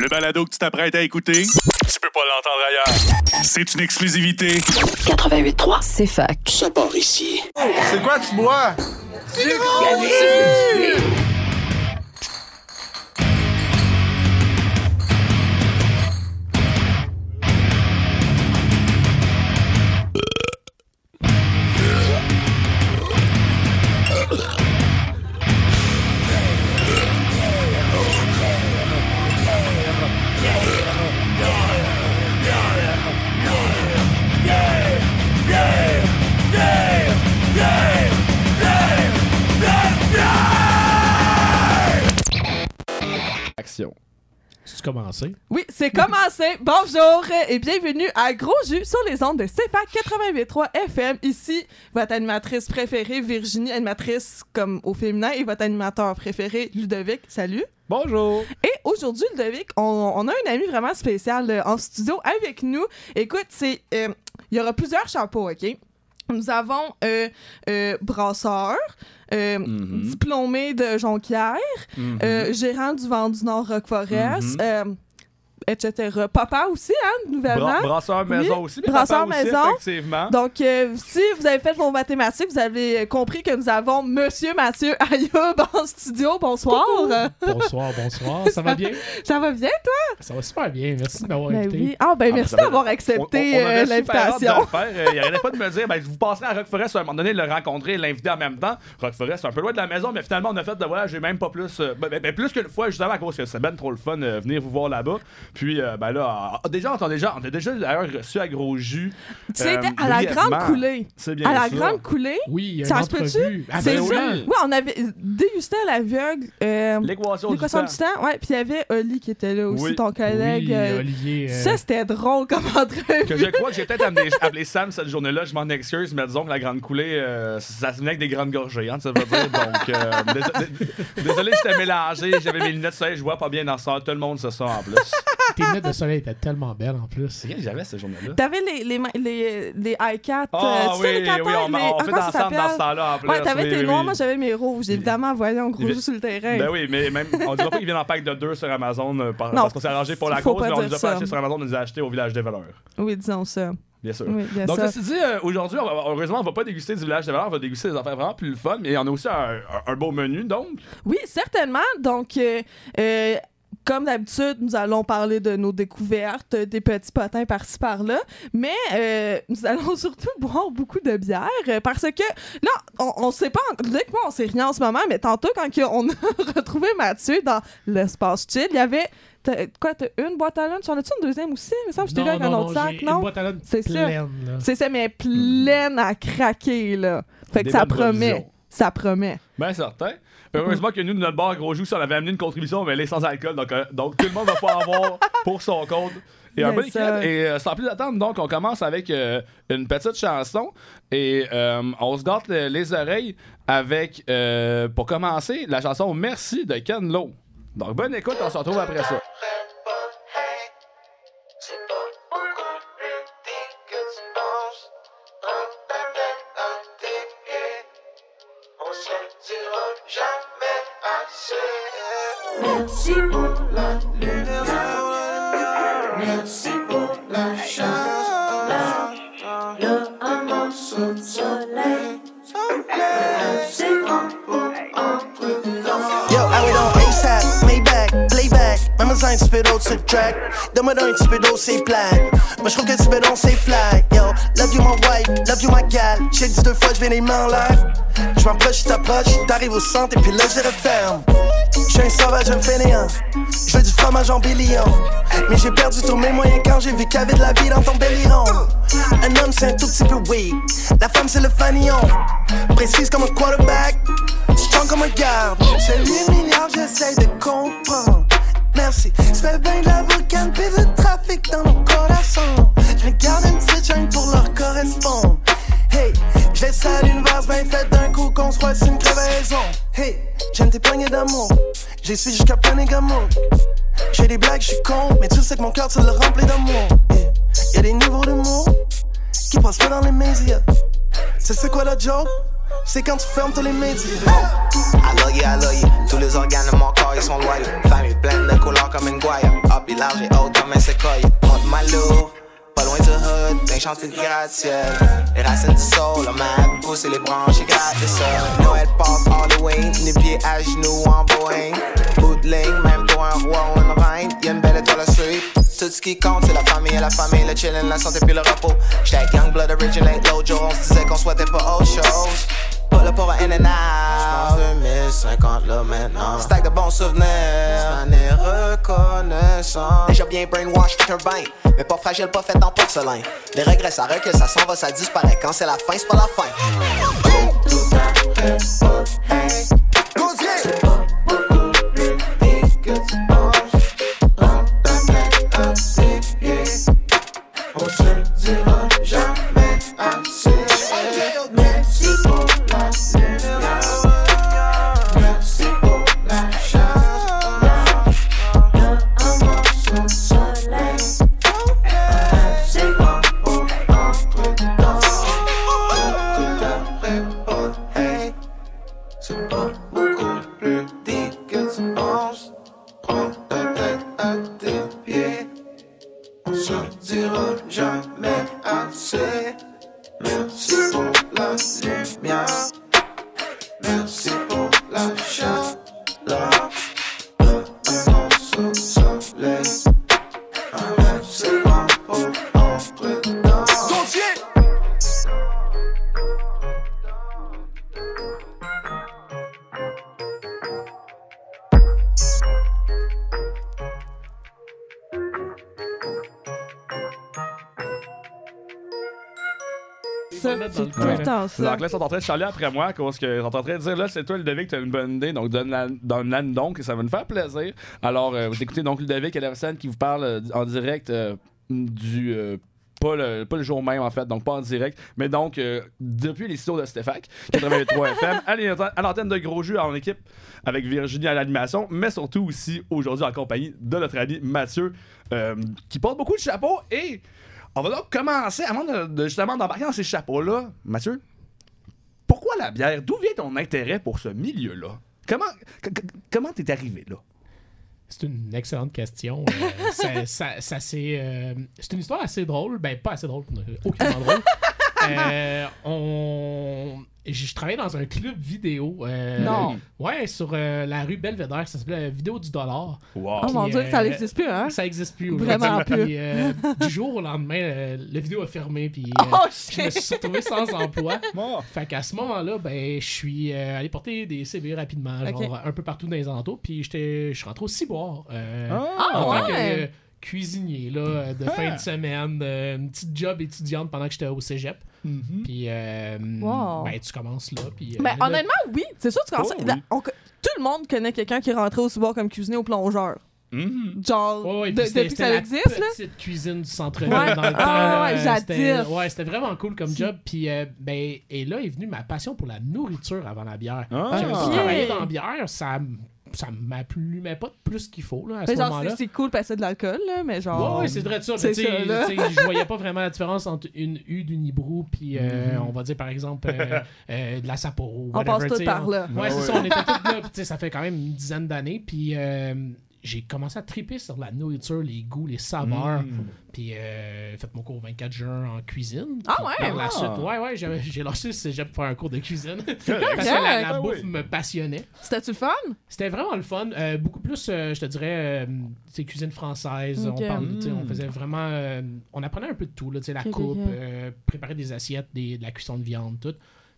Le balado que tu t'apprêtes à écouter, tu peux pas l'entendre ailleurs. C'est une exclusivité. 88.3, c'est fac. Ça part ici. C'est quoi tu bois? Action. C'est commencé. Oui, c'est commencé. Bonjour et bienvenue à Gros Jus sur les ondes de CFAC 88.3 FM. Ici, votre animatrice préférée, Virginie, animatrice comme au féminin, et votre animateur préféré, Ludovic. Salut. Bonjour. Et aujourd'hui, Ludovic, on, on a un ami vraiment spécial euh, en studio avec nous. Écoute, c'est euh, il y aura plusieurs chapeaux, OK? Nous avons euh, euh, brasseur, euh, Mhm. diplômé de Jonquière, Mhm. euh, gérant du vent du Nord Rock Forest, Mhm. euh, etc. Papa aussi, hein, nouvellement. Bra- brasseur maison Oui, aussi. mais brasseur papa aussi, maison. Effectivement. Donc, euh, si vous avez fait vos mathématiques, vous avez compris que nous avons Monsieur Mathieu Ayoub en studio. Bonsoir. Bonsoir, bonsoir. Ça va bien? Ça va bien? Ça va super bien. Merci de m'avoir Ben invité. oui. Ah, ben Ah, merci d'avoir accepté euh, aurait l'invitation. Euh, il arrêtait pas de me dire, ben, vous passerez à Rock Forest à un moment donné, le rencontrer et l'inviter en même temps. Rock Forest, c'est un peu loin de la maison, mais finalement, on a fait de voyage, j'ai même pas plus. euh, ben, ben, ben, plus qu'une fois, justement, à cause que c'est ben trop le fun euh, venir vous voir là-bas. Puis, euh, ben là, ah, déjà, on a déjà, on a déjà d'ailleurs reçu à Gros Jus. C'était euh, à la grande coulée. C'est bien À la ça. grande coulée. Oui, il y a Ça se peut-tu? Ah, C'est ben ça. oui. Oui, on avait dégusté à l'aveugle euh, L'équation du l'équation temps. du temps. Ouais, puis il y avait Oli qui était là aussi, Oui. ton collègue. Oui, euh, Olivier. euh, Ça, c'était drôle comme entrevue. Que je crois que j'ai peut-être amené- appelé Sam cette journée-là, je m'en excuse, mais disons que la grande coulée, euh, ça se venait avec des grandes gorgées, hein, ça veut dire. Donc, euh, désolé, désolé, j'étais mélangé, j'avais mes lunettes de soleil, je vois pas bien dans ça, tout le monde se sent en plus. Tes lunettes de soleil étaient tellement belles en plus. C'est que j'avais cette journée-là. T'avais les, les, les, les i4. Ah euh, tu sais, oui, les 4 oui, on, on fait ça ensemble dans ce temps-là en plus. Ouais, t'avais oui, tes oui, noirs, oui. moi j'avais mes rouges. Évidemment, voyons, gros jus sur le terrain. Ben oui, mais même, on dira pas qu'ils viennent en pack de deux sur Amazon euh, par- Non, parce qu'on s'est arrangé pour la faut cause, pas mais on dire les a ça. pas achetés sur Amazon, on les a achetés au village des valeurs. Oui, disons ça. Bien sûr. Oui, bien Donc, ça. ceci dit, euh, aujourd'hui, heureusement, on va pas déguster du village des valeurs, on va déguster des affaires vraiment plus fun. Mais on a aussi un, un- un beau menu, donc. Oui, certainement. Donc, euh, euh, comme d'habitude, nous allons parler de nos découvertes, des petits potins par-ci par-là, mais euh, nous allons surtout boire beaucoup de bière euh, parce que là, on, on sait pas, que moi, on sait rien en ce moment, mais tantôt, quand on a retrouvé Mathieu dans l'espace chill, il y avait. t'as- Quoi, t'as une boîte à lunch? En as-tu une deuxième aussi? Il me semble que j'étais là avec un autre sac, non? Une boîte à lunch C'est ça. pleine, là. C'est ça, mais pleine à craquer, là. Fait que Des ça promet. provisions. Ça promet. Ben certain. Heureusement que nous, de notre bar Gros Joux, si on avait amené une contribution, mais elle est sans alcool. Donc, euh, donc tout le monde va pas avoir pour son compte. Et un bon. Et euh, sans plus attendre, donc, on commence avec euh, une petite chanson. Et euh, on se gâte le- les oreilles avec, euh, pour commencer, la chanson Merci de Ken Lo. Donc, bonne écoute, on se retrouve après ça. Merci pour la un petit peu sur le track. Donne-moi un petit c'est Moi je trouve que un petit peu d'autre, c'est flag Yo, love you my wife, love you my gal. J'ai dit deux fois, je viens les mains en l'air Je m'approche, t'arrives au centre et puis là je referme. Je suis un sauvage, un fainéant Je veux du fromage en billion Mais j'ai perdu tous mes moyens quand j'ai vu qu'il y avait de la vie dans ton belliron. Un homme c'est un tout petit peu weak. La femme c'est le fanillon Précise comme un quarterback. Strong comme un garde. C'est 8 milliards, j'essaye de comprendre Merci, ça fait bien de la volcane Pis de trafic dans nos coraçons Je regarde une petite pour leur correspondre. Hey, je laisse à l'univers bien fait d'un coup qu'on c'est une crevaison. Hey, j'aime tes poignées d'amour. J'ai su jusqu'à plein d'amour J'ai des blagues, je suis con Mais tu sais que mon cœur tu le rempli d'amour. Yeah. Y'a des niveaux d'humour Qui passent pas dans les médias. C'est c'est quoi la joke? C'est quand tu fermes tous les médias I love you, I love you. Tous les organes de mon corps, ils sont loyaux. Famille pleine de couleurs comme une guaya. Puis large et haute comme un séquoia. Ma pas loin du hood, d'un chantier de gratte-ciel. Les racines du sol, le map, pousser les branches et gratter ça. Noël Pop Halloween, les pieds à genoux en Boeing. Bootling, même pour un roi ou une reine, y'a une belle étoile à suivre. Tout ce qui compte, c'est la famille la famille, le chillin', la santé puis le repos. J'étais young blood originate l'autre jour, on se disait qu'on souhaitait pas autre chose. Pas là pour un in and out. 2050 là maintenant. Stack de bons souvenirs. Année reconnaissant. Déjà bien brainwash, un bain. Mais pas fragile, pas fait en porcelain. Les regrets, ça recule, ça s'en va, ça disparaît. Quand c'est la fin, c'est pas la fin. Tout coin. temps Les ça. Anglais sont en train de chialer après moi, parce qu'ils sont en train de dire là, c'est toi Ludovic, t'as une bonne idée, donc donne-la donne-la donc, et ça va nous faire plaisir. Alors, euh, vous écoutez donc Ludovic et Larsen qui vous parle euh, en direct euh, du. pas le, pas le jour même, en fait, donc pas en direct, mais donc euh, depuis les studios de Stéphane, 83 FM, à l'antenne- à l'antenne de Gros Jus en équipe avec Virginie à l'animation, mais surtout aussi aujourd'hui en compagnie de notre ami Mathieu, euh, qui porte beaucoup de chapeaux et. On va donc commencer, avant de, de justement d'embarquer dans ces chapeaux-là, Mathieu, pourquoi la bière? D'où vient ton intérêt pour ce milieu-là? Comment comment t'es arrivé là? C'est une excellente question. Euh, ça, euh, c'est une histoire assez drôle. Ben, pas assez drôle, aucunement drôle. Euh, on... Je travaillais dans un club vidéo. euh, Non. Ouais, sur euh, la rue Belvedere. Ça s'appelait Vidéo du Dollar. Wow. Oh mon Puis, dieu, ça n'existe plus, hein? Ça existe plus Vraiment plus. Puis, euh, du jour au lendemain, euh, la vidéo a fermé. Puis, euh, Oh je me suis retrouvé sans emploi. Fait qu'à ce moment-là, ben, je suis euh, allé porter des CV rapidement, genre un peu partout dans les alentours, puis j'étais, je suis rentré au Ciboire. Euh, Ah, en tant que ouais. euh, cuisinier, là, de fin de semaine, euh, une petite job étudiante pendant que j'étais au cégep. Puis, euh, Wow. ben, tu commences là. Puis, euh, Ben, là- honnêtement, oui. C'est sûr, tu commences. Oh, là, oui. on co- tout le monde connaît quelqu'un qui est rentré au ciboire comme cuisinier au plongeur. Mhm. Genre, de- c'était- depuis que ça la existe, là. petite cuisine du centre-ville Ouais. dans le temps. Ah, ouais, c'était- jadis. Ouais, c'était vraiment cool comme job. Puis, euh, ben, et là est venue ma passion pour la nourriture avant la bière. Ah. J'avais Ok. travaillé dans la bière, ça ça m'allumait pas de plus qu'il faut là, à ce Mais genre, moment-là. c'est- c'est cool c'est de l'alcool, là, mais genre. Ouais, ouais, c'est vrai de ça. c'est mais tu je voyais pas vraiment la différence entre une U d'Unibrew puis euh, Mhm. on va dire par exemple euh, euh, de la Sapporo. On whatever, passe tout par on- là. Ouais, Ouais, c'est ça, on était tous là. puis tu sais, ça fait quand même une dizaine d'années. Puis euh, j'ai commencé à triper sur la nourriture, les goûts, les saveurs. Mm. Puis euh, fait mon cours 24 juin en cuisine. Ah ouais? Par la suite, ouais, ouais, j'ai lâché le cégep pour faire un cours de cuisine. Parce que la, la Ah bouffe oui. me passionnait. C'était-tu le fun? C'était vraiment le fun. Euh, beaucoup plus, euh, je te dirais, euh, sais, cuisine française. On, parle, on Mm. faisait vraiment. euh, on apprenait un peu de tout, là, tu sais, la coupe, euh, préparer des assiettes, des- de la cuisson de viande, tout.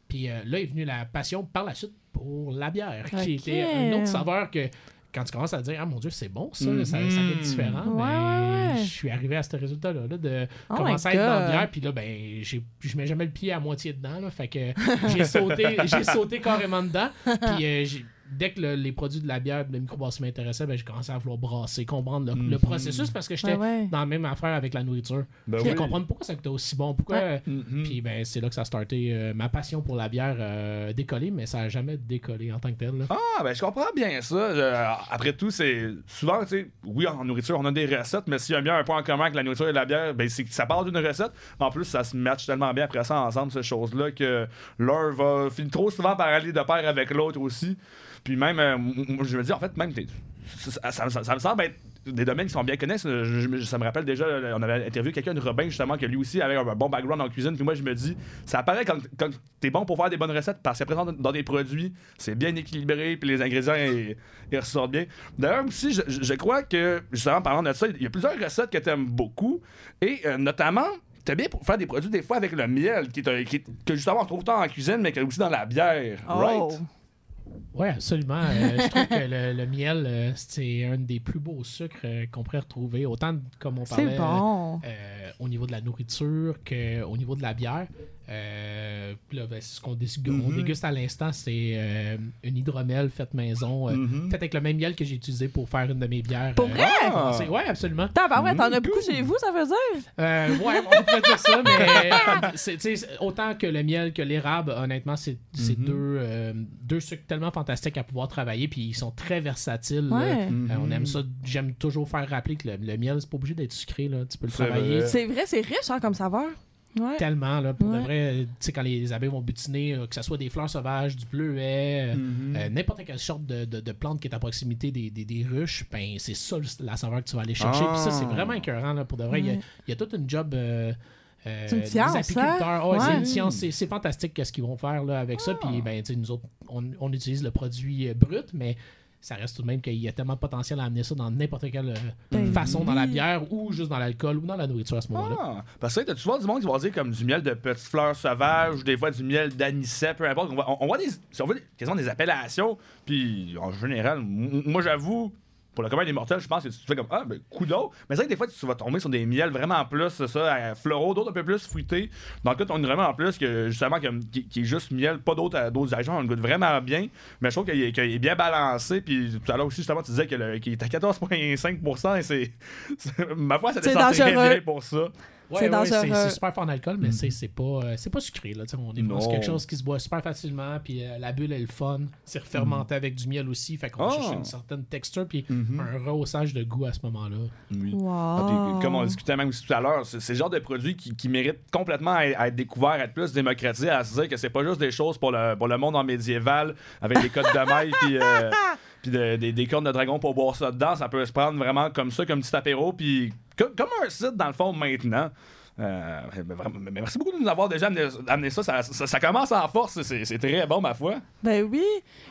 Puis euh, là est venue la passion par la suite pour la bière, qui était une autre saveur que. Quand tu commences à dire, ah mon dieu, c'est bon ça, ça, ça goûte différent, Ouais, mais ouais. je suis arrivé à ce résultat-là, là, de Oh commencer à être dans bière, puis là, ben, j'ai- je mets jamais le pied à moitié dedans, là, fait que j'ai sauté, j'ai sauté carrément dedans, puis euh, dès que le- les produits de la bière, de microbrasserie m'intéressaient, ben, j'ai commencé à vouloir brasser, comprendre le, le Mhm. processus, parce que j'étais Ouais, ouais. dans la même affaire avec la nourriture. Ben je voulais comprendre pourquoi ça coûtait aussi bon, pourquoi... Ouais. Mhm. Puis ben, c'est là que ça a starté euh, ma passion pour la bière euh, décollée, mais ça a jamais décollé en tant que tel. là. Ah, ben je comprends bien ça. Je- après tout, c'est souvent, tu sais, oui, en nourriture, on a des recettes, mais s'il y a bien un point en commun avec la nourriture et la bière, ben c'est que ça part d'une recette. En plus, ça se match tellement bien après ça ensemble, ces choses-là, que l'un va finir trop souvent par aller de pair avec l'autre aussi. Puis même, euh, je me dis, en fait, même, ça, ça- ça- ça me semble être des domaines qui sont bien connus. Je- je- ça me rappelle déjà, on avait interviewé quelqu'un de Robin, justement, que lui aussi avait un bon background en cuisine. Puis moi, je me dis, ça apparaît quand, quand t'es bon pour faire des bonnes recettes parce que présent dans des produits, c'est bien équilibré, puis les ingrédients, ils, ils ressortent bien. D'ailleurs, aussi, je, crois que, justement, en parlant de ça, il y a plusieurs recettes que t'aimes beaucoup. Et euh, notamment, t'es bien pour faire des produits des fois avec le miel, qui est, un- qui est- que justement on trouve tant en cuisine, mais que aussi dans la bière. Oh. Right? Oui, absolument. Euh, je trouve que le, le miel, euh, c'est un des plus beaux sucres euh, qu'on pourrait retrouver, autant comme on parlait bon. au niveau de la nourriture qu'au niveau de la bière. Euh, puis là, ben, c'est ce qu'on Mhm. déguste à l'instant, c'est euh, une hydromel faite maison, euh, Mhm. faite avec le même miel que j'ai utilisé pour faire une de mes bières. Pour euh, vrai? Ah! Ouais, absolument. Tabarouette, t'en as Mm, beaucoup chez vous, ça veut dire? Euh, ouais, on pourrait dire ça, mais c'est, autant que le miel que l'érable, honnêtement, c'est, Mhm. deux, euh, deux sucres tellement fantastiques à pouvoir travailler, puis ils sont très versatiles. Ouais. Euh, on aime ça. J'aime toujours faire rappeler que le, le miel, c'est pas obligé d'être sucré. Là. Tu peux le travailler. C'est vrai, c'est riche hein, comme saveur. Ouais. tellement. Là, pour de vrai, tu sais, quand les abeilles vont butiner, euh, que ce soit des fleurs sauvages, du bleuet, euh, Mhm. euh, n'importe quelle sorte de, de, de plante qui est à proximité des, des, des ruches, ben, c'est ça la saveur que tu vas aller chercher. Ah. Puis ça, c'est vraiment écœurant. Là, pour de vrai, il y a- Ouais. il y, a toute une job. euh, euh, C'est une science, des apiculteurs. Ouais, C'est une science, c'est, c'est fantastique ce qu'ils vont faire là, avec ça. Puis ben, tu sais, nous autres, on, on utilise le produit brut, mais ça reste tout de même qu'il y a tellement de potentiel à amener ça dans n'importe quelle euh, Ben façon dans la bière ou juste dans l'alcool ou dans la nourriture à ce moment-là. Ah, parce que t'as souvent du monde qui va dire comme du miel de petites fleurs sauvages ou des fois du miel d'anisette, peu importe. On, va- on- on voit des, si on veut, quasiment des appellations. Puis en général, moi j'avoue, pour le commun des mortels, je pense que tu te fais comme ah ben coup d'eau. Mais c'est vrai que des fois tu vas tomber sur des miels vraiment plus c'est ça, floraux, d'autres un peu plus fruités. Dans le cas, on est vraiment en plus que justement qui, qui est juste miel, pas d'autres euh, d'autres agents, on le goûte vraiment bien. Mais je trouve qu'il est, est bien balancé. Puis tout à l'heure aussi justement tu disais qu'il est à 14,5% et c'est ma foi ça C'est descend très bien pour ça. Ouais, C'est ouais, dangereux. c'est, c'est super fort en alcool, mais c'est, c'est pas, euh, c'est pas sucré. Là, on est quelque chose qui se boit super facilement, puis euh, la bulle est le fun. C'est fermenté avec du miel aussi, fait qu'on Ah. cherche une certaine texture, puis Mhm. un rehaussage de goût à ce moment-là. Oui. Wow. Ah, puis, comme on discutait même tout à l'heure, c'est c'est le genre de produit qui, qui mérite complètement à, à être découvert, à être plus démocratisé, à se dire que c'est pas juste des choses pour le, pour le monde en médiéval avec des codes de maille puis, euh, puis de- des, des cornes de dragon pour boire ça dedans. Ça peut se prendre vraiment comme ça, comme petit apéro, puis co- comme un site dans le fond maintenant. Euh, mais mais merci beaucoup de nous avoir déjà amené, amené ça. Ça, ça- ça commence en force. C'est très bon, ma foi. Ben oui.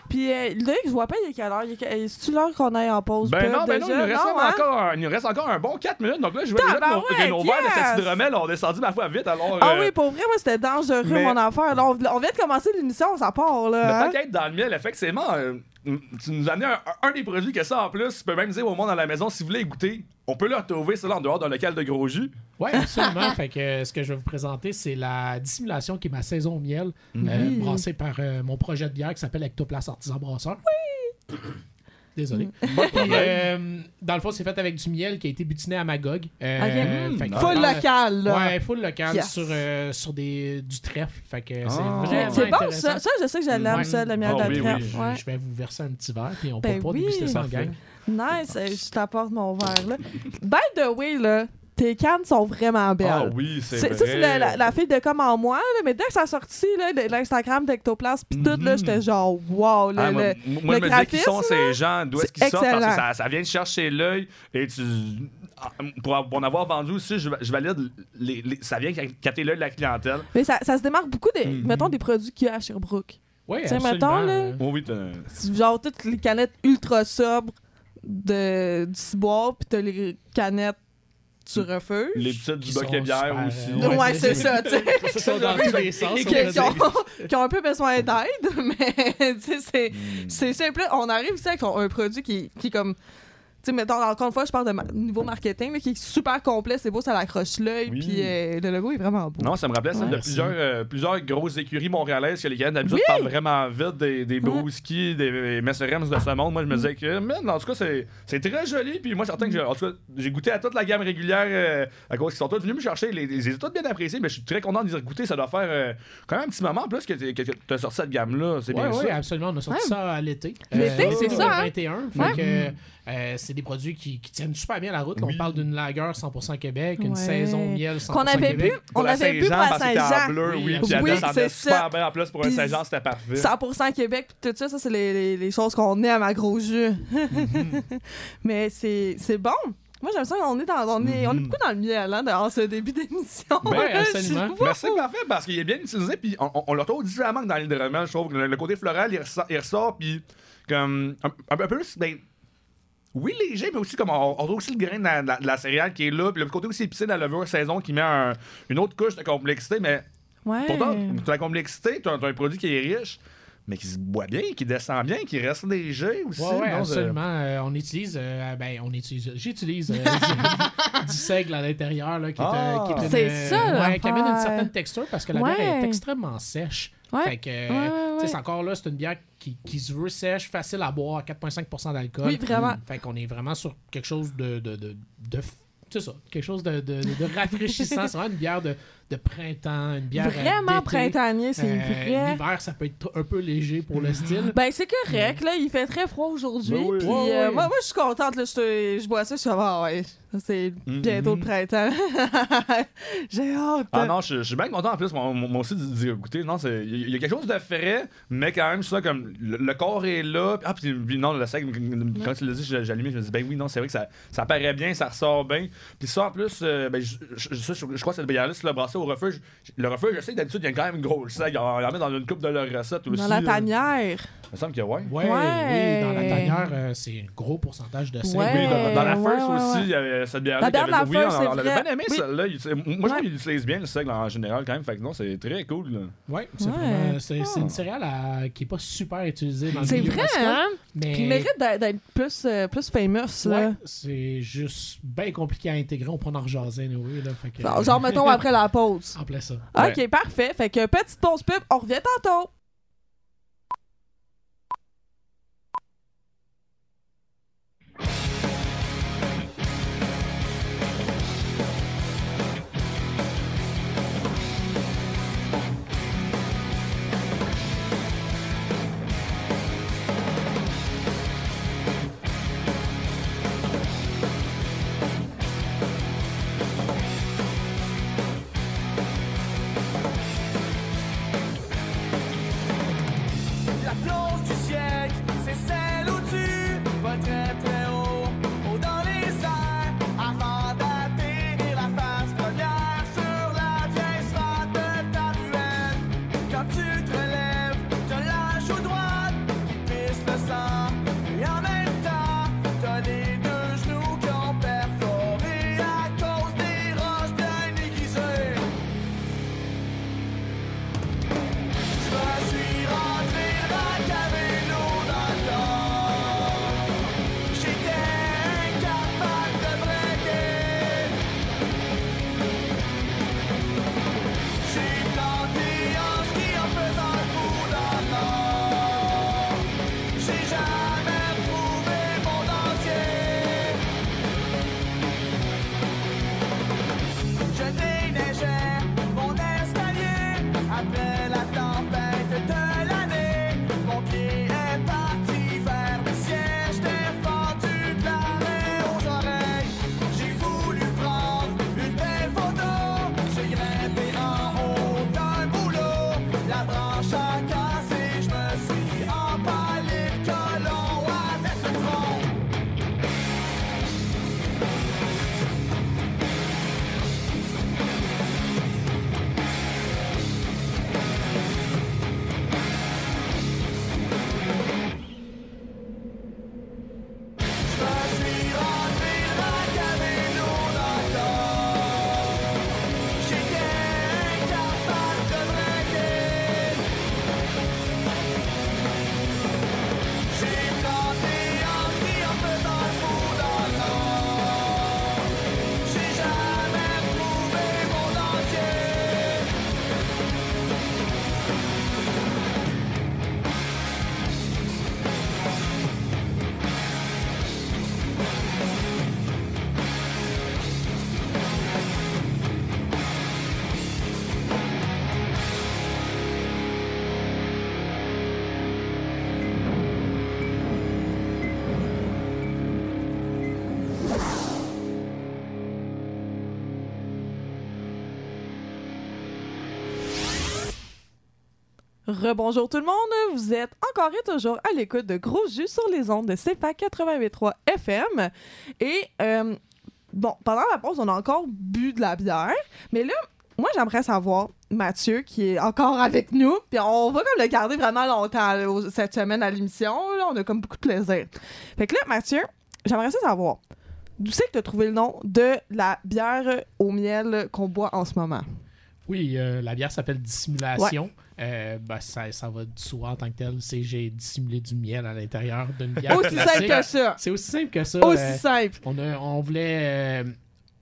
Puis euh, là, je vois pas il est quelle heure. C'est-tu l'heure qu'on aille en pause? Ben non, ben non, il nous reste, Non, hein? encore un, il nous reste encore un bon 4 minutes. Donc là, je vois déjà que Tabarouette, que nos verres de yes! cette hydromel ont descendu ma foi vite. Alors, Ah euh, oui, pour vrai, moi, c'était dangereux, mais- mon affaire. Là, on, on vient de commencer l'émission, ça part, Mais là. tant hein? être dans le miel, effectivement, euh, tu nous as amené un, un des produits que ça en plus. Tu peux même dire au monde à la maison, si vous voulez goûter, on peut le retrouver cela en dehors d'un local de gros jus. Ouais, absolument. fait que euh, ce que je vais vous présenter, c'est la dissimulation qui est ma saison au miel, euh, Oui. brassée par euh, mon projet de bière qui s'appelle Ectoplace Artisan Brasseur. Oui! Désolé. Pas de Puis, problème. euh, dans le fond, c'est fait avec du miel qui a été butiné à Magog. Euh, Ok. fait que Full dans le- local, là. Ouais, full local Yes. sur, euh, sur des, du trèfle. Fait que c'est Ah. vraiment C'est bon, intéressant. ça. Ça, je sais que Ouais. ça, le miel Ah de oui, trèfle. oui. Ouais. Je vais vous verser un petit verre, puis on Ben peut pas oui. déguster ça en Parfait. gang. Nice, euh, je t'apporte mon verre, là. By the way, là, tes cannes sont vraiment belles. Ah oui, c'est C'est- vrai. Ça, c'est la, la- la fille de comme en moi, là, mais dès que ça a sorti, là, de- l'Instagram d'Ectoplasme, pis tout, là, Mhm. j'étais genre, wow, le, Ah, moi, le- moi, le je me disais qui sont graphisme, ces gens, d'où est-ce qu'ils sortent, parce que ça, ça vient de chercher l'œil. Et tu. ah, Pour, pour en avoir vendu aussi, je, je valide, les, les- ça vient capter l'œil de la clientèle. Mais ça, ça se démarque beaucoup des, Mhm. mettons, des produits qu'il y a à Sherbrooke. Oui, Tiens, absolument. mettons, là. Oh oui, Genre, toutes les canettes ultra sobres de, du ciboire, pis t'as les canettes tu refuges? les petites du Qui bucket sont bière aussi. euh, Ouais, Ouais, c'est ça, tu sais. Qui sont dans tous les sens. qui, qui ont, qui ont un peu besoin d'aide, mais tu sais, c'est, Hmm. c'est simple. On arrive ici avec un produit qui, qui est comme. Tu sais, mettons, encore une fois, je parle de ma- niveau marketing, là, qui est super complet, c'est beau, ça l'accroche l'œil, Oui. puis euh, le logo est vraiment beau. Non, ça me rappelait celle de Ouais, plusieurs, euh, plusieurs grosses écuries montréalaises que les gars d'habitude Oui. parlent vraiment vite des, des Brouski, des Messerems de ce monde. Moi, je me disais que, man, en tout cas, c'est, c'est très joli. Puis moi, certain que j'ai, en tout cas, j'ai goûté à toute la gamme régulière euh, à cause qu'ils sont tous venus me chercher. Les, les, les tous bien appréciés, mais je suis très content de les goûter. Ça doit faire euh, quand même un petit moment en plus que, tu as sorti cette gamme-là. C'est Oui, bien oui, ça. absolument. On a sorti Ouais. ça à l'été. L'été, Euh, c'est ça, hein? 2021. Fait Ouais. que, euh, c'est des produits qui, qui tiennent super bien la route. Oui. On parle d'une lager 100% Québec, une Ouais. saison miel 100% Qu'on avait bu, Québec. on avait bu pour la parce que c'était en Saint-Jean. bleu, oui, Oui, oui, c'est super bien en plus pour un Saint-Jean, c'était parfait. 100% Québec, puis tout ça, ça, c'est les, les- les choses qu'on aime à gros jus. Mais c'est c'est bon. Moi, j'aime ça, on est, dans, on est, on est beaucoup dans le miel, hein, dans ce début d'émission. Ben, Je- absolument. Mais c'est parfait parce qu'il est bien utilisé, puis on, on, on le retrouve différemment que dans l'île de Roman, je trouve. que Le, le côté floral, il ressort, il ressort puis comme un, un peu plus, ben, oui, léger, mais aussi comme on, on retrouve aussi le grain de la, de la- de la céréale qui est là, puis le côté aussi épicé de la levure saison qui met un- une autre couche de complexité, mais Ouais. pourtant, la complexité, t'as, t'as un produit qui est riche, mais qui se boit bien, qui descend bien, qui reste léger aussi. Ouais, ouais, absolument. Euh, on utilise, euh, ben, on utilise, j'utilise euh, du, du seigle à l'intérieur, là, qui est, euh, Ah. qui est une, C'est euh, ça, ouais, qui amène une certaine texture parce que la bière est extrêmement sèche. Ouais. Fait que, euh, Ouais, ouais, c'est encore là, c'est une bière qui, qui se veut sèche, facile à boire, 4,5% d'alcool. Oui, vraiment. Fait qu'on est vraiment sur quelque chose de. de, de, de c'est ça, quelque chose de, de, de rafraîchissant. c'est vraiment une bière de, de printemps, une bière. Vraiment printanier, c'est Euh, vrai. L'hiver, ça peut être un peu léger pour le style. Ben, c'est correct, là. Il fait très froid aujourd'hui. Ben oui. puis, Ouais, euh, moi, moi je suis contente, là. Je, te- je bois ça, je suis ah ouais, c'est bientôt le printemps. J'ai hâte. Ah non, je, je suis bien content en plus, moi, moi aussi, d'y goûter. Non, c'est- il y a quelque chose de frais, mais quand même, ça, comme le, le corps est là. Ah, puis puis non, le sec, quand tu l'as dit, allumé, je me dis, ben oui, non, c'est vrai que ça, ça paraît bien, ça ressort bien. Puis ça, en plus, euh, ben, je, je, ça, je- je crois que cette bière-là, si tu l'as brassé au refuge, le refuge, je sais que d'habitude, il y a quand même une grosse sec. Il en il en met dans une coupe de leur recette aussi. Dans la tanière. Il me semble que ouais. Ouais, Ouais. oui, dans la tanière, euh, c'est un gros pourcentage de sel. Ouais. Oui, dans, dans la first ouais, aussi, ouais. il y avait cette bière-là. La bière qui de la avait- oui, First, on, c'est on l'avait bien aimé, Oui. celle-là. Moi, je Ouais. trouve qu'il utilise bien le seigle en général, quand même. Fait que non, c'est très cool. là. Ouais, c'est Ouais. vraiment. C'est c'est une céréale à- qui est pas super utilisée dans le C'est vrai, hein? Mais Puis il mérite d'être plus, euh, plus famous, là. c'est juste bien compliqué à intégrer. On prend en rejaser, là. Fait que- Genre, genre, mettons, après la pause. En plein ça. Ok, parfait. Fait que petite pause pub, on revient tantôt. Rebonjour tout le monde, vous êtes encore et toujours à l'écoute de Gros Jus sur les ondes de CFA 88.3 FM. Et euh, bon, pendant la pause, on a encore bu de la bière, mais là, moi j'aimerais savoir, Mathieu, qui est encore avec nous, puis on va comme le garder vraiment longtemps là, cette semaine à l'émission, là, on a comme beaucoup de plaisir. Fait que là, Mathieu, j'aimerais ça savoir, d'où c'est que tu as trouvé le nom de la bière au miel qu'on boit en ce moment? Oui, euh, la bière s'appelle Dissimulation. Euh, ben, ça, ça va soi en tant que tel. C'est j'ai dissimulé du miel à l'intérieur d'une bière. Aussi simple que ça! C'est aussi simple que ça. Aussi euh, simple! on, a- on voulait, euh,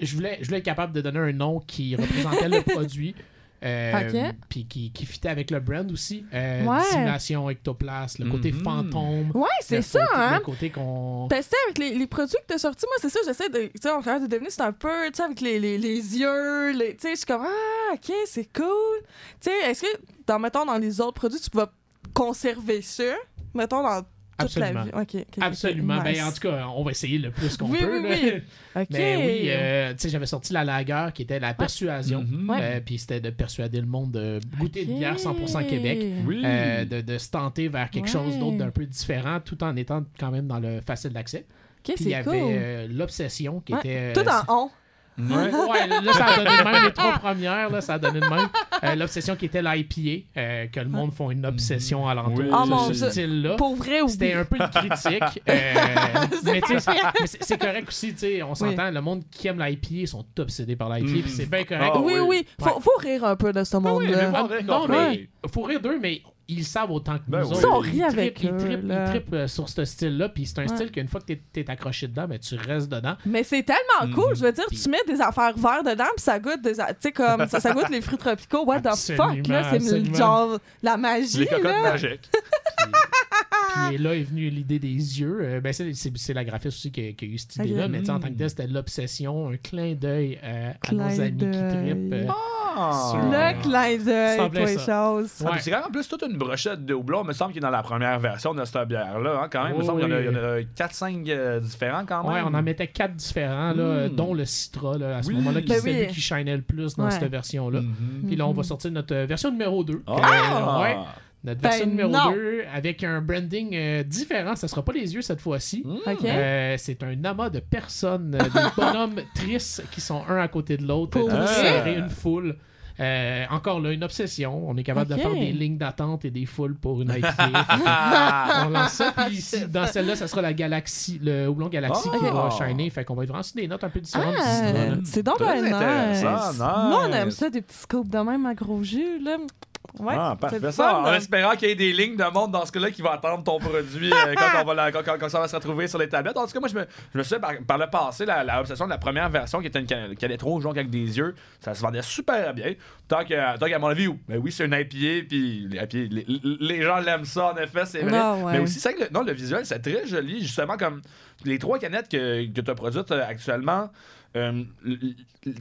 je voulais. Je voulais être capable de donner un nom qui représentait le produit. Euh. Puis qui, qui fitait avec le brand aussi. Euh, Ouais. Dissimulation, ectoplasme, le côté Mhm. fantôme. Ouais, c'est ça, côté- hein? Le côté qu'on. C'était avec les, les produits que t'as sortis, moi, c'est ça, j'essaie de. Tu sais, on de deviner, c'est un peu, tu sais, avec les, les, les yeux, les- tu sais, je suis comme, ah, ok, c'est cool. Tu sais, est-ce que, dans, mettons, dans les autres produits, tu vas conserver ça? Mettons, dans toute Absolument. la vie. Ok, ok, Absolument. nice. Ben, en tout cas, on va essayer le plus qu'on Oui, peut. oui, oui. Mais oui, euh, tu sais, j'avais sorti la lager qui était la persuasion. Mhm. Ouais. Euh, puis c'était de persuader le monde de goûter une bière 100% Québec. Oui. euh, de, de se tenter vers quelque Ouais. chose d'autre d'un peu différent tout en étant quand même dans le facile d'accès. Puis il y avait cool. euh, l'obsession qui Ouais. était. Tout en on. Ouais. Ouais, là, ça a donné de même. Les trois premières, là, ça a donné de même. Euh, l'obsession qui était l'IPA, euh, que le monde font une obsession à l'entour Oui. de Oh ce style-là. Pour vrai, ou C'était un peu une critique. euh, mais tu sais, mais c'est correct aussi, tu sais, on s'entend, le monde qui aime l'IPA sont obsédés par l'IPA, Mm. puis c'est bien correct. Ah oui, oui, oui. Faut, faut rire un peu de ce oui, monde-là. mais Ah, Faut rire non, mais faut rire d'eux, mais ils savent autant que Ben nous oui. autres. Ça, on rit Ils avec trippent, ils ils trippent, euh, sur ce style-là, puis c'est un Ouais. style qu'une fois que t'es- t'es accroché dedans, ben, tu restes dedans. Mais c'est tellement cool, Mhm. je veux dire, tu mets des affaires vertes dedans, puis ça goûte des. Tu sais, comme. Ça, ça goûte les fruits tropicaux. What the fuck, là? C'est genre la magie, Les cocottes là. magiques. Puis là est venue l'idée des yeux. Euh, ben, c'est, c'est- c'est la graphiste aussi qui a, qui a eu cette idée-là, mais tu sais, en tant que Mm. tel, c'était l'obsession, un clin d'œil euh, à Clin nos amis qui d'œil. trippent. euh, Ah. Sur- Le clin d'œil, semblait toi, ça. chose. Ah, Ouais. puis C'est quand même en plus toute une brochette de houblon. Il me semble qu'il est dans la première version de cette bière-là. hein, quand même, il me Oui, semble qu'il y en a- oui. il y en a 4-5 différents quand même. Ouais, on en mettait quatre différents, là, euh, Mm. dont le Citra, là, à ce Oui. moment-là, qui Ben c'est oui. lui qui shinait le plus dans Ouais. cette version-là. Mhm. Puis là, on va sortir notre euh, version numéro 2. Ah! ouais, notre Ben version numéro non. 2 avec un branding euh, différent. Ça sera pas les yeux cette fois-ci. Mm. OK? Euh, c'est un amas de personnes, euh, des bonhommes tristes qui sont un à côté de l'autre, serrés, une foule. Euh, encore là, une obsession. On est capable de faire des lignes d'attente et des foules pour une IPA. Ah! on lance ça. Puis ici, dans celle-là, ça sera la galaxie, le houblon galaxie Oh. qui va shiner. Fait qu'on va être vraiment sur des notes un peu différentes. Ah, là. c'est donc nice. nice. Nous, on aime ça, des petits scoops de même à gros jus, là. Ouais, ah, parfait. Ça, fun, en là. espérant qu'il y ait des lignes de monde dans ce cas-là qui va attendre ton produit euh, quand, on va la- quand- quand- quand ça va se retrouver sur les tablettes. En tout cas, moi, je me, je me suis par, par le passé, la, la obsession de la première version qui était une rouge, donc avec des yeux, ça se vendait super bien. Tant que- tant qu'à mon avis, ben oui, c'est une IPA, puis les, IPA, les, les gens l'aiment ça, en effet, c'est vrai. Ah, ouais. Mais aussi, c'est que le, non, le visuel, c'est très joli, justement, comme les trois canettes que, que tu as produites euh, actuellement. Euh,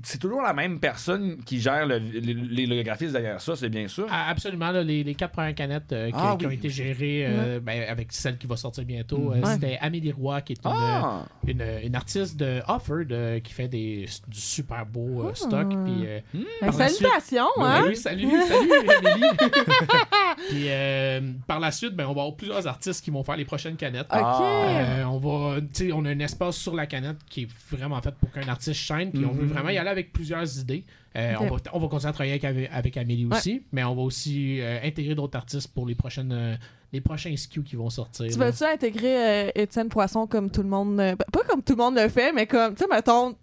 c'est toujours la même personne qui gère le, le, le- le graphisme derrière ça, c'est bien sûr. Ah, absolument, là, les, les quatre premières canettes euh, qui, Ah qui ont été gérées euh, ben, avec celle qui va sortir bientôt, euh, c'était Amélie Roy, qui est une, Ah! une, une artiste de Offord euh, qui fait des, du super beau euh, stock. Puis, euh, Ben, salutations, Ben hein? oui, salut, salut Amélie. Puis euh, par la suite, ben, on va avoir plusieurs artistes qui vont faire les prochaines canettes. Euh, on va, tu sais, on a un espace sur la canette qui est vraiment fait pour qu'un artiste shine, puis on veut Mhm. vraiment y aller avec plusieurs idées. Euh, on, va, on va continuer à travailler avec, avec Amélie aussi, mais on va aussi euh, intégrer d'autres artistes pour les prochaines, euh, les prochains SKU qui vont sortir. Tu veux-tu intégrer Étienne Poisson comme tout le monde. pas comme tout le monde le fait, mais comme, tu sais, mettons.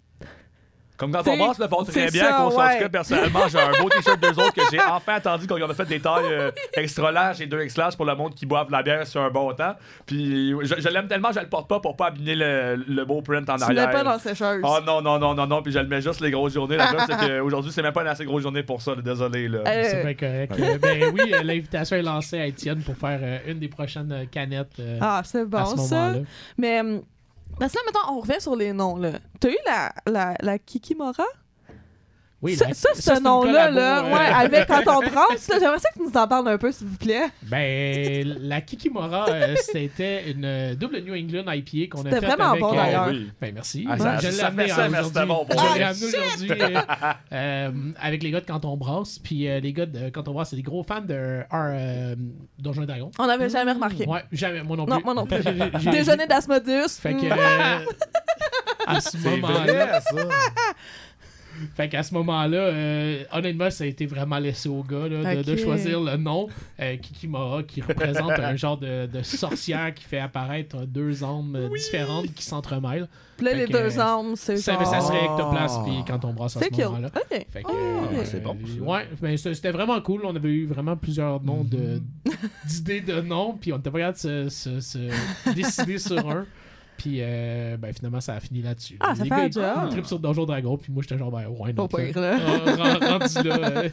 Comme quand on boss le font très c'est bien, ça, ouais. tout cas, personnellement, j'ai un beau t-shirt d'eux autres que j'ai enfin attendu qu'on a fait des tailles euh, extra larges et deux X larges pour le monde qui boive de la bière sur un bon temps. Puis je, je l'aime tellement, je le porte pas pour pas abîmer le, le beau print en Tu arrière. pas dans la sécheuse. Oh non, non, non, non, non, puis je le mets juste les grosses journées. La preuve, c'est qu'aujourd'hui, c'est même pas une assez grosse journée pour ça, là, désolé. Là. Euh, C'est bien correct. Euh, ben oui, euh, l'invitation est lancée à Étienne pour faire euh, une des prochaines euh, canettes euh, ah, c'est à bon, ce ça. Mais. Parce que là, mettons, on revient sur les noms, là. T'as eu la, la, la Kikimora? Oui, Ça, la- ça, ça, ce nom-là, là, euh, ouais, avec quand on brasse, j'aimerais ça que tu nous en parles un peu, s'il vous plaît. Ben, la Kikimora, euh, c'était une euh, double New England IPA qu'on a C'était faite vraiment avec... bon, euh, d'ailleurs. oui. Ben, merci. Ah, ça- je l'ai amené aujourd'hui. c'était bon pour Je vrai. l'ai amené aujourd'hui euh, euh, avec les gars de Quand on brasse. Puis euh, les gars de Quand on brasse, c'est des gros fans de R, euh, Donjons et Dragons. On n'avait jamais remarqué. Ouais, jamais, moi non plus. Non, moi non plus. J'ai- j'ai- Déjeuner d'Asmodius. Fait que. à ce moment-là. Fait qu'à ce moment-là, euh, honnêtement, ça a été vraiment laissé au gars là, de, choisir le nom. Euh, Kikimora, qui représente un genre de, de sorcière qui fait apparaître deux âmes euh, différentes qui s'entremêlent. Puis là, les que, deux âmes, c'est Ça, ça serait Ectoplasme, puis quand on brasse à ce moment-là. OK. Fait que, Ah, euh, c'est bon, ça. Ouais, mais c'était vraiment cool. On avait eu vraiment plusieurs noms de Mm-hmm. d'idées de noms, puis on était pas capable de se, se- se décider sur un. Puis euh, ben, finalement, ça a fini là-dessus. Ah, ça Les fait gars, un trippent sur Donjon Dragon, puis moi, j'étais genre, ben, ouais, non. Pas pire, là. rendu là. euh,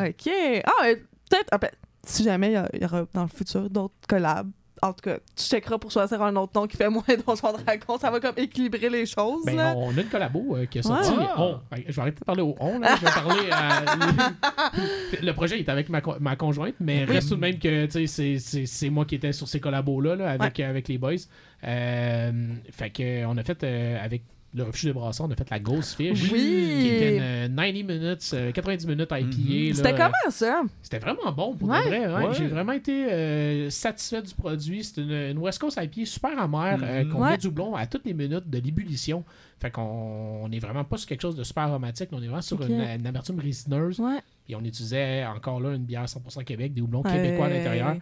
OK. Ah, mais peut-être, ah, ben, si jamais il y a- il y, aura dans le futur d'autres collabs, en tout cas, tu checkeras pour choisir un autre nom qui fait moins Donjon Dragon. Ça va comme équilibrer les choses, Ben, là. on a une collabo euh, qui est sortie. Ouais. On. Ben, je vais arrêter de parler au on. Là. Je vais parler à. le projet est avec ma, co- ma conjointe, mais reste tout de même que c'est- moi qui étais sur ces collabos-là là, avec, avec les boys. Euh, fait que on a fait euh, avec le refuge de Brasson, on a fait la Ghost Fish. Oui. Qui était une euh, 90 minutes, euh, 90 minutes IPA. là. C'était comment, ça? C'était vraiment bon pour Ouais. de vrai. Ouais. J'ai vraiment été euh, satisfait du produit. C'est une, une West Coast IPA super amère euh, qu'on met du blond à toutes les minutes de l'ébullition. Fait qu'on on est vraiment pas sur quelque chose de super aromatique. On est vraiment sur une, une amertume résineuse. Ouais. Et on utilisait encore là une bière 100% Québec, des houblons québécois à l'intérieur.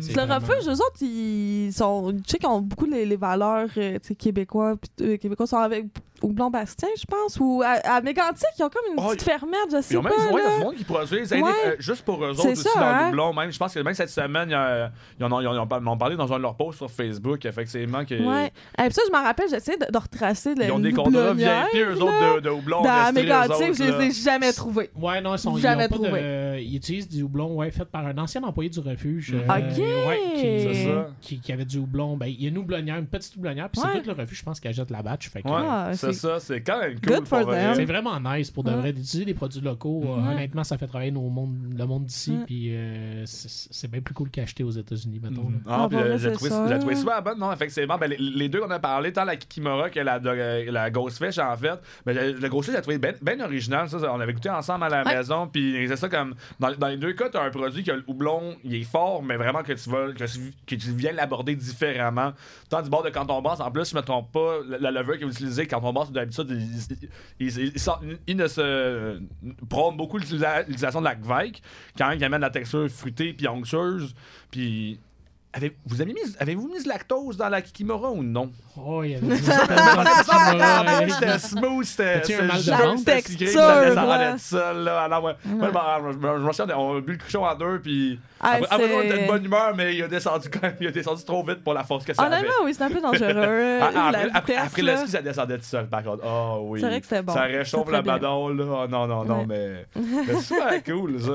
C'est Le vraiment- refuge, eux autres, ils sont. Je sais qu'ils ont beaucoup les, les valeurs euh, tu québécois. Puis, euh, québécois sont avec Houblon Bastien, je pense. Ou à, à Mégantic, ils ont comme une Oh, petite fermette, je sais Ils ont pas. même du monde, là. il y a du monde qui produisent Ouais. euh, juste pour eux autres aussi ça, dans hein? le doublon. Même, je pense que même cette semaine, ils en ont, ils ils parlé dans un de leurs posts sur Facebook, effectivement. Que, Ouais. Et puis ça, je m'en rappelle, j'essaie de, de retracer le Ils ont des contrats VIP, eux autres, de, de houblon. Dans Mégantic, je les ai jamais trouvés. Ouais, non, ils, sont, ils, Jamais ont pas trouvé. de, ils utilisent du houblon ouais, fait par un ancien employé du refuge. Mhm. euh, Ok. ouais, qui, C'est ça. qui, qui avait du houblon. Ben, il y a une houblonnière, une petite houblonnière, puis Ouais. c'est tout le refuge, je pense, qu'elle jette la batch. Fait que, Ouais, Ah, c'est c'est- ça, c'est quand même cool. Good for pour them. C'est vraiment nice pour de Ouais. vrai d'utiliser des produits locaux. Euh. Honnêtement, ça fait travailler nos mondes, le monde d'ici. Ouais. Puis euh, c'est bien plus cool qu'acheter aux États-Unis, mettons. Là. Ah, Ah, puis pour euh, vrai, j'ai trouvé, trouvé super bonne, non, effectivement. Ben, les, les deux qu'on a parlé, tant la Kikimora que la, de- la Ghostfish, en fait. Ben, le, le Ghostfish, j'ai trouvé bien original. Ça, Ça, on avait goûté ensemble à la Ouais. maison. Puis c'est ça comme. Dans, dans les deux cas, tu as un produit que le houblon, il est fort, mais vraiment que tu vas que tu, que tu viens l'aborder différemment. Tant du bord de quand on bosse, en plus, je me trompe pas, la, la levure que vous utilisez quand on d'habitude, il, il, il- il sort- il ne se prône beaucoup l'utilisa- l'utilisation de la Gveik, quand même, qui amène la texture fruitée puis onctueuse. Puis. Avez, vous avez mis, avez-vous mis du lactose dans la Kikimora ou non? Oh, il y avait Ah. C'était smooth, c'était T'as-tu un c'était mal de juste, ventre? c'était Texture, ça descendait ouais. de ça, là. Alors, ouais. Moi, je me- souviens, on a bu le cruchon en deux, puis Ah, après, on était de bonne humeur, mais il a descendu quand même, il a descendu trop vite pour la force que ça avait. Honnêtement, oui, c'est un peu dangereux. Ah, ah, la après, le ski, ça descendait tout seul, par contre. Ah oui. C'est vrai que c'était bon. Ça réchauffe bien. badon, là. Oh, non, non, non, mais. mais c'est super cool, ça.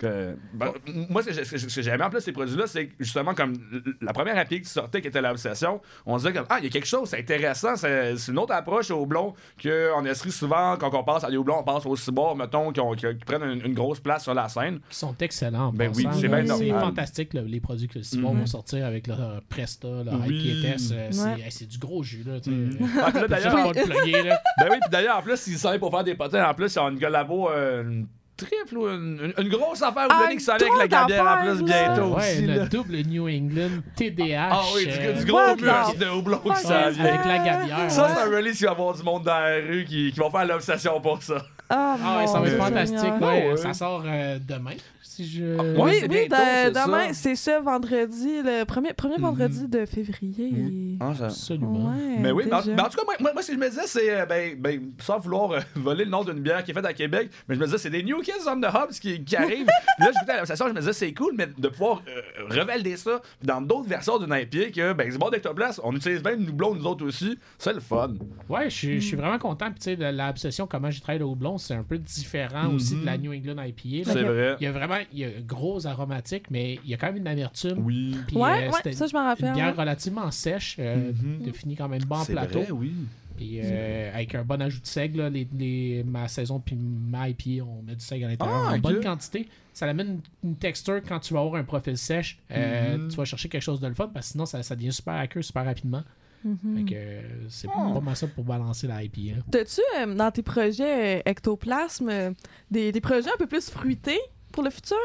Ben, moi, ce que j'ai- ce que j'ai aimé en plus ces produits-là, c'est que, justement comme la première appli qui sortait, qui était l'obsession, on se comme, ah, il y a quelque chose, c'est intéressant, c'est une autre approche au blond qu'on esprit souvent, quand on pense à des houblons, on pense aux cyborgs, mettons, qui, ont- qui- qui prennent une, une grosse place sur la scène. Qui sont excellents. en Ben oui, c'est bien C'est fantastique, là, les produits que Simon Mhm. vont sortir avec leur Presta, leur Oui. Euh, c'est Ouais. du gros jus. Là. Mhm. Ah, là, d'ailleurs. Ben oui, puis d'ailleurs, en plus, ils sont pour faire des potins. En plus, ils ont une collabo, euh, une triple ou une, une- une grosse affaire Ah, Oblonique qui s'en avec la gabière en plus bientôt Ouais, aussi. le là. double New England TDH. Ah oui, du, euh, du gros muscle the de houblon qui s'en vient. avec la gabière. Ça, ouais. c'est un release qui va avoir du monde dans la rue qui, qui vont faire l'obsession pour ça. Ah, Ah ouais, ça va être fantastique. Ouais, Ah ouais. Ça sort euh, demain. Si je... Ouais, Oui, c'est oui, demain, ça. c'est ce vendredi, le premier, premier vendredi de février. Absolument. Ouais, Mais oui, mais en, déjà. mais en tout cas, moi, moi, moi, ce que je me disais, c'est, euh, ben, ben, sans vouloir euh, voler le nom d'une bière qui est faite à Québec, mais je me disais, c'est des New Kids on the Hubs qui, qui arrivent. Puis là, j'écoutais la je me disais, c'est cool, mais de pouvoir euh, revalider ça dans d'autres versions d'une IPA que, ben, c'est bon d'Ectoplasme, on utilise même nous blonds, nous autres aussi, c'est le fun. Ouais, je suis- je suis vraiment content. Puis, tu sais, de l'obsession, comment j'ai travaillé le houblon, c'est un peu différent aussi de la New England IPA. là. C'est vrai. Il y a vraiment il y a gros aromatique, mais il y a quand même une amertume. Oui. Puis, Ouais, euh, ouais, ça, je m'en rappelle. Une bière ouais. relativement sèche, euh, Mhm. de fini quand même bon en plateau. vrai, oui. Puis euh, avec un bon ajout de seigle, là, les, les- ma saison puis ma IPA, on met du seigle à l'intérieur Ah, en bonne quantité. Ça amène une, une texture quand tu vas avoir un profil sèche. euh, Mhm. Tu vas chercher quelque chose de le fun parce que sinon ça, ça devient super aqueux super rapidement. Fait que euh, c'est Oh. pas mal ça pour balancer la IPA. T'as-tu, euh, dans tes projets euh, ectoplasme, euh, des, des projets un peu plus fruités pour le futur?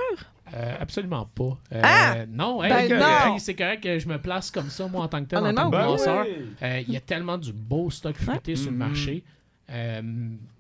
Euh, absolument pas. Euh, Ah! Non, hey, Ben c'est non! correct, c'est correct que je me place comme ça, moi, en tant que tel, en tant que ben brasseur. oui. Euh, Il y a tellement du beau stock fruité sur le Mhm. marché. Euh,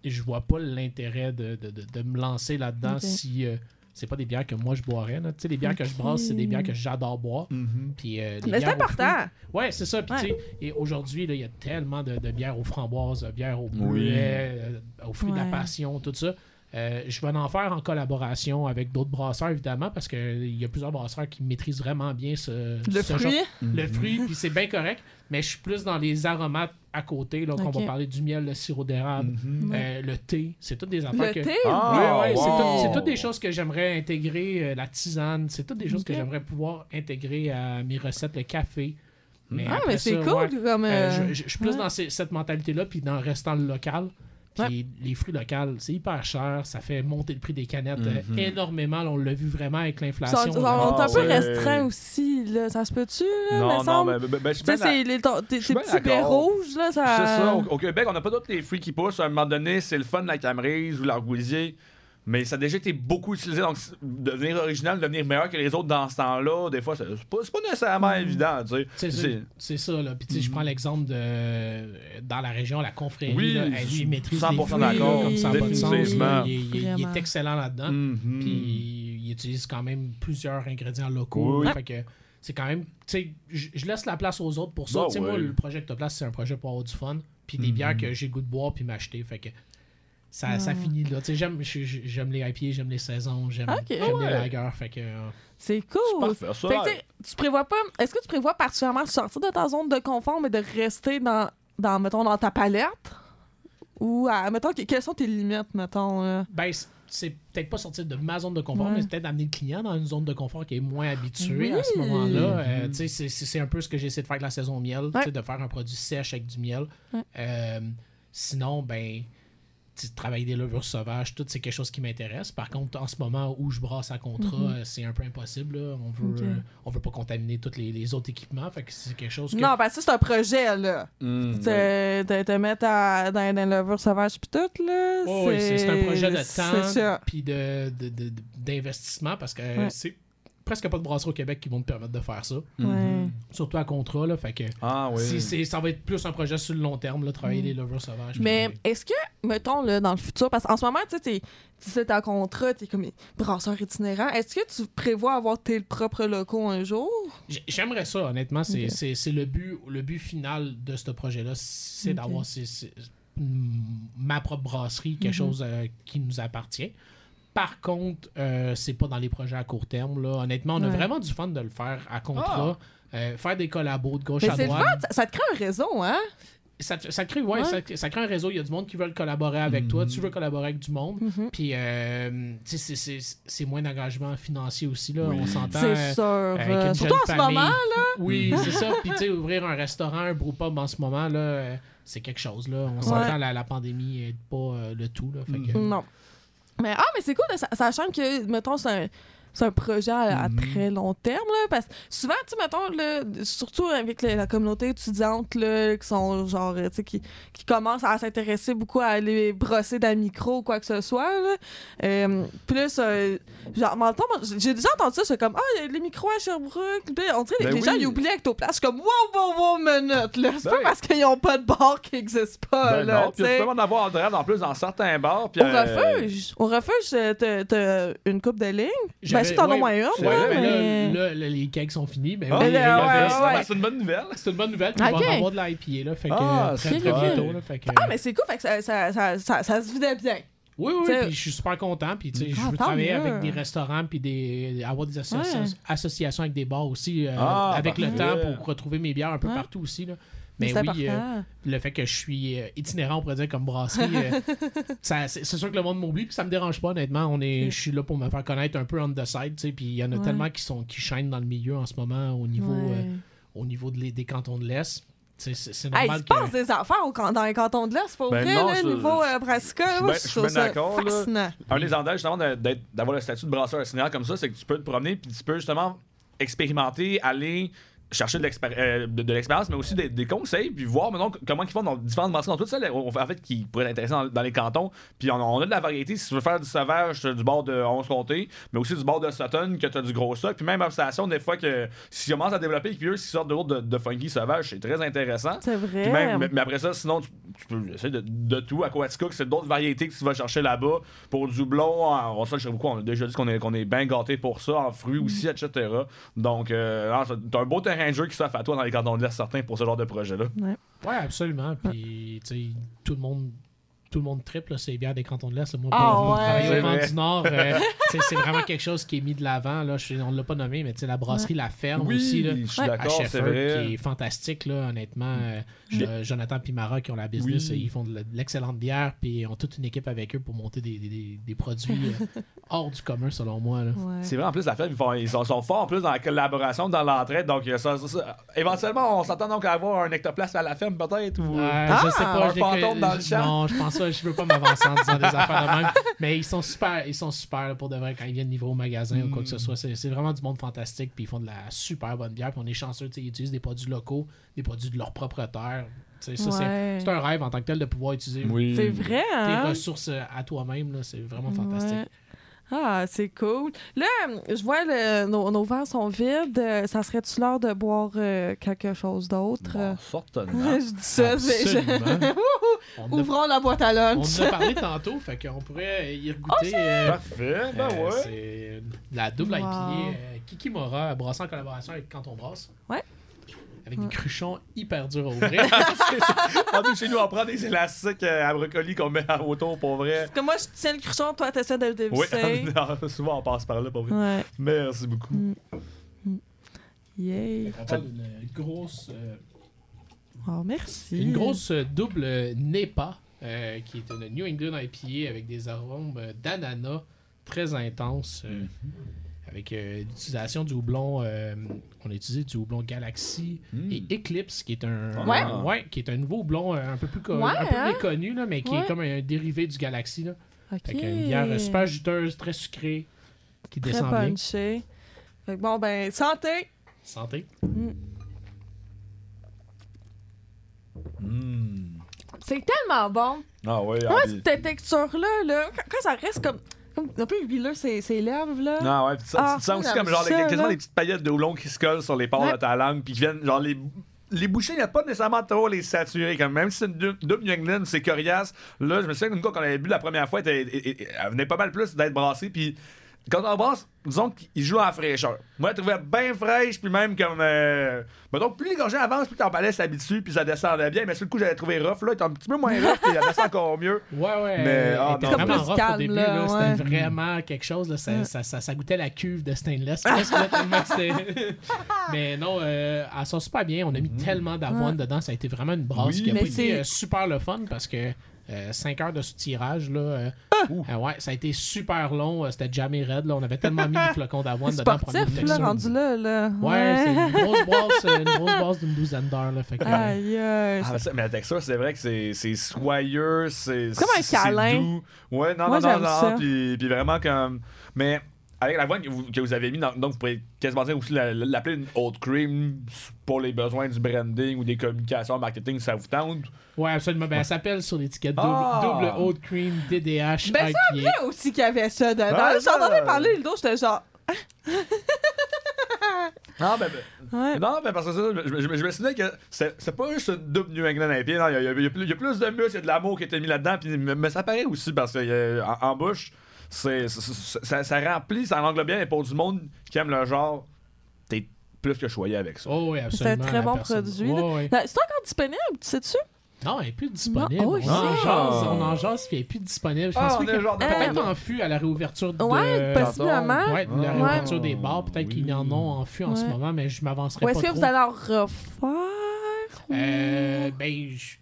je vois pas l'intérêt de, de, de- de me lancer là-dedans si euh, c'est pas des bières que moi je boirais. là. Tu sais, les bières que je brasse, c'est des bières que j'adore boire. Mhm. Puis, euh, les Mais c'est important. Ouais, c'est ça. Puis, Ouais. tu sais, et aujourd'hui, là, il y a tellement de, de bières aux framboises, de bières aux Oui. bleuets, euh, aux fruits de la passion, tout ça. Euh, je vais en faire en collaboration avec d'autres brasseurs, évidemment, parce qu'il y a plusieurs brasseurs qui maîtrisent vraiment bien ce, Le ce fruit? genre- le fruit, puis c'est bien correct, mais je suis plus dans les aromates à côté, là, qu'on Ok. va parler du miel, le sirop d'érable, Mhm. euh, le thé, c'est toutes des affaires Le que... thé? Ah, Ouais, ouais, c'est wow. tout- c'est toutes des choses que j'aimerais intégrer, euh, la tisane, c'est toutes des choses que j'aimerais pouvoir intégrer à mes recettes, le café. Mais Ah, mais c'est ça, cool ouais, comme. euh, je, je- je suis plus ouais. dans ces- cette mentalité-là, puis dans restant local. Puis les fruits locaux, c'est hyper cher, ça fait monter le prix des canettes euh, Mhm. énormément. là, on l'a vu vraiment avec l'inflation. là. sont un peu ouais. restreints aussi, là. Ça se peut-tu, Non, non, mais, mais, mais je suis Tu sais, bien c'est les, tes, je petits baies rouges, là, ça... C'est ça. Au, au Québec, on n'a pas les fruits qui poussent. À un moment donné, c'est le fun de la camerise ou l'argousier. Mais ça a déjà été beaucoup utilisé. Donc, devenir original, devenir meilleur que les autres dans ce temps-là, des fois, c'est pas, c'est pas nécessairement évident. Tu sais. C'est ça, C'est- c'est ça, là. Puis, tu sais, je prends l'exemple de. Dans la région, la confrérie, Oui, là, elle, lui, maîtrise 100% les fruits, d'accord, comme ça sens. là. Il, il- il Vraiment. est excellent là-dedans. Mhm. Puis, il utilise quand même plusieurs ingrédients locaux. Oui. Fait que c'est quand même. Tu sais, je laisse la place aux autres pour ça. Bah tu sais, moi, le projet Place, c'est un projet pour avoir du fun. Puis des Mhm. bières que j'ai le goût de boire puis m'acheter. Fait que. Ça, ça finit là. Tu sais, j'aime, j'aime les IPA, j'aime les saisons, j'aime, Ok. j'aime Ouais. les lagers. Fait que. euh, C'est C'est cool. parfait, ça. Fait que, tu prévois pas... Est-ce que tu prévois particulièrement sortir de ta zone de confort, mais de rester dans, dans mettons, dans ta palette? Ou, à, mettons, que- quelles sont tes limites, mettons? là? Ben, c'est peut-être pas sortir de ma zone de confort, Ouais. mais c'est peut-être d'amener le client dans une zone de confort qui est moins habitué à ce moment-là. Euh, tu sais, c'est- c'est c'est un peu ce que j'essaie de faire avec la saison miel, tu Ouais. sais, de faire un produit sèche avec du miel. Ouais. Euh, sinon, ben, travailler des levures sauvages, tout, c'est quelque chose qui m'intéresse. Par contre, en ce moment où je brasse à contrat, Mhm. euh, c'est un peu impossible. là. On veut, euh, on veut pas contaminer tous les, les autres équipements. Fait que c'est quelque chose que. Non, parce que c'est un projet, là. Mhm. Te, mettre à- dans, dans le levure sauvage pis tout, là. Oh, oui, c'est c'est un projet de temps ça. puis de, de- de- de- d'investissement parce que Ouais. c'est presque pas de brasserie au Québec qui vont te permettre de faire ça. Ouais. Surtout à contrat, là. Fait que Ah oui. si c'est, ça va être plus un projet sur le long terme, là, travailler Mm. les levures sauvages. Mais puis- est-ce que, mettons, là, dans le futur, parce qu'en ce moment, tu sais, t'es- tu sais, t'es en contrat, t'es comme brasseur itinérant, est-ce que tu prévois avoir tes propres locaux un jour? J'aimerais ça, honnêtement. C'est, Ok. c'est- c'est le but le but final de ce projet-là. C'est d'avoir ma propre brasserie, quelque Mhm. chose euh, qui nous appartient. Par contre, euh, c'est pas dans les projets à court terme. Là. Honnêtement, on a Ouais. vraiment du fun de le faire à contrat. Euh, faire des collabos de gauche Mais à le droite. fun, ça, ça te crée un réseau, hein? ça, crée, ouais, Ouais. Ça, ça crée un réseau. Il y a du monde qui veulent collaborer avec toi. Tu veux collaborer avec du monde. Mhm. Puis, euh, c'est- moins d'engagement financier aussi. Là, On s'entend. C'est euh, sûr. avec euh, une surtout en ce moment, là. Oui, c'est ça. Puis, tu sais, ouvrir un restaurant, un brewpub en ce moment, là, euh, c'est quelque chose. Là. On s'entend, la, la pandémie n'est pas euh, le tout. Là, fait que- Non. Mais, ah, mais c'est cool, sa- sachant que, mettons, c'est un, c'est un projet à, à très long terme, là, parce que souvent, tu mettons, là, surtout avec la, la communauté étudiante, là, qui sont, genre, tu sais, qui, qui commencent à s'intéresser beaucoup à aller brosser d'un micro ou quoi que ce soit, là. Euh, plus, euh, genre, j'ai déjà entendu ça, c'est comme, ah, il y a les micros à Sherbrooke, Puis on dirait Ben les gens, ils oublient Ectoplasme, je suis comme, wow, wow, wow, minute, là, c'est Ben pas oui. parce qu'ils n'ont pas de bar qui n'existe pas, Ben là, non, puis tu peux en avoir en plus dans certains bars. Puis, Au euh, refuge, au refuge, t'as- une coupe de ligne. Ben, J'avais- si t'en as ouais, moins une, c'est Ouais, là, vrai, mais là, mais... là, là, les cakes sont finis. Ben oui, c'est une bonne nouvelle. C'est une bonne nouvelle. Puis avoir de la IPA. Là, fait que, Ah, euh, très, c'est très vrai. bientôt. Là, fait que, Ah, mais c'est cool, fait que ça, ça, ça, ça, ça se vidait bien. Oui, oui, T'sais- puis je suis super content. Puis, tu sais, je Ah, veux travailler mieux. avec des restaurants, puis des, avoir des associations, Ouais. associations avec des bars aussi, euh, Ah, avec le temps pour retrouver mes bières un peu Ouais. partout aussi. Là. Mais oui, euh, le fait que je suis euh, itinérant, on pourrait dire, comme brasserie, euh, ça- c'est c'est sûr que le monde m'oublie, puis ça me dérange pas, honnêtement. On est, Je suis là pour me faire connaître un peu on the side, tu sais, puis il y en a Ouais. tellement qui, sont, qui chaînent dans le milieu en ce moment au niveau, Ouais. euh, au niveau de les- des cantons de l'Est. c'est c'est Hey, il normal se que. passe des affaires au dans les cantons de l'Est, c'est pas Ben vrai, non, là, je- niveau euh, brassica. je suis moi, je je suis trouve ça d'accord. Un des avantages justement de- d'être- d'avoir le statut de brasseur assigné comme ça, c'est que tu peux te promener puis tu peux justement expérimenter, aller chercher de euh, de, l'expérience, mais aussi des, des conseils, puis voir maintenant comment ils font dans différentes brasseries dans tout ça, on- en fait, qui pourrait être intéressant dans, dans les cantons. Puis on, on a de la variété. Si tu veux faire du sauvage, du bord de 11 comté, mais aussi du bord de Sutton, que tu as du gros stock. Puis même obstation, des fois, que si tu commences à développer, puis eux, s'ils sortent de l'autre de, de funky sauvage, c'est très intéressant. C'est vrai. même- mais, mais après ça, sinon, tu, tu peux essayer de, de tout. Aquatica, que c'est d'autres variétés que tu vas chercher là-bas. Pour du blond, en- on sait chez beaucoup, on a déjà dit qu'on est, qu'on est bien gâté pour ça, en fruits aussi, etc. Donc, euh, t'as un beau terrain jeu qui s'offre à toi dans les cantons de l'Est, certains, pour ce genre de projet-là. Ouais, absolument. Puis, tu sais, tout le monde. Tout le monde triple, c'est bières des cantons de l'Est. Moi, pour, pour ouais. travailler au Vent du Nord, euh, c'est vraiment quelque chose qui est mis de l'avant. Là. Je sais- on l'a pas nommé, mais tu sais, la brasserie La Ferme Oui, aussi. Là, je suis à qui est fantastique, là, honnêtement. Euh, Jonathan Pimara qui ont la business, Oui. ils font de l'excellente bière, puis ils ont toute une équipe avec eux pour monter des, des- des- des produits euh, hors du commun, selon moi. Ouais. C'est vrai, en plus, la fête, ils, font- ils sont, sont forts en plus dans la collaboration, dans l'entraide. Donc, ça, ça- ça- éventuellement, on s'attend donc à avoir un ectoplasme à la ferme, peut-être. Ou... Euh, Ah! je sais pas, Un fantôme dans le champ. Non, je pense pas, je veux pas m'avancer en disant des affaires de même. Mais ils sont super, ils sont super là, pour de vrai quand ils viennent livrer au magasin ou quoi que ce Mm. soit. C'est vraiment du monde fantastique, puis ils font de la super bonne bière, puis on est chanceux, tu sais, ils utilisent des produits locaux, des produits de leur propre terre. Ça, c'est- Ouais. c'est un rêve en tant que tel de pouvoir utiliser Oui. C'est vrai, tes hein? ressources euh, à toi-même, là, c'est vraiment fantastique. Ouais. Ah, c'est cool. Là, je vois le- nos, nos verres sont vides. Euh, Ça serait-tu l'heure de boire euh, quelque chose d'autre? Bon, certainement. je dis ça, c'est... je- Absolument. On en a- Ouvrons la boîte à on lunch. en a parlé tantôt, fait qu'on pourrait y regoûter. euh, Parfait, ben Euh, ouais. C'est la double Wow. IPA euh, Kiki Mora, brassée en collaboration avec Quand on brasse. Ouais. Avec des cruchons hyper durs à ouvrir. En plus, chez nous, on prend des élastiques euh, à brocoli qu'on met autour pour vrai. Parce que moi, je tiens le cruchon, toi, t'essaies de le Oui, dévisser. non, souvent on passe par là pour vrai. Ouais. Merci beaucoup. Yay. on parle d'une grosse, euh, Oh, merci. une grosse euh, double NEPA, euh, qui est une New England IPA avec des arômes d'ananas très intenses. euh, Avec euh, l'utilisation du houblon, euh, on a utilisé du houblon Galaxy et Eclipse, qui est un, Ouais. un- ouais, qui est un nouveau houblon euh, un peu plus Ouais, un peu hein? méconnu, là, mais qui Ouais. est comme un dérivé du Galaxy. Là. OK. Fait une bière super juteuse, très sucrée, qui Très descend bien. punché. Fait que bon, ben, santé. Santé. Mm. C'est tellement bon. Ah ouais, Moi, ah, cette texture-là, là, quand, quand ça reste comme, comme un peu huileux, ses, ses lèvres, là. Ah ouais, puis ça, Ah, tu sens aussi comme genre ça, quasiment là. des petites paillettes de houblon qui se collent sur les pores Ouais. de ta langue, puis qui viennent genre les. Les bouchées, il n'y a pas nécessairement trop les saturer. Comme même si c'est une dou- double New England, c'est coriace. Là, je me souviens qu'une fois qu'on avait bu la première fois, elle, était- elle- elle- elle venait pas mal plus d'être brassée. Puis quand on brasse, disons qu'il joue en fraîcheur. Moi, je trouvais bien fraîche, puis même comme. Euh... mettons, plus les gorgées avancent, plus ton palais s'habitue, puis ça descendait bien. Mais sur le coup, j'avais trouvé rough. Là, il était un petit peu moins rough, puis elle descend encore mieux. Ouais, ouais. Mais, ah, était vraiment Plus rough calme, au début. là, là, ouais. C'était vraiment quelque chose. Là, ça, ça, ça, ça goûtait la cuve de stainless. Mais non, euh, elle sort super bien. On a mis tellement d'avoine dedans. Ça a été vraiment une brasse Oui. qui a Mais été euh, super le fun parce que 5 heures de soutirage, là, euh, euh, ouais, ça a été super long. euh, C'était jamais raide. Là. On avait tellement mis des flocons d'avoine dedans Sportif, là, rendu là, là. Ouais, c'est une grosse euh, une grosse brasse d'une douzaine d'heures. Là, fait que, euh, Aïe, aïe. Ah, mais, ça- mais la texture, c'est vrai que c'est c'est soyeux, c'est Comme un câlin. doux. Ouais, non, Moi, non, non, non. puis vraiment comme. Mais avec l'avoine que vous, que vous avez mis, dans- donc vous pourriez quasiment dire aussi la- la- l'appeler une old cream pour les besoins du branding ou des communications marketing, ça vous tente? ouais, absolument. Ben, elle s'appelle sur l'étiquette double, Ah! double Oat Cream DDH Ben, ça. Là aussi qu'il y avait ça dedans. Ouais, J'entendais ça. parler le dos, j'étais genre. Ah, ben, ben, Ouais. Non, ben parce que ça, je, je- je me souviens que c'est c'est pas juste une double New England non, il y, a- il y y a plus- il y a plus de muscle, il y a de l'amour qui a été mis là-dedans, mais, mais ça paraît aussi parce que euh, en, en bouche, c'est, c'est- c'est- ça, ça remplit, ça englobe bien, et pour du monde qui aime le genre, t'es plus que choyé avec ça. Oh, oui, C'est absolument. un très bon personne. produit. Ben, C'est encore disponible, tu sais-tu? Non, elle est plus disponible. Non, oh, on, en jase, on en jase, puis elle est plus disponible. Je pense Ah, que- genre de peut-être Euh, en fût à la réouverture de... Ouais, possiblement. Ouais, la réouverture des bars. Peut-être Oui. qu'ils en ont en fût en ce moment, mais je m'avancerai Ou pas est-ce que trop. vous allez en refaire? Euh, ben, je-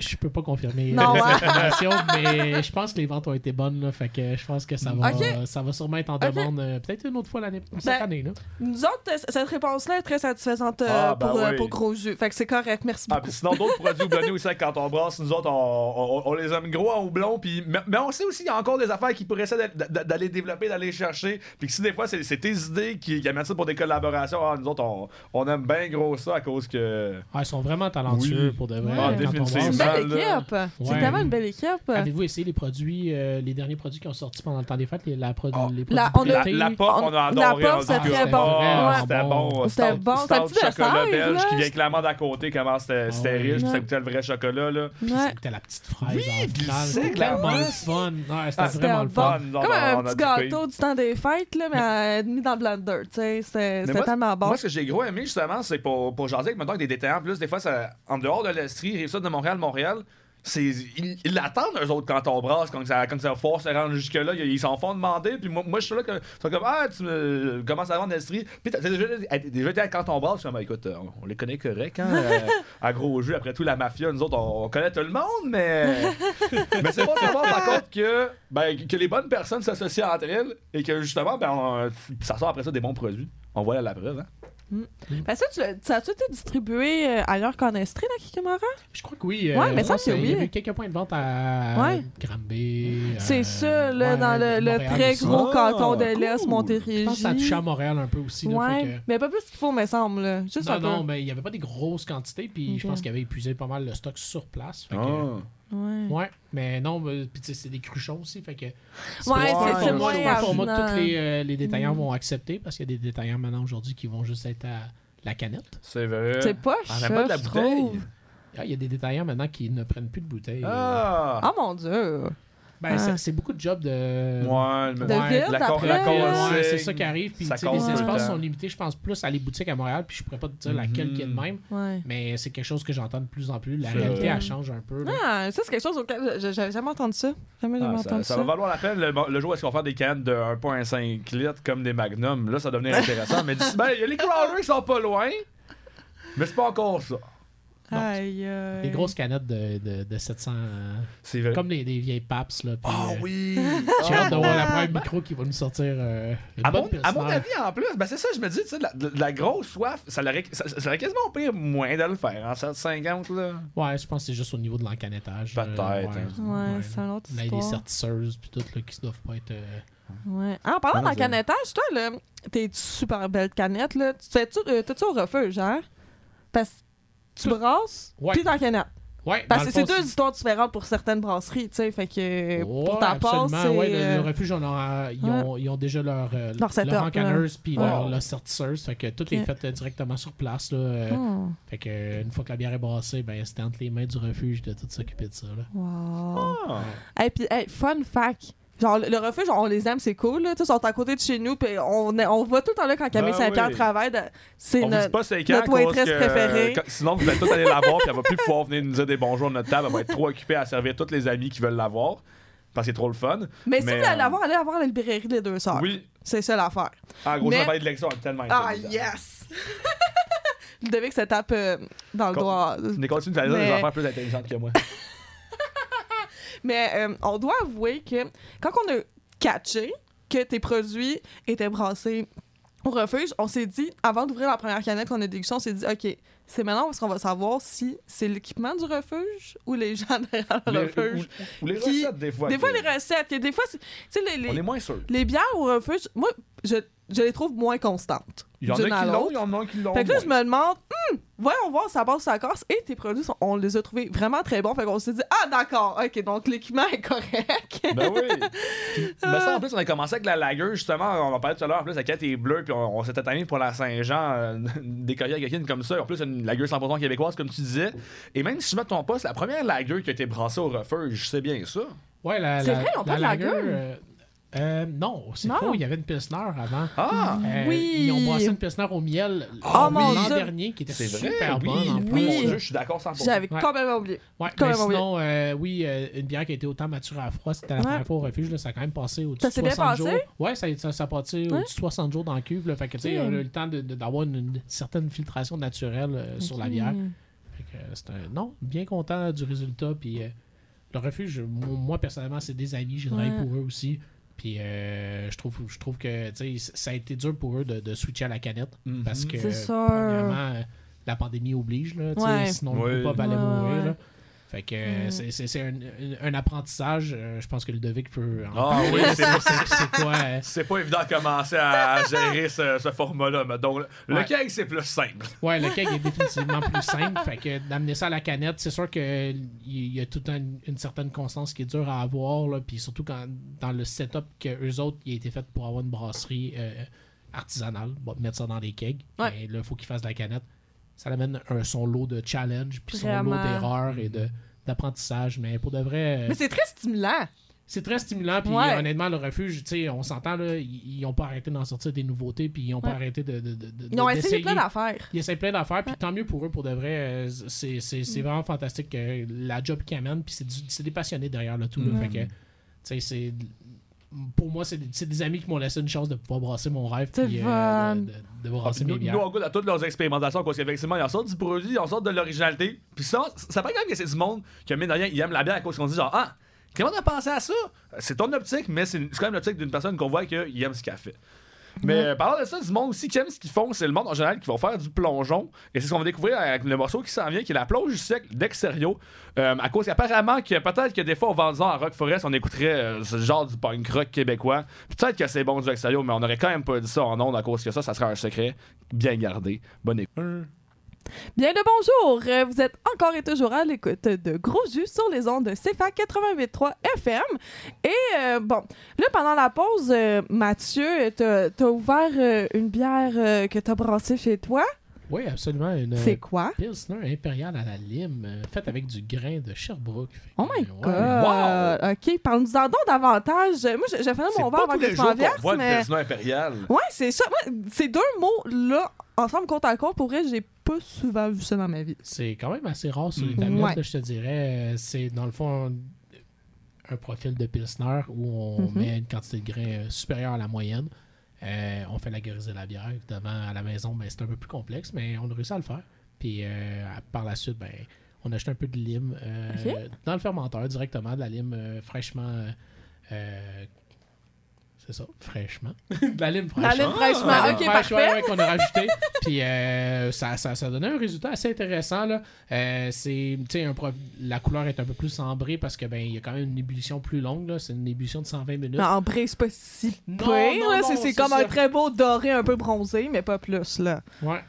Je peux pas confirmer Non, euh, ouais. cette information, mais je pense que les ventes ont été bonnes. Là, fait que je pense que ça va, ça va sûrement être en demande euh, peut-être une autre fois l'année cette Ben, année. Là. Nous autres, euh, cette réponse-là est très satisfaisante euh, Ah, ben pour, oui. pour gros jus. Fait que c'est correct, merci Ah, beaucoup. sinon, d'autres produits houblonnés aussi, quand on brasse, nous autres, on, on- on les aime gros en houblon. Puis, mais, mais on sait aussi qu'il y a encore des affaires qui pourraient essayer d'a- d'a- d'aller développer, d'aller chercher. Puis que si des fois, c'est tes idées qui, qui amènent ça pour des collaborations, ah, nous autres, on, on aime bien gros ça à cause que. Ah, ils sont vraiment talentueux Oui. pour de vrai. Ah, définitivement. Belle équipe. C'est Ouais. tellement une belle équipe. Avez-vous essayé les produits, euh, les derniers produits qui ont sorti pendant le temps des fêtes, les, la pro- Ah, les produits la- on a- La, la pop, on a On- la adoré. en c'était tout cas. très bon. Ah, Ouais. C'était bon. C'était bon. C'était un petit chocolat dessert, belge là? qui vient clairement d'à côté, comment c'était Ah c'était ouais. riche, puis ça Ouais. goûtait le vrai chocolat. Là. Ça Ouais. goûtait la petite fraise Oui, en puis finale. le C'était la tellement le mousse. fun. Ouais, c'était Ah, c'était vraiment le fun. Comme un on a petit trippé. gâteau du temps des fêtes, là, mais euh, mis dans le blender. tu sais. C'était Mais c'était moi, tellement bon. Moi, ce que j'ai gros aimé, justement, c'est pour, pour jaser avec, mettons, avec des détaillants. Plus, des fois, ça, en dehors de l'Estrie, rive sud de Montréal, Montréal, ils, l'attendent, eux autres, quand on brasse, quand ça, quand ça force se rendre jusque-là. Ils ils s'en font demander. Puis moi, moi je suis là, que, sont comme, ah, tu me commences à vendre l'Estrie. Puis t'as déjà, déjà été à quand on brasse. Je suis comme, écoute, euh, on, on les connaît correct, hein. euh, à gros jeu, après tout, la mafia, nous autres, on, on connaît tout le monde, mais. mais c'est bon de savoir, par contre, que, ben, que les bonnes personnes s'associent entre elles et que, justement, ben, on- ça sort après ça des bons produits. On voit la preuve, hein. Ben ça, tu ça a-tu été distribué euh, ailleurs qu'en Estrie, dans Kikimara? Je crois que oui. euh, Ouais, mais ça, c'est Il y a oui. eu quelques points de vente à Ouais. Granby. C'est euh, ça, là, ouais, dans le, très aussi. gros Ah, canton de l'Est, cool. Montérégie. Je pense que ça a touché à Montréal un peu aussi. Là, Ouais, que- mais pas plus qu'il faut, me semble. là. Juste Non, un non, peu. mais il n'y avait pas des grosses quantités, puis je pense qu'il avait épuisé pas mal le stock sur place. fait que- Ah. Ouais. Ouais, mais non, mais, puis tu sais, c'est des cruchons aussi, fait que... Ouais, pas c'est- un format- moins c'est pas un format que tous les, euh, les détaillants Mm. vont accepter, parce qu'il y a des détaillants maintenant aujourd'hui qui vont juste être à la canette. C'est vrai. C'est pas On ça, n'a pas de la bouteille. Ah, Il y a des détaillants maintenant qui ne prennent plus de bouteilles. Ah! Ah mon dieu. Ben, Ah. c'est- beaucoup de jobs de... Ouais, De ville, la, d'après, la Ouais, c'est ça qui arrive. Puis les espaces sont limités, je pense, plus à les boutiques à Montréal. Puis je pourrais pas te dire laquelle qui est de Mhm. même. Ouais. Mais c'est quelque chose que j'entends de plus en plus. La réalité, elle change un peu. là. Ah, ça, c'est quelque chose auquel j'avais jamais entendu ça. Jamais, Ah, jamais ça, entendu ça ça. va valoir la peine le, le jour où est-ce qu'on va faire des cannes de 1.5 litres comme des Magnum. Là, ça va devenir intéressant. mais d'ici, ben, il y a les crawlers qui sont pas loin. Mais c'est pas encore ça. Aïe, aïe. Des grosses canettes de, de, de 700. euh, C'est vrai. comme les, les vieilles paps. Là, puis, Ah euh, oui! J'ai hâte de voir la Ah. première micro qui va nous sortir euh, une À bonne mon, à mon avis, en plus, ben c'est ça, je me dis, tu sais, la, la- grosse soif, ça aurait, ça, ça aurait quasiment au pire moins de le faire en 750, là. Ouais, je pense que c'est juste au niveau de l'encanettage. euh, Peut-être, ouais, hein. Ouais, c'est un autre Là, les histoire. certisseuses, puis tout, là, qui doivent pas être. euh, Ouais. Ah, en parlant Ouais, d'un c'est- canettage, toi, là, tes super belles canettes, là, tu fais-tu, euh, t'as-tu au refuge, hein? Parce que tu Tout. brasses, Ouais. puis t'en. Ouais, Parce que c'est deux histoires différentes pour certaines brasseries, tu sais, fait que Ouais, pour ta part, c'est... Ouais, le, euh, le refuge, on a- ils, ont, ils ont déjà leur, euh, Leur setup, leur encanneuse puis leur, leur sortisseuse. Fait que tout est fait euh, directement sur place. Là, euh, oh, Fait que euh, une fois que la bière est brassée, ben, c'était entre les mains du refuge de tout s'occuper de ça. Là. wow. Ah. Et puis, hey, fun fact. Genre, le refuge, on les aime, c'est cool, là. Ils sont à côté de chez nous, puis on, on voit tout le temps là quand Camille Ben Saint-Pierre oui. travaille. C'est notre. pas notre waitress que, préférée. quand- sinon vous allez tous aller la voir, puis elle va plus pouvoir venir nous dire des bonjours à notre table, elle va être trop occupée à servir tous les amis qui veulent la voir, parce que c'est trop le fun. Mais si Mais, vous allez euh, la voir, allez la voir à la librairie des deux sœurs. Oui, C'est ça l'affaire. en gros, Mais- de est tellement Ah, yes! Que ça tape euh, dans le Con- doigt. Nous fais dire des Mais- affaires plus intelligentes que moi. Mais euh, on doit avouer que quand on a catché que tes produits étaient brassés au refuge, on s'est dit, avant d'ouvrir la première canette qu'on a dégustée, on s'est dit, OK, c'est maintenant parce qu'on va savoir si c'est l'équipement du refuge ou les gens derrière le Les- refuge. ou, ou les Qui- recettes, des fois. Des fois, les recettes, des fois, tu sais, les, On est les, moins sûr. les bières au refuge, moi, je, je les trouve moins constantes. Il y en a d'une à qui l'ont, l'autre. il y en a qui l'ont. Fait que là, je me demande, Hmm, voyons voir, ça passe sa Corse et tes produits, sont- on les a trouvés vraiment très bons. Fait qu'on s'est dit, ah, d'accord, ok, donc l'équipement est correct. Ben oui. Ben ça, en plus, on a commencé avec la lager, justement. On en parlait tout à l'heure. En plus, la quête est bleue, puis on, on s'était tanné pour la Saint-Jean, euh, des avec comme ça. En plus, une lager 100% québécoise, comme tu disais. Et même si je me trompe pas, c'est la première lager qui a été brassée au refuge. C'est bien ça? Ouais, la, C'est la, vrai, ils ont pas de lager, lager? euh, euh, non, c'est faux. Il y avait une Pilsner avant. Ah! Euh, Oui. Ils ont brassé une Pilsner au miel Oh, mon l'an Dieu. dernier qui était C'est vrai, super oui. bonne en plus. Oui. Mon Dieu, je suis d'accord 100%. J'avais Ouais. complètement oublié. Ouais, Quand mais sinon, euh, oui, euh, une bière qui a été autant maturée à froid, c'était la Ouais. première fois au refuge, là, ça a quand même passé au-dessus Ça de s'est bien 60 passé? jours. Ouais, ça, ça, ça a passé au-dessus de 60 jours dans la cuve. Là, fait que, tu sais, Ok. on a eu le temps d'avoir une, une certaine filtration naturelle euh, sur la bière. Fait que, euh, c'est un- non, bien content du résultat. Puis euh, le refuge, mo- moi personnellement, c'est des amis, j'ai travaillé pour eux aussi. Puis euh, je trouve je trouve que tu sais, ça a été dur pour eux de, de switcher à la canette. Mhm. Parce que premièrement, euh, la pandémie oblige, là, Ouais. sinon Ouais. le groupe allait Ouais, mourir. ouais. là. Fait que euh, Mm. c'est- un, un- apprentissage. euh, je pense que Ludovic peut. en Ah oui, parler. c'est- quoi euh, C'est pas évident de commencer à gérer ce, ce format-là. mais Donc, le Ouais. keg, c'est plus simple. Ouais, le keg est définitivement plus simple. Fait que d'amener ça à la canette, c'est sûr que il y a toute un- une certaine constance qui est dure à avoir. Là, puis surtout quand dans le setup que eux autres, il a été fait pour avoir une brasserie euh, artisanale, bon, mettre ça dans des kegs. Ouais. Mais là, il faut qu'ils fassent de la canette. Ça amène un, son lot de challenge, puis son lot d'erreurs et de d'apprentissage. Mais pour de vrai, euh, Mais c'est très stimulant. c'est très stimulant. Puis Ouais. honnêtement, le refuge, tu sais, on s'entend, là, ils ils ont pas arrêté d'en sortir des nouveautés, puis ils ont pas arrêté de, de, de- de- Ils ont essayé plein d'affaires. Ils essayent plein d'affaires, puis tant mieux pour eux, pour de vrai. euh, C'est c'est- Mm. vraiment fantastique euh, la job qu'ils amènent, puis c'est du- c'est des passionnés derrière le tout. là. Mm. Fait que, tu sais, c'est. Pour moi, c'est des, c'est des amis qui m'ont laissé une chance de pouvoir brasser mon rêve, C'est puis euh, de, de- de brasser mes Nous, bières. nous, on goûte à toutes leurs expérimentations parce qu'effectivement, ils en sortent du produit, ils en sortent de l'originalité. Puis ça, ça paraît quand même que c'est du monde qui, mine de rien, ils aiment la bière à cause qu'on dit genre, ah, comment t'as pensé à ça? C'est ton optique, mais c'est c'est quand même l'optique d'une personne qu'on voit qu'il aime ce qu'elle fait. Mais euh, parlant de ça, du monde aussi qui aime ce qu'ils font, c'est le monde en général qui va faire du plongeon. Et c'est ce qu'on va découvrir avec le morceau qui s'en vient, qui est la plonge sec d'Exterio. Euh, à cause qu'apparemment, que peut-être que des fois, au Vendant à Rock Forest, on écouterait euh, ce genre du punk rock québécois. Peut-être que c'est bon du Exterio, mais on aurait quand même pas dit ça en ondes à cause que ça, ça serait un secret bien gardé. Bonne écoute. Bien le bonjour, Euh, vous êtes encore et toujours à l'écoute de Gros Jus sur les ondes de CFA 88.3 FM. Et euh, bon, là pendant la pause, euh, Mathieu, t'as as ouvert une bière que t'as brassée chez toi. Oui, absolument. Une C'est quoi? Pilsner impériale à la lime, euh, faite avec du grain de Sherbrooke. Fait Oh my ouais. god! Ok, parle-nous-en donc davantage. Moi, j'ai fait mon verre avant que jours m'en mais... Pilsner impériale. Ouais, c'est ça. Moi, ces deux mots-là, ensemble côte à côte, pour vrai, j'ai pas souvent vu ça dans ma vie. C'est quand même assez rare sur les Mhm. tablettes, Ouais. là, je te dirais. Euh, C'est dans le fond un, profil de Pilsner où on Mhm. met une quantité de grains euh, supérieure à la moyenne. Euh, on fait lagariser la bière, évidemment, à la maison, ben, c'est un peu plus complexe, mais on a réussi à le faire. Puis euh, par la suite, ben, on a acheté un peu de lime euh, dans le fermenteur directement, de la lime fraîchement. C'est ça, fraîchement. de la lime fraîche. La lime fraîchement, ok, fraîche, parfait. ouais, ouais, qu'on a rajouté. Puis euh, ça, ça, ça donnait un résultat assez intéressant. Là. Euh, c'est, tu sais, un pro- la couleur est un peu plus ambrée parce que ben il y a quand même une ébullition plus longue. Là. C'est une ébullition de 120 minutes. Mais en vrai, c'est pas si Non, pire, non, là. non, C'est- C'est c'est comme ça. un très beau doré un peu bronzé, mais pas plus, là. Ouais.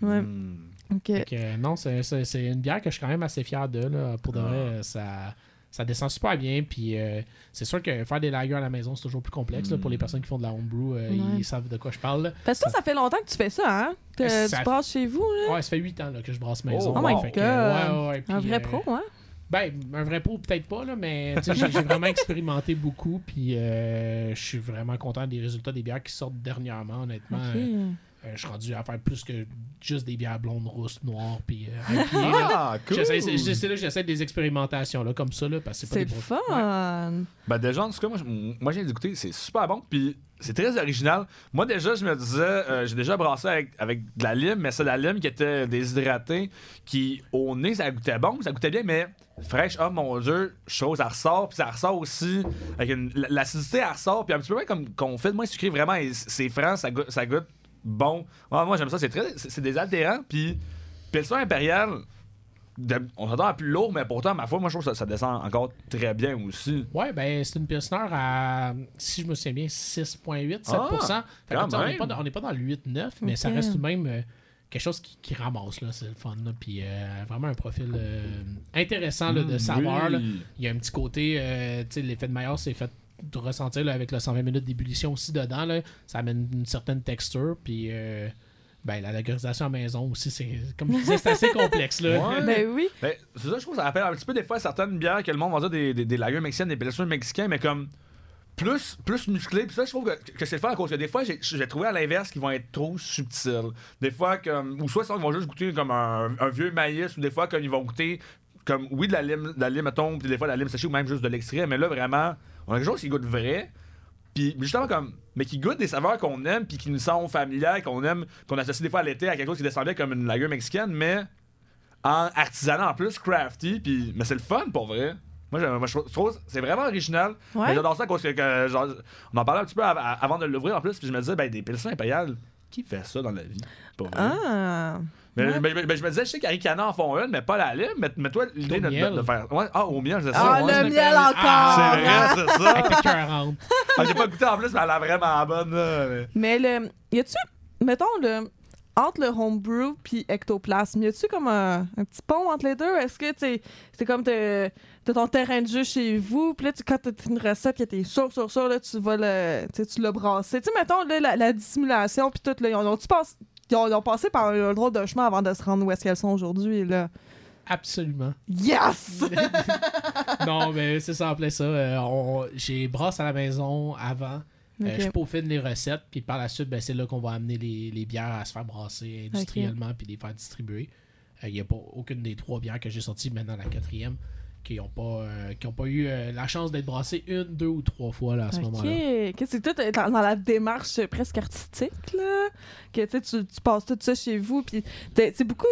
Ouais, Hmm. ok. Euh, non, c'est, c'est- c'est une bière que je suis quand même assez fier de. Là. Pour de Ah. vrai, ça, ça descend super bien. Puis euh, c'est sûr que faire des lagers à la maison, c'est toujours plus complexe. là, pour les personnes qui font de la homebrew, euh, Ouais. ils savent de quoi je parle. là. Parce que toi, ça fait longtemps que tu fais ça, hein? Que Ça- tu passes chez vous, là? Ouais, ça fait 8 ans là, que je brasse maison. Oh my Fait que, God. ouais, ouais, puis, Un vrai euh, pro, hein? Ben, un vrai pro, peut-être pas, là, mais j'ai vraiment expérimenté beaucoup, puis euh, je suis vraiment content des résultats des bières qui sortent dernièrement, honnêtement. Euh, je suis rendu à faire plus que juste des bières blondes, rousses, noires, puis euh. Ah, cool! J'essaie c'est- c'est là que j'essaie des expérimentations, là, comme ça, là, parce que c'est pas C'est des le fun! Ouais. Ben déjà, en tout cas, moi, moi j'ai d'écouter, c'est super bon, puis c'est très original. Moi déjà, je me disais, euh, j'ai déjà brassé avec, avec de la lime, mais c'est de la lime qui était déshydratée, qui au nez, ça goûtait bon, ça goûtait bien, mais fraîche, oh mon dieu, chose, ça ressort, puis ça ressort aussi, avec une, l'acidité, elle ressort, puis un petit peu comme qu'on fait de moins sucré, vraiment, et c'est franc, ça goûte, ça goûte bon. Ouais, moi j'aime ça, c'est très, c'est désaltérant, puis Pilsner impérial, de- on s'entend à plus lourd, mais pourtant, ma foi, moi je trouve que ça, ça descend encore très bien aussi. Ouais, ben c'est une Pilsner à, si je me souviens bien, 6,8, 7%. fait que, quand tu sais, on n'est pas, pas dans le 8-9, mais ça reste tout de même euh, quelque chose qui, qui ramasse, là, c'est le fun. Là, puis euh, vraiment un profil euh, intéressant là, de Mm, saveur. là. oui. Il y a un petit côté, euh, tu sais, l'effet de Maillard s'est fait de ressentir là, avec le 120 minutes d'ébullition aussi dedans. Là. Ça amène une certaine texture, puis euh, ben, la lagerisation à maison aussi, c'est comme je disais, c'est assez complexe. Là. Ouais. Ben oui. Ben, c'est ça, je trouve que ça rappelle un petit peu des fois certaines bières que le monde va dire des, des, des lagers mexicaines, des blessures mexicains, mais comme plus, plus musclés. Puis ça, je trouve que, que c'est le fun à cause que des fois, j'ai, j'ai trouvé à l'inverse qu'ils vont être trop subtils. Des fois, comme, ou soit ils vont juste goûter comme un, un vieux maïs, ou des fois, comme ils vont goûter comme, oui, de la lime, de la lime, mettons, puis des fois, de la lime séchée, ou même juste de l'extrait, mais là, vraiment, on a quelque chose qui goûte vrai. Puis justement comme mais qui goûte des saveurs qu'on aime puis qui nous sont familières, qu'on aime, qu'on associe des fois à l'été à quelque chose qui bien comme une lager mexicaine, mais en artisanat en plus, crafty, puis mais c'est le fun pour vrai. Moi, je, moi, je trouve c'est vraiment original. Ouais. Mais j'adore ça cause que, que, genre, on en parlait un petit peu av- avant de l'ouvrir en plus, puis je me disais, ben, des pilsons impériales, qui fait ça dans la vie? Pour vrai? Ah. Mais, Ouais. mais- mais- mais je me disais, je sais qu'Aricana en font une, mais pas la lime. Mais, mais toi, l'idée de, de- de faire. Ouais, ah, au miel, c'est ça. Ah, le miel encore! Ah, C'est vrai, c'est ça. Avec 40. Ah, J'ai pas goûté en plus, mais elle a vraiment bonne. Là. mais- Mais le. Y a-tu. Mettons, le. Entre le homebrew puis ectoplasme, y a-tu comme un, un petit pont entre les deux? Est-ce que c'est comme t'as ton terrain de jeu chez vous, puis là, tu, quand t'as une recette que t'es sûr, sûr, sûr, là, tu vas le. Tu tu l'as brassé. Tu sais, mettons, là, la, la dissimulation puis tout, là, ils ont-tu pass- ils ont, ils ont passé par un drôle de chemin avant de se rendre où est-ce qu'elles sont aujourd'hui, là. Absolument. Yes! non, mais c'est ça, en plein ça. Euh, on- J'ai brasse à la maison avant. Euh, je peaufine les recettes, puis par la suite, ben, c'est là qu'on va amener les, les bières à se faire brasser industriellement, puis les faire distribuer. Euh, Il n'y a pas aucune des trois bières que j'ai sorties, maintenant la quatrième, qui n'ont pas, euh, qui ont pas eu euh, la chance d'être brassées une, deux ou trois fois là, à ce moment-là. que c'est tout dans, dans la démarche euh, presque artistique, là. Que tu tu passes tout ça chez vous, puis c'est beaucoup.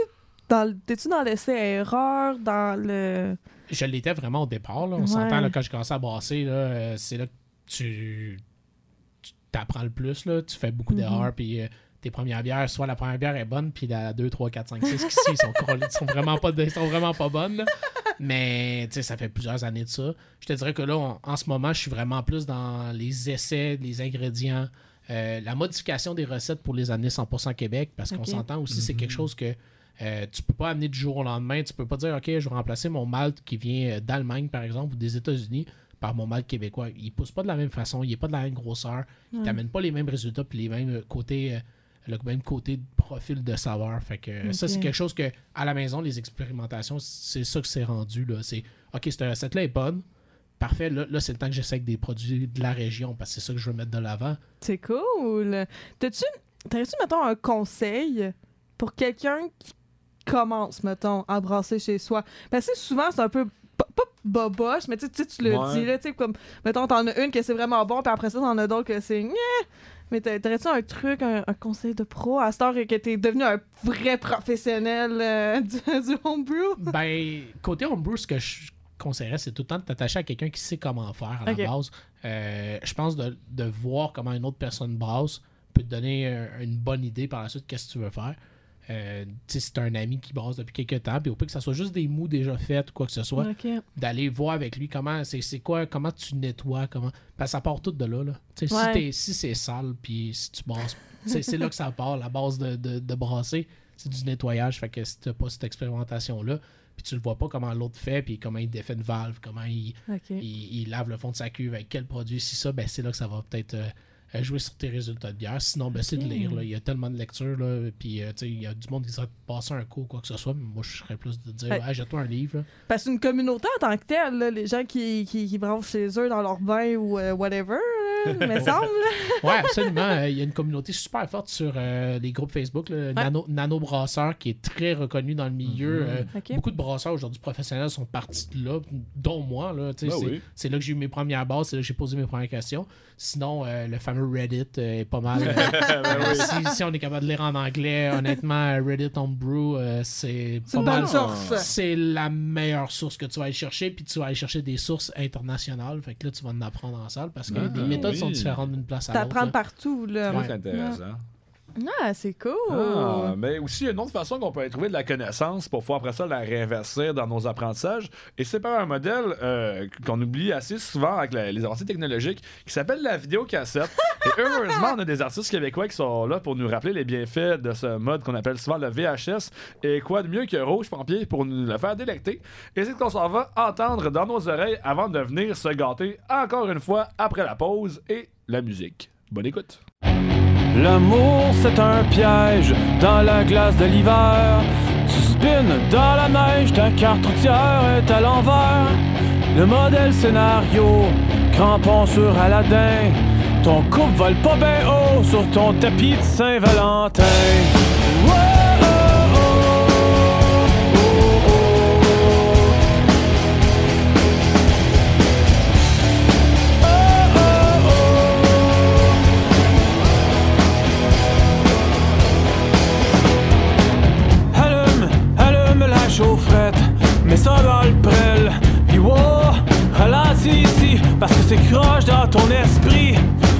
T'es-tu dans l'essai-erreur, dans le. Je l'étais vraiment au départ. Là. On Ouais. s'entend là, quand j'ai commencé à brasser, là, c'est là que tu t'apprends le plus. Là. Tu fais beaucoup Mhm. d'erreurs. Puis tes premières bières, soit la première bière est bonne, puis la 2, 3, 4, 5, 6 qui ici, sont, collées- sont, vraiment pas de- sont vraiment pas bonnes. là. Mais tu sais, ça fait plusieurs années de ça. Je te dirais que là, on- en ce moment, je suis vraiment plus dans les essais, les ingrédients, euh, la modification des recettes pour les années 100% Québec, parce qu'on s'entend aussi, c'est quelque chose que euh, tu peux pas amener du jour au lendemain. Tu peux pas dire, OK, je vais remplacer mon malt qui vient euh, d'Allemagne, par exemple, ou des États-Unis, par mon malt québécois. Il pousse pas de la même façon, il est pas de la même grosseur, il t'amène pas les mêmes résultats, puis les mêmes euh, côtés. euh, le même côté de profil de saveur. Fait que ça, c'est quelque chose que, à la maison, les expérimentations, c'est ça que c'est rendu. là. C'est OK, cette recette-là est bonne. Parfait, là, là, c'est le temps que j'essaie avec des produits de la région parce que c'est ça que je veux mettre de l'avant. C'est cool. T'as-tu, t'aurais-tu, mettons, un conseil pour quelqu'un qui commence, mettons, à brasser chez soi? Parce que souvent, c'est un peu. Pas, pas boboche, mais tu sais, tu sais, tu le Ouais. dis, là, tu sais, comme, mettons, t'en as une que c'est vraiment bon, puis après ça, t'en as d'autres que c'est. Mais t'a- t'aurais-tu un truc, un, un conseil de pro à cette heure que t'es devenu un vrai professionnel euh, du, du homebrew? Ben, côté homebrew, ce que je conseillerais, c'est tout le temps de t'attacher à quelqu'un qui sait comment faire à la base. Euh, je pense de, de voir comment une autre personne brasse peut te donner euh, une bonne idée par la suite qu'est-ce que tu veux faire. Euh, t'as un ami qui brasse depuis quelques temps, puis au pire que ça soit juste des mous déjà faits ou quoi que ce soit, d'aller voir avec lui comment c'est c'est quoi comment tu nettoies comment parce que ça part tout de là, là. Ouais. si si c'est sale puis si tu brasses c'est c'est là que ça part la base de, de, de brasser c'est du nettoyage fait que si t'as pas cette expérimentation là puis tu le vois pas comment l'autre fait puis comment il défait une valve comment il, il lave le fond de sa cuve avec quel produit si ça ben c'est là que ça va peut-être euh, euh, jouer sur tes résultats de bière sinon ben c'est de lire là. il y a tellement de lectures là puis euh, tu sais il y a du monde qui serait de passer un cours quoi que ce soit mais moi je serais plus de dire Ouais. ouais, jette-toi un livre là. Parce qu'une communauté en tant que telle, là, les gens qui, qui, chez eux dans leur bain ou euh, whatever, là, me semble. Ouais, absolument. Euh, Il y a une communauté super forte sur euh, les groupes Facebook. Nano, Nano Brasseur, qui est très reconnu dans le milieu. Euh, Ok. Beaucoup de brasseurs aujourd'hui professionnels sont partis de là, dont moi. Là, Ben c'est, oui. c'est là que j'ai eu mes premières bases, c'est là que j'ai posé mes premières questions. Sinon, euh, le fameux Reddit euh, est pas mal. euh, Ben si, si on est capable de lire en anglais, honnêtement, euh, Reddit Homebrew, euh, c'est pas mal. source. C'est la meilleure source que tu vas aller chercher, puis tu vas aller chercher des sources internationales. Fait que là, tu vas en apprendre en salle parce que Ah, les méthodes oui. sont différentes d'une place à l'autre. T'apprends partout, là. Ouais. C'est intéressant. Ah, c'est cool. Ah, mais aussi, une autre façon qu'on peut trouver de la connaissance pour pouvoir après ça la réinvestir dans nos apprentissages. Et c'est par un modèle euh, qu'on oublie assez souvent avec la- les avancées technologiques qui s'appelle la vidéocassette. Et heureusement, on a des artistes québécois qui sont là pour nous rappeler les bienfaits de ce mode qu'on appelle souvent le VHS. Et quoi de mieux que Rouge Pompier pour nous le faire délecter. Et c'est ce qu'on s'en va entendre dans nos oreilles avant de venir se gâter encore une fois après la pause et la musique. Bonne écoute. L'amour c'est un piège dans la glace de l'hiver. Tu spins dans la neige, ta carte routière est à l'envers. Le modèle scénario, crampon sur Aladdin. Ton couple vole pas bien haut sur ton tapis de Saint-Valentin. Parce que c'est croche dans ton esprit.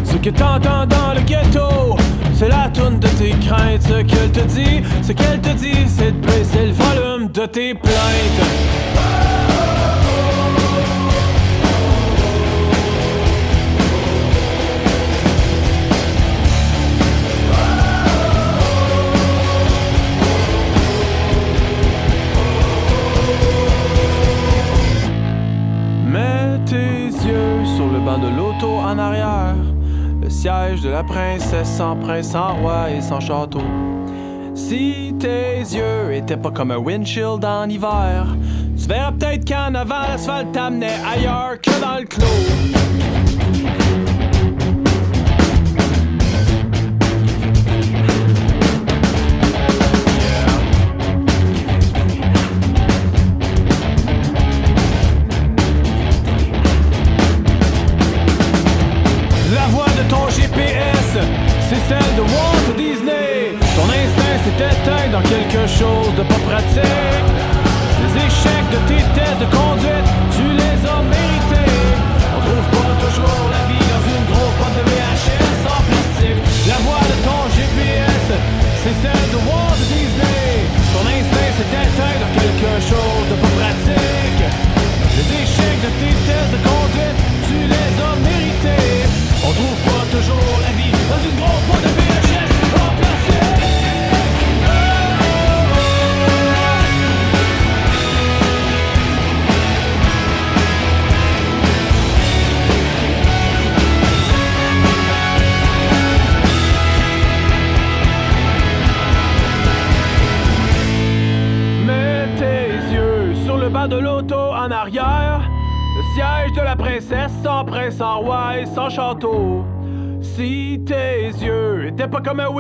Ce que t'entends dans le ghetto, c'est la toune de tes craintes. Ce qu'elle te dit, ce qu'elle te dit, c'est de baisser le volume de tes plaintes. Banc de l'auto en arrière. Le siège de la princesse sans prince, sans roi et sans château. Si tes yeux étaient pas comme un windshield en hiver, tu verrais peut-être qu'en avant l'asphalte t'amenait ailleurs que dans le clos.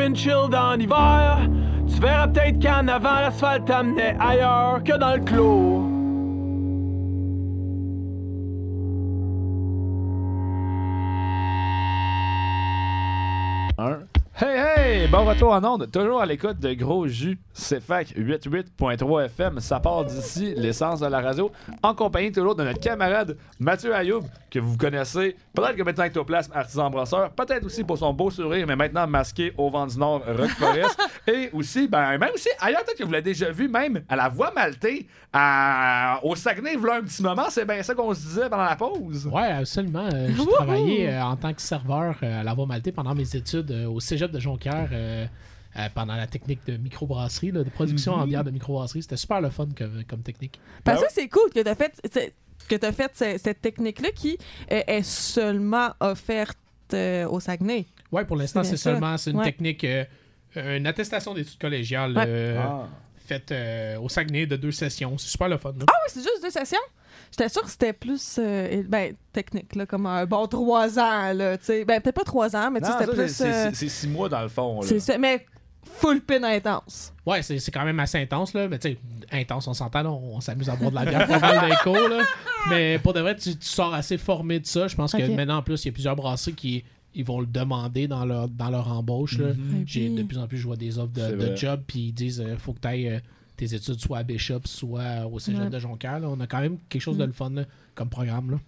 En hiver, tu verras peut-être qu'en avant l'asphalte t'amenait ailleurs que dans le clos. Bon retour en onde, toujours à l'écoute de Gros Jus, CFAC 88.3 FM. Ça part d'ici, l'essence de la radio, en compagnie toujours de notre camarade Mathieu Ayoub, que vous connaissez, peut-être comme étant ectoplasme artisan brosseur, peut-être aussi pour son beau sourire, mais maintenant masqué au vent du Nord, Rock Forest. Et aussi, ben, même aussi, ailleurs, peut-être que vous l'avez déjà vu, même à la voix maltée, à- au Saguenay, voilà un petit moment, c'est bien ça qu'on se disait pendant la pause. Ouais, absolument. Euh, j'ai travaillé euh, en tant que serveur euh, à la Voie Maltais pendant mes études au cégep de Jonquière. Euh, euh, pendant la technique de microbrasserie, là, de production en bière de microbrasserie. C'était super le fun comme, comme technique. Parce Ben que c'est cool que t'as fait, c'est- que t'as fait ce- cette technique-là qui euh, est seulement offerte euh, au Saguenay. Ouais, pour l'instant, C'est seulement c'est une Ouais. technique, une attestation d'études collégiales Ouais. euh, Ah. faite euh, au Saguenay de deux sessions. C'est super le fun. là. Ah oui, c'est juste deux sessions? J'étais sûre que c'était plus euh, ben, technique, là, comme un bon trois ans. Là, tu sais. ben, peut-être pas trois ans, mais tu sais, Non, c'était plus. c'est- euh, c'est six mois dans le fond. là. c'est ça, mais full pin intense. Ouais, c'est c'est quand même assez intense, là. Mais tu sais, intense, on s'entend, là, on, on s'amuse à boire de la bière pas mal cours, là. Mais pour de vrai, tu, tu sors assez formé de ça. Je pense que maintenant, en plus, il y a plusieurs brasseries qui ils vont le demander dans leur, dans leur embauche. là. Mhm. J'ai De plus en plus, je vois des offres de, de job, puis ils disent euh, faut que tu ailles tes études soit à Bishop, soit au cégep Ouais. de Jonquière. là. On a quand même quelque chose de Mm. le fun là, comme programme. Là.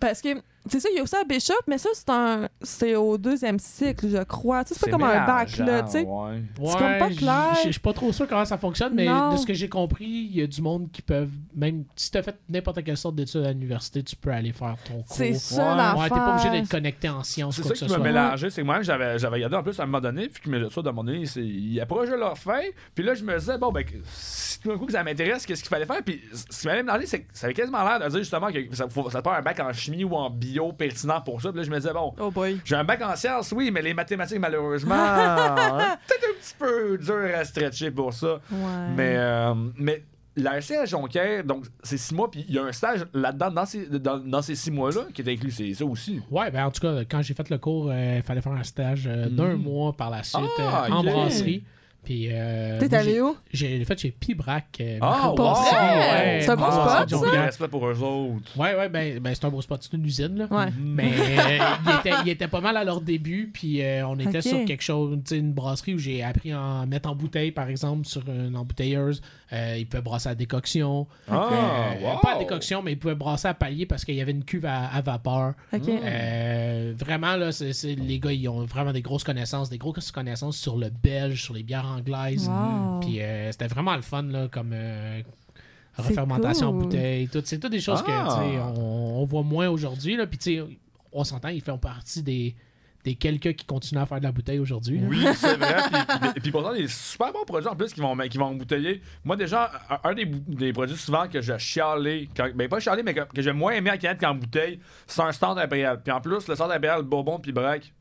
Parce que, c'est ça, il y a aussi à Bishop, mais ça, c'est un c'est au deuxième cycle, je crois. Tu sais, c'est pas comme un bac, là, tu sais. Ouais. C'est comme pas clair. Je suis pas trop sûr comment ça fonctionne, mais Non. de ce que j'ai compris, il y a du monde qui peuvent, même si tu as fait n'importe quelle sorte d'études à l'université, tu peux aller faire ton cours. C'est ça Ouais. l'affaire. Ouais, t'es pas obligé d'être connecté en sciences C'est quoi ça que ce qui m'a soit. mélangé, c'est que moi j'avais j'avais regardé en plus à un moment donné, puis que me ça, à un moment donné, ils approchaient leur fin, puis là je me disais bon ben si tout d'un coup que ça m'intéresse, qu'est-ce qu'il fallait faire, puis ce qui m'avait mélangé, c'est que ça avait quasiment l'air de dire justement que ça, faut, ça te prend un bac en chimie ou en bio pertinent pour ça, puis là je me disais bon Oh j'ai un bac en sciences, oui, mais les mathématiques, malheureusement, hein, peut-être un petit peu dur à stretcher pour ça. Ouais. Mais, euh, mais la RC à Jonquière, donc c'est six mois, puis il y a un stage là-dedans, dans ces, dans, dans ces six mois-là, qui est inclus, c'est ça aussi. Ouais, ben en tout cas, quand j'ai fait le cours, euh, il fallait faire un stage euh, d'un Mhm. mois par la suite Ah, euh, en brasserie. Puis. euh, T'es allé où? J'ai fait chez Pibrac. euh, Ah, wow! ouais, C'est un bon ouais, spot, ça? Respect pour eux autres. Ouais, ouais, ben, ben c'est un beau spot, c'est une usine, là. Ouais. Mais euh, il, était, il était pas mal à leur début, puis euh, on était sur quelque chose, tu sais, une brasserie où j'ai appris à en mettre en bouteille, par exemple, sur une embouteilleuse. Euh, ils pouvaient brasser à décoction. Ah, Euh, wow. Pas à décoction, mais ils pouvaient brasser à palier parce qu'il y avait une cuve à, à vapeur. Euh, vraiment, là, les gars, ils ont vraiment des grosses connaissances, des grosses connaissances sur le belge, sur les bières anglaises. Wow. Puis euh, c'était vraiment le fun, là, comme euh, refermentation en bouteille. Tout, c'est toutes des choses Ah. que on, on voit moins aujourd'hui. là. Puis tu sais, on s'entend, ils font partie des, des quelques qui continuent à faire de la bouteille aujourd'hui. là. Oui, c'est vrai. Puis, puis, pourtant, des super bons produits en plus qui vont, qui vont embouteiller. Moi, déjà, un, des, produits souvent que je chialais, quand, ben pas chialé, mais que, que j'ai moins aimé à canette qu'en bouteille, c'est un stand impérial. Puis en plus, le stand impérial, Bourbon puis Braque,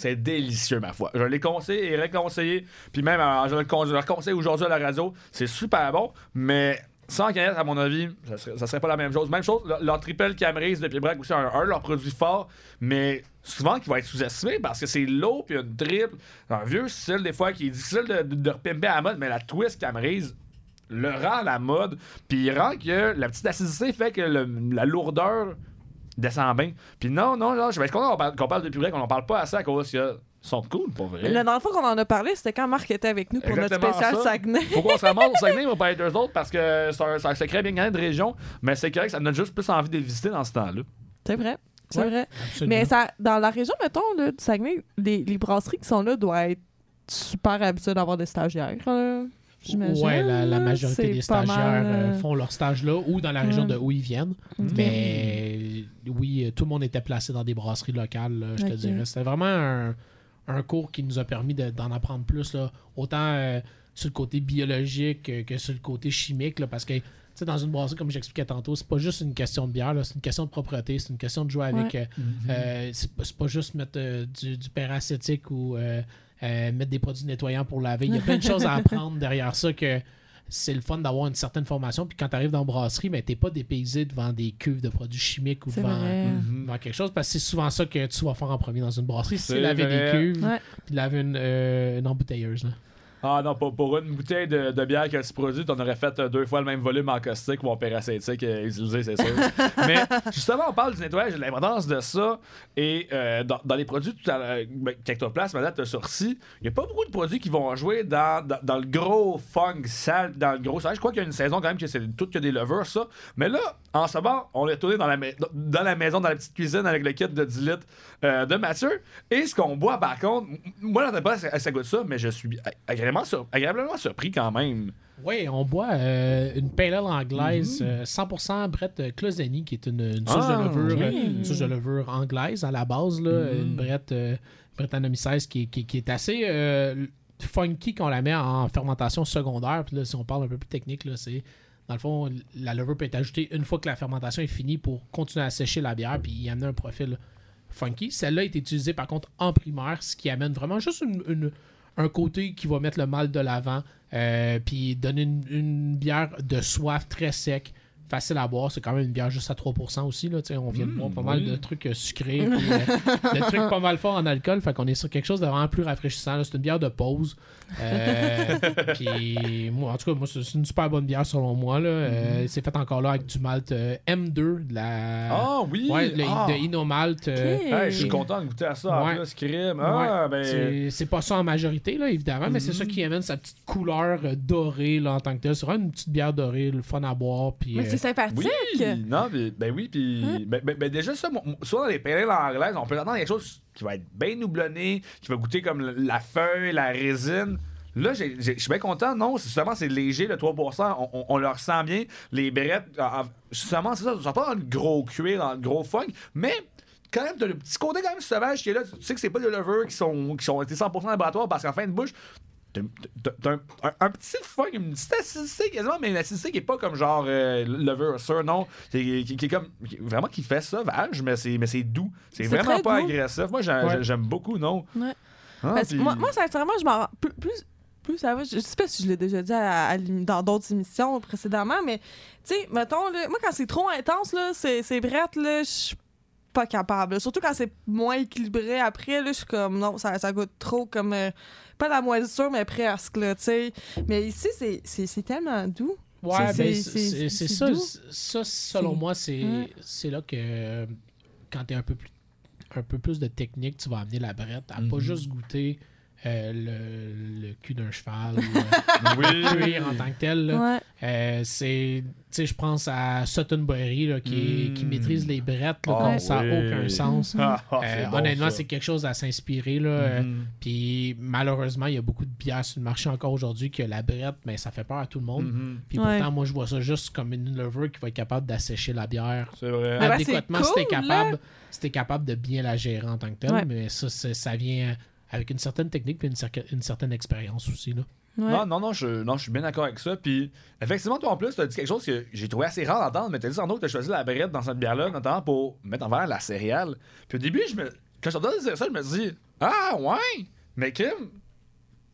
c'est délicieux, ma foi. Je l'ai conseillé et réconseillé. Puis même, euh, je le, conseille aujourd'hui à la radio. C'est super bon, mais sans canette, à mon avis, ça serait, serait pas la même chose. Même chose, leur, leur triple Camerise de Pibrac aussi, un, un de leurs produits forts, mais souvent qui va être sous-estimé parce que c'est lourd puis une triple. Un vieux style, des fois, qui est difficile de, de, repimper à la mode, mais la twist Camerise le rend à la mode, puis il rend que la petite acidité fait que la lourdeur descend bien. Puis non, non, non, je vais être content qu'on parle, qu'on parle de Pibrac, on n'en parle pas assez à cause qu'ils sont cool, pour vrai. La dernière fois qu'on en a parlé, c'était quand Marc était avec nous pour Exactement notre spécial ça. Saguenay. Faut qu'on se ramasse au Saguenay, on va pas être eux autres parce que c'est un, c'est un secret bien gagné de région, mais c'est correct, ça me donne juste plus envie de les visiter dans ce temps-là. C'est vrai. C'est Ouais, vrai. Absolument. Mais ça, dans la région, mettons, là, du Saguenay, les, les brasseries qui sont là doivent être super habituées d'avoir des stagiaires. là, J'imagine. Ouais, la, majorité des stagiaires mal, euh, euh, font leur stage là ou dans la région Ouais. de où ils viennent. Mais oui, euh, tout le monde était placé dans des brasseries locales, là, je te dirais. C'était vraiment un, un cours qui nous a permis de- d'en apprendre plus, là, autant euh, sur le côté biologique que sur le côté chimique, là, parce que dans une brasserie, comme j'expliquais tantôt, c'est pas juste une question de bière, c'est une question de propreté, c'est une question de jouer avec. euh, c'est pas- c'est pas juste mettre euh, du, du peracétique ou euh, euh, mettre des produits nettoyants pour laver. Il y a plein de choses à apprendre derrière ça que c'est le fun d'avoir une certaine formation. Puis quand tu arrives dans la brasserie, mais t'es pas dépaysé devant des cuves de produits chimiques ou C'est devant, quelque chose. Parce que c'est souvent ça que tu vas faire en premier dans une brasserie. C'est C'est laver vrai. des cuves, Ouais. puis laver une, euh, une embouteilleuse. là. Ah non, pour, pour une bouteille de, de bière que tu produis, on aurait fait euh, deux fois le même volume en caustique ou en peracétique euh, utilisé, c'est sûr. Mais justement, on parle du nettoyage, de l'importance de ça. Et euh, dans, dans les produits tout à l'heure, ben, qu'Ectoplasme, madame, t'as sorti, il n'y a pas beaucoup de produits qui vont jouer dans, dans, dans le gros funk sale, dans le gros sale. Je crois qu'il y a une saison quand même que c'est tout que des levures, ça. Mais là, en ce moment, on est tourné dans la, dans la maison, dans la petite cuisine avec le kit de 10 litres euh, de Mathieu. Et ce qu'on boit, par contre, moi, pas ça, ça goûte ça, mais je suis agréablement, sur- agréablement surpris quand même. Oui, on boit euh, une pale ale anglaise Mhm. euh, 100% Brett euh, Closeni, qui est une, une souche Ah, de levure, euh, une souche de levure anglaise à la base, là, Mhm. une Brett euh, qui, qui, qui est assez funky quand on la met en fermentation secondaire. Puis là, si on parle un peu plus technique, c'est dans le fond, la levure peut être ajoutée une fois que la fermentation est finie pour continuer à sécher la bière puis y amener un profil funky. Celle-là est utilisée par contre en primaire, ce qui amène vraiment juste un côté qui va mettre le mal de l'avant, euh, puis donner une bière de soif très sec, facile à boire. C'est quand même une bière juste à 3% aussi. Là, tu sais, on vient de Mm, boire pas mal oui. de trucs euh, sucrés, puis, euh, de trucs pas mal forts en alcool. Fait qu'on est sur quelque chose de vraiment plus rafraîchissant. C'est une bière de pause. Euh, puis, moi, en tout cas, moi, c'est une super bonne bière selon moi. Là. Euh, c'est fait encore là avec du malt euh, M2, de la. Ah oui! Ouais, le- ah. de Inomalt. euh, Ok. Hey, je suis content de goûter à ça en Ouais. plus, crime. Ah, Ouais. ben. C'est- pas ça en majorité, là, évidemment, mais c'est ça qui amène sa petite couleur dorée là, en tant que tel. C'est vraiment une petite bière dorée, le fun à boire. Puis, Mais euh, c'est sympathique. Oui, non, ben oui, puis ben, ben- ben déjà ça, souvent dans les périls anglaises, on peut attendre quelque chose qui va être bien doublonné, qui va goûter comme la- feuille, la résine. Là, je suis bien content, non, c'est justement, c'est léger, le 3%, on, on, on le ressent bien. Les brettes, en- en- justement, c'est ça, ils sont pas dans le gros cuir, dans le gros funk, mais quand même, t'as le petit côté quand même sauvage qui est là. Tu sais que c'est pas des levures qui sont, qui sont été 100% laboratoire parce qu'en fin de bouche, T'as un, un- un petit fun, une petite acidité quasiment, mais une acidité qui est pas comme genre euh, levure sûr, non. Qui, qui- qui est comme. qui- vraiment qui fait sauvage, mais c'est, mais c'est doux. C'est, vraiment pas doux. agressif. Moi, Ouais. j'aime beaucoup, non. Ouais. Ah, Parce que puis- moi, moi, sincèrement, je m'en. Plus, plus, plus ça va, je, sais pas si je l'ai déjà dit à- à l'ém- dans d'autres émissions précédemment, mais tu sais, mettons, là, moi, quand c'est trop intense, là, c'est, c'est brette, là, je pas capable. Surtout quand c'est moins équilibré après, là, je suis comme non, ça, ça goûte trop comme euh, pas la moisissure, mais presque, là, tu sais. Mais ici, c'est- c'est c'est tellement doux. Ouais, C'est- ben, c'est- c'est c'est- c'est c'est ça. doux. Ça, selon C'est- moi, c'est Ouais. c'est là que euh, quand tu un peu plus un peu plus de technique, tu vas amener la brette à pas Mhm. juste goûter euh, le, le cul d'un cheval ou euh, Oui. le cuir en tant que tel. là. Ouais. Euh, c'est tu sais je pense à Sutton Berry là, qui, Mm. qui maîtrise les brettes là, Ah, comme ça n'a aucun sens. Ah, ah, Euh, bon, honnêtement, ça. c'est quelque chose à s'inspirer. là. Euh, Mhm. Puis malheureusement, il y a beaucoup de bières sur le marché encore aujourd'hui que la brette, mais ça fait peur à tout le monde. Mhm. Puis Ouais. pourtant, moi, je vois ça juste comme une lover qui va être capable d'assécher la bière C'est vrai. Ah, ben, adéquatement si t'es cool, capable, si t'es capable de bien la gérer en tant que tel. Ouais. Mais ça, c'est- ça vient avec une certaine technique puis une, certaine expérience aussi. Là. Ouais. Non, non, non, je, non, je suis bien d'accord avec ça. Puis, effectivement, toi en plus, tu as dit quelque chose que j'ai trouvé assez rare d'entendre, mais tu as dit sans doute que tu as choisi la brette dans cette bière-là, notamment pour mettre en valeur la céréale. Puis au début, je me... quand je t'entends dire ça, je me dis Ah, ouais, mais Kim.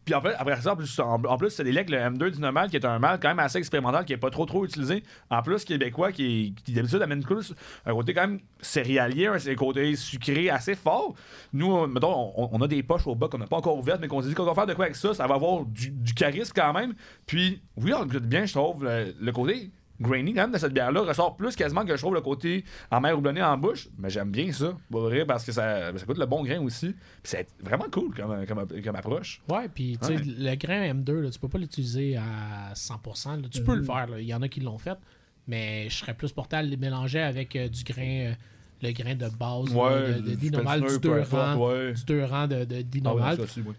Puis après, ça, en plus, c'est des legs, le M2 du normal, qui est un mal quand même assez expérimental, qui est pas trop trop utilisé. En plus, québécois, qui, qui d'habitude amène plus un côté quand même céréalier, un côté sucré assez fort. Nous, euh, mettons, on, a des poches au bas qu'on n'a pas encore ouvertes, mais qu'on s'est dit qu'on va faire de quoi avec ça, ça va avoir du, charisme quand même. Puis, oui, on le bien, je trouve, le côté grainy quand même de cette bière-là ressort plus quasiment que je trouve le côté en mer houblonnée en bouche. Mais j'aime bien ça, pour vrai, parce que ça, ça coûte le bon grain aussi. Puis c'est vraiment cool comme, comme, comme approche. Ouais, puis tu sais, Ouais. le grain M2, là, tu peux pas l'utiliser à 100%. là. Tu peux le Mhm. faire, il y en a qui l'ont fait, mais je serais plus porté à le mélanger avec euh, du grain, euh, le grain de base là, de, de du Dinomal, du Pilsner, 2 peu importe, rangs, ouais. du deux rangs de, de Ah ouais, Dinomal.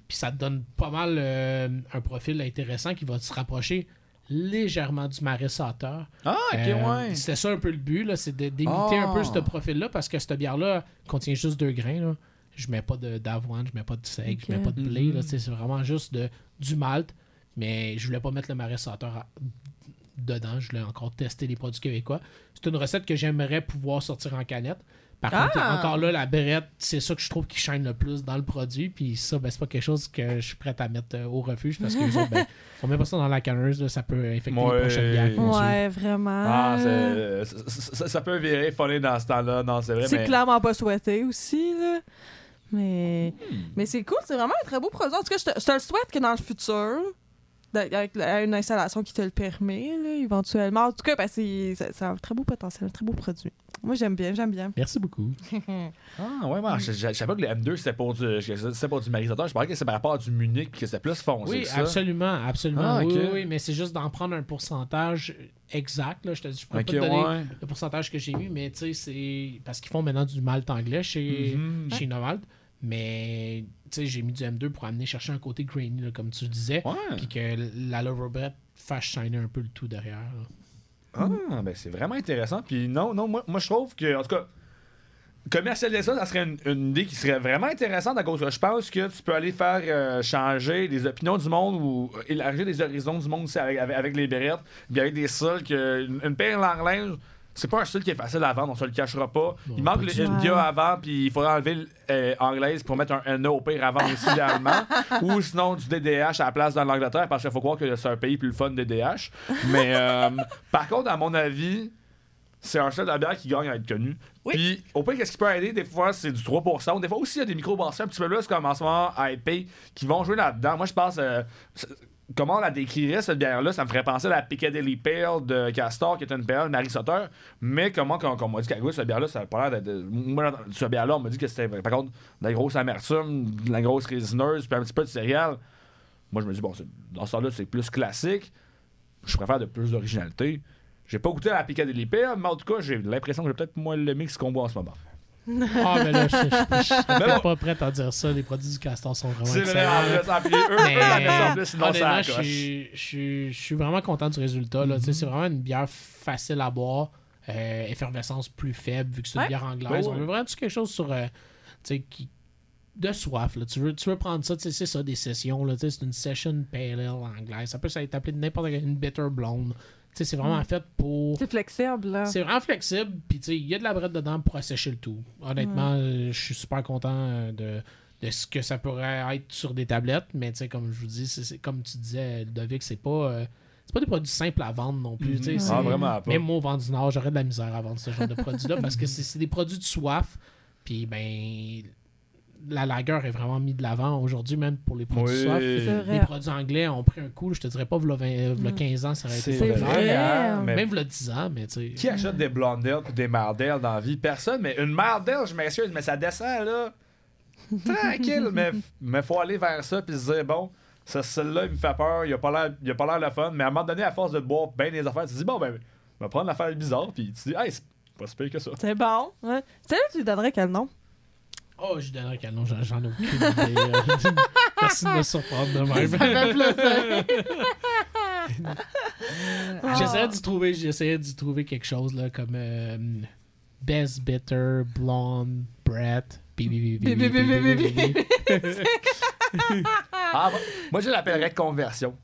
Puis ça te donne pas mal euh, un profil intéressant qui va se rapprocher légèrement du marais sauteur. Ah, ok, Euh, ouais. C'était ça un peu le but, là, c'est de- d'imiter un peu Ah. ce profil-là parce que cette bière-là contient juste deux grains. Là. Je mets pas de- d'avoine, je mets pas de seigle, je mets pas de blé. Mhm. C'est vraiment juste de, du malt. Mais je voulais pas mettre le marais sauteur à- dedans. Je voulais encore tester les produits québécois. C'est une recette que j'aimerais pouvoir sortir en canette. Par Ah! contre, encore là, la brette, c'est ça que je trouve qui shine le plus dans le produit. Puis ça, ben, c'est pas quelque chose que je suis prêt à mettre euh, au refuge parce que autres, ben, on met pas ça dans la canneuse, là, ça peut infecter Ouais. les prochaines bières. Ouais, vraiment. Ah, c'est- ça, peut virer funny dans ce temps-là. Non, c'est vrai, C'est mais... clairement pas souhaité aussi, là. Mais, Hmm. mais c'est cool, c'est vraiment un très beau produit. En tout cas, je te, je te le souhaite que dans le futur, avec une installation qui te le permet, là, éventuellement. En tout cas, ben, c'est un très beau potentiel, un très beau produit. Moi, j'aime bien, j'aime bien. Merci beaucoup. Ah, ouais, moi, je, je, je savais pas que le M2 c'était pour du, que c'était pour du marisateur. Je parlais que c'est par rapport à du Munich, que c'était plus foncé Oui, que ça. absolument, absolument. Ah, oui, ok. oui, oui, mais c'est juste d'en prendre un pourcentage exact. Là. Je te dis, je pourrais pas te donner ouais. le pourcentage que j'ai mis, mais tu sais, c'est parce qu'ils font maintenant du malt anglais chez, Mhm. chez Novalt. Mais j'ai mis du M2 pour amener chercher un côté grainy, là, comme tu disais. Puis que la Bread fasse shiner un peu le tout derrière. là. Ah, ben c'est vraiment intéressant. Puis non, non, moi, moi je trouve que, en tout cas, commercialiser ça, ça serait une, une idée qui serait vraiment intéressante à cause que je pense que tu peux aller faire euh, changer les opinions du monde ou euh, élargir les horizons du monde avec, avec, avec les bérettes, puis avec des sols que une, paire anglaise. C'est pas un style qui est facile à vendre, on se le cachera pas. il manque le. India avant, puis il faudrait enlever le, euh, pour mettre un NA au pire avant aussi idéalement. Ou sinon du DDH à la place dans l'Angleterre, parce qu'il faut croire que c'est un pays plus le fun DDH. Mais euh, par contre, à mon avis, c'est un style de bière qui gagne à être connu. Puis, au pire, qu'est-ce qui peut aider? Des fois, c'est du 3%. Des fois aussi, il y a des micro-brasseurs un petit peu plus comme en ce moment à IP qui vont jouer là-dedans. Moi, je pense. euh, comment on la décrirait, cette bière-là? Ça me ferait penser à la Piccadilly Pale de Castor, qui est une pale Marie Sauter. Mais comment, quand, on m'a dit qu'à cette bière-là, ça a pas l'air de- Moi, cette bière-là, on m'a dit que c'était, par contre, de la grosse amertume, de la grosse résineuse, puis un petit peu de céréales. Moi, je me dis, bon, dans ce temps-là, c'est plus classique. Je préfère de plus d'originalité. J'ai pas goûté à la Piccadilly Pale, mais en tout cas, j'ai l'impression que j'ai peut-être moins le mix qu'on boit en ce moment. Ah, mais là, je, Mais bon. pas prêt à dire ça. Les produits du castor sont vraiment C'est vrai, en plus, eux, eux, la mettent en plus, sinon ça honnêtement, je suis- je suis je suis vraiment content du résultat. là. Tu sais, C'est vraiment une bière facile à boire, euh, effervescence plus faible vu que c'est une Ouais. bière anglaise. Ouais, ouais. On veut vraiment quelque chose sur euh, tu sais, qui de soif. Là. Tu, veux, tu veux prendre ça, tu sais, c'est ça, des sessions. là, tu sais, C'est une session pale ale anglaise. Ça peut être appelé n'importe quelle une bitter blonde. Tu sais, C'est vraiment fait pour. C'est flexible, là. C'est vraiment flexible, puis tu sais, il y a de la brette dedans pour assécher le tout. Honnêtement, euh, je suis super content euh, de, de ce que ça pourrait être sur des tablettes, mais tu sais, comme je vous dis, c'est- comme tu disais, Ludovic, c'est pas, euh, c'est pas des produits simples à vendre non plus. tu sais, Ah, vraiment pas. Même moi, au vent du Nord, j'aurais de la misère à vendre ce genre de produits-là parce que c'est c'est des produits de soif. Puis, ben, la lagueur est vraiment mise de l'avant aujourd'hui, même pour les produits Oui. C'est Les vrai. produits anglais ont pris un coup, je te dirais pas, v'là 20 v'là 15 ans, ça aurait été vrai. hein, mais Même v'là 10 ans, mais tu sais. Qui achète des Blondale ou des Mardell dans la vie? Personne, mais une Mardell, je m'excuse, mais ça descend, là. Tranquille, mais, mais faut aller vers ça puis se dire, bon, ce celle-là, il me fait peur, il a pas l'air il a pas l'air le fun, mais à un moment donné, à force de boire bien des affaires, tu te dis, bon, ben, je vais prendre l'affaire bizarre, puis tu te dis, hey, c'est pas si pire que ça. C'est bon. Ouais. C'est là tu lui donnerais quel nom? Oh, je donnerais canon, j'en ai aucune idée. Merci de me surprendre de même. J'essayais d'y trouver, d'y trouver quelque chose là, comme Best Bitter, Blonde, Brett, bibi moi, je l'appellerais conversion.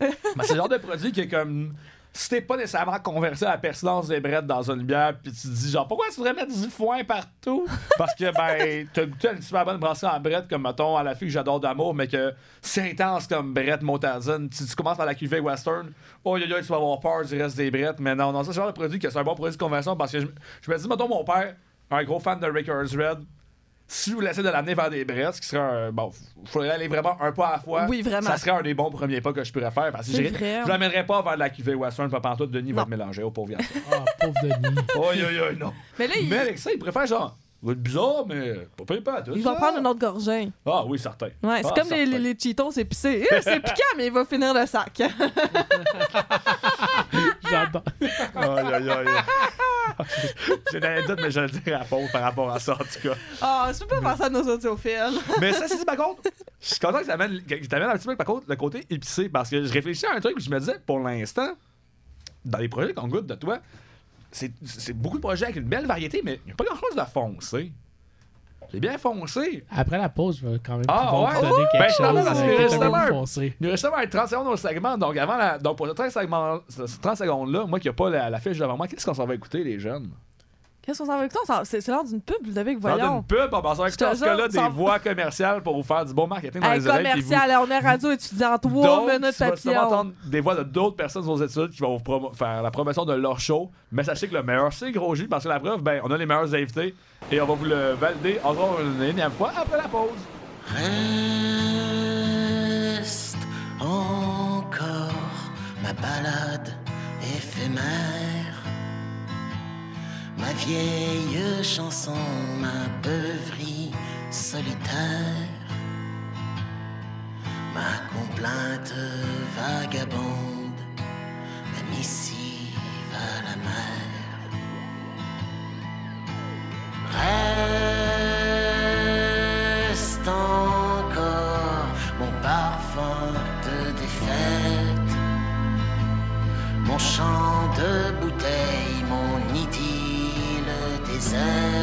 Mais c'est le genre de produit qui est comme si t'es pas nécessairement converti à la pertinence des brettes dans une bière, puis tu te dis, genre, pourquoi tu devrais mettre du foin partout? Parce que, ben, t'as goûté une super bonne brasserie en brette, comme, mettons, à la fille que j'adore d'amour, mais que c'est intense comme brette motardine. Tu, tu commences par la cuvée western, oh, yo, yo, tu vas avoir peur du reste des brettes. Mais non, non, ça, genre de produit que c'est un bon produit de conversion parce que je, je me dis, mettons, mon père, un gros fan de Rickers Red, si je vous laissais de l'amener vers des brettes, ce qui serait un. Bon, il faudrait aller vraiment un pas à la fois. Oui, vraiment. Ça serait un des bons premiers pas que je pourrais faire parce que C'est je l'amènerais pas vers de la cuvée Western, pas pantoute. Denis va te mélanger au pauvre viande. Ah, pauvre Denis. oh, yo, yo, non. Mais là, il, Mais avec ça, il préfère genre. Va être bizarre, mais pas pire pas tout. il va prendre une autre gorgée. Ah oui, certain. Ouais, c'est Ah, comme les, certain. les, les Cheetos épicés. Euh, C'est piquant, mais il va finir le sac. J'adore. Aïe, aïe, aïe. J'ai une anecdote, mais je le dirai à Paul par rapport à ça, en tout cas. Ah, tu peux pas faire ça à nos audiophiles. Mais ça, c'est par contre, je suis content que ça amène, que un petit peu, par contre, le côté épicé, parce que je réfléchis à un truc, je me disais, pour l'instant, dans les projets qu'on goûte de toi, c'est c'est beaucoup de projets avec une belle variété, mais il n'y a pas grand-chose de foncé. C'est bien foncé. Après la pause, je vais quand même Ah, pouvoir ouais? vous donner quelque Ben, chose parce que euh, peu justement, foncé. Il nous reste seulement 30 secondes au segment, donc avant la, donc pour ce 30 segments- ce 30 secondes-là, moi qui n'ai pas la, la fiche devant moi, qu'est-ce qu'on s'en va écouter, les jeunes? Qu'est-ce qu'on s'en va avec toi? Ça- C'est c'est l'heure d'une pub, Ludovic, Dans voyons. une pub, on va s'en va écouter Je te dans ce cas-là des voix commerciales pour vous faire du bon marketing dans Hey, les oreilles. puis vous- commercial, on est radio étudiant, 3 Donc, minutes tu vas sûrement papillon. entendre des voix de d'autres personnes aux études qui vont vous promo- faire la promotion de leur show. Mais sachez que le meilleur, c'est Gros J, parce que la preuve, ben, on a les meilleurs invités et on va vous le valider encore une énième fois après la pause. Reste encore ma balade éphémère, ma vieille chanson, ma beuverie solitaire, ma complainte vagabonde, ma missive à la mer. Reste encore mon parfum de défaite, mon chant time.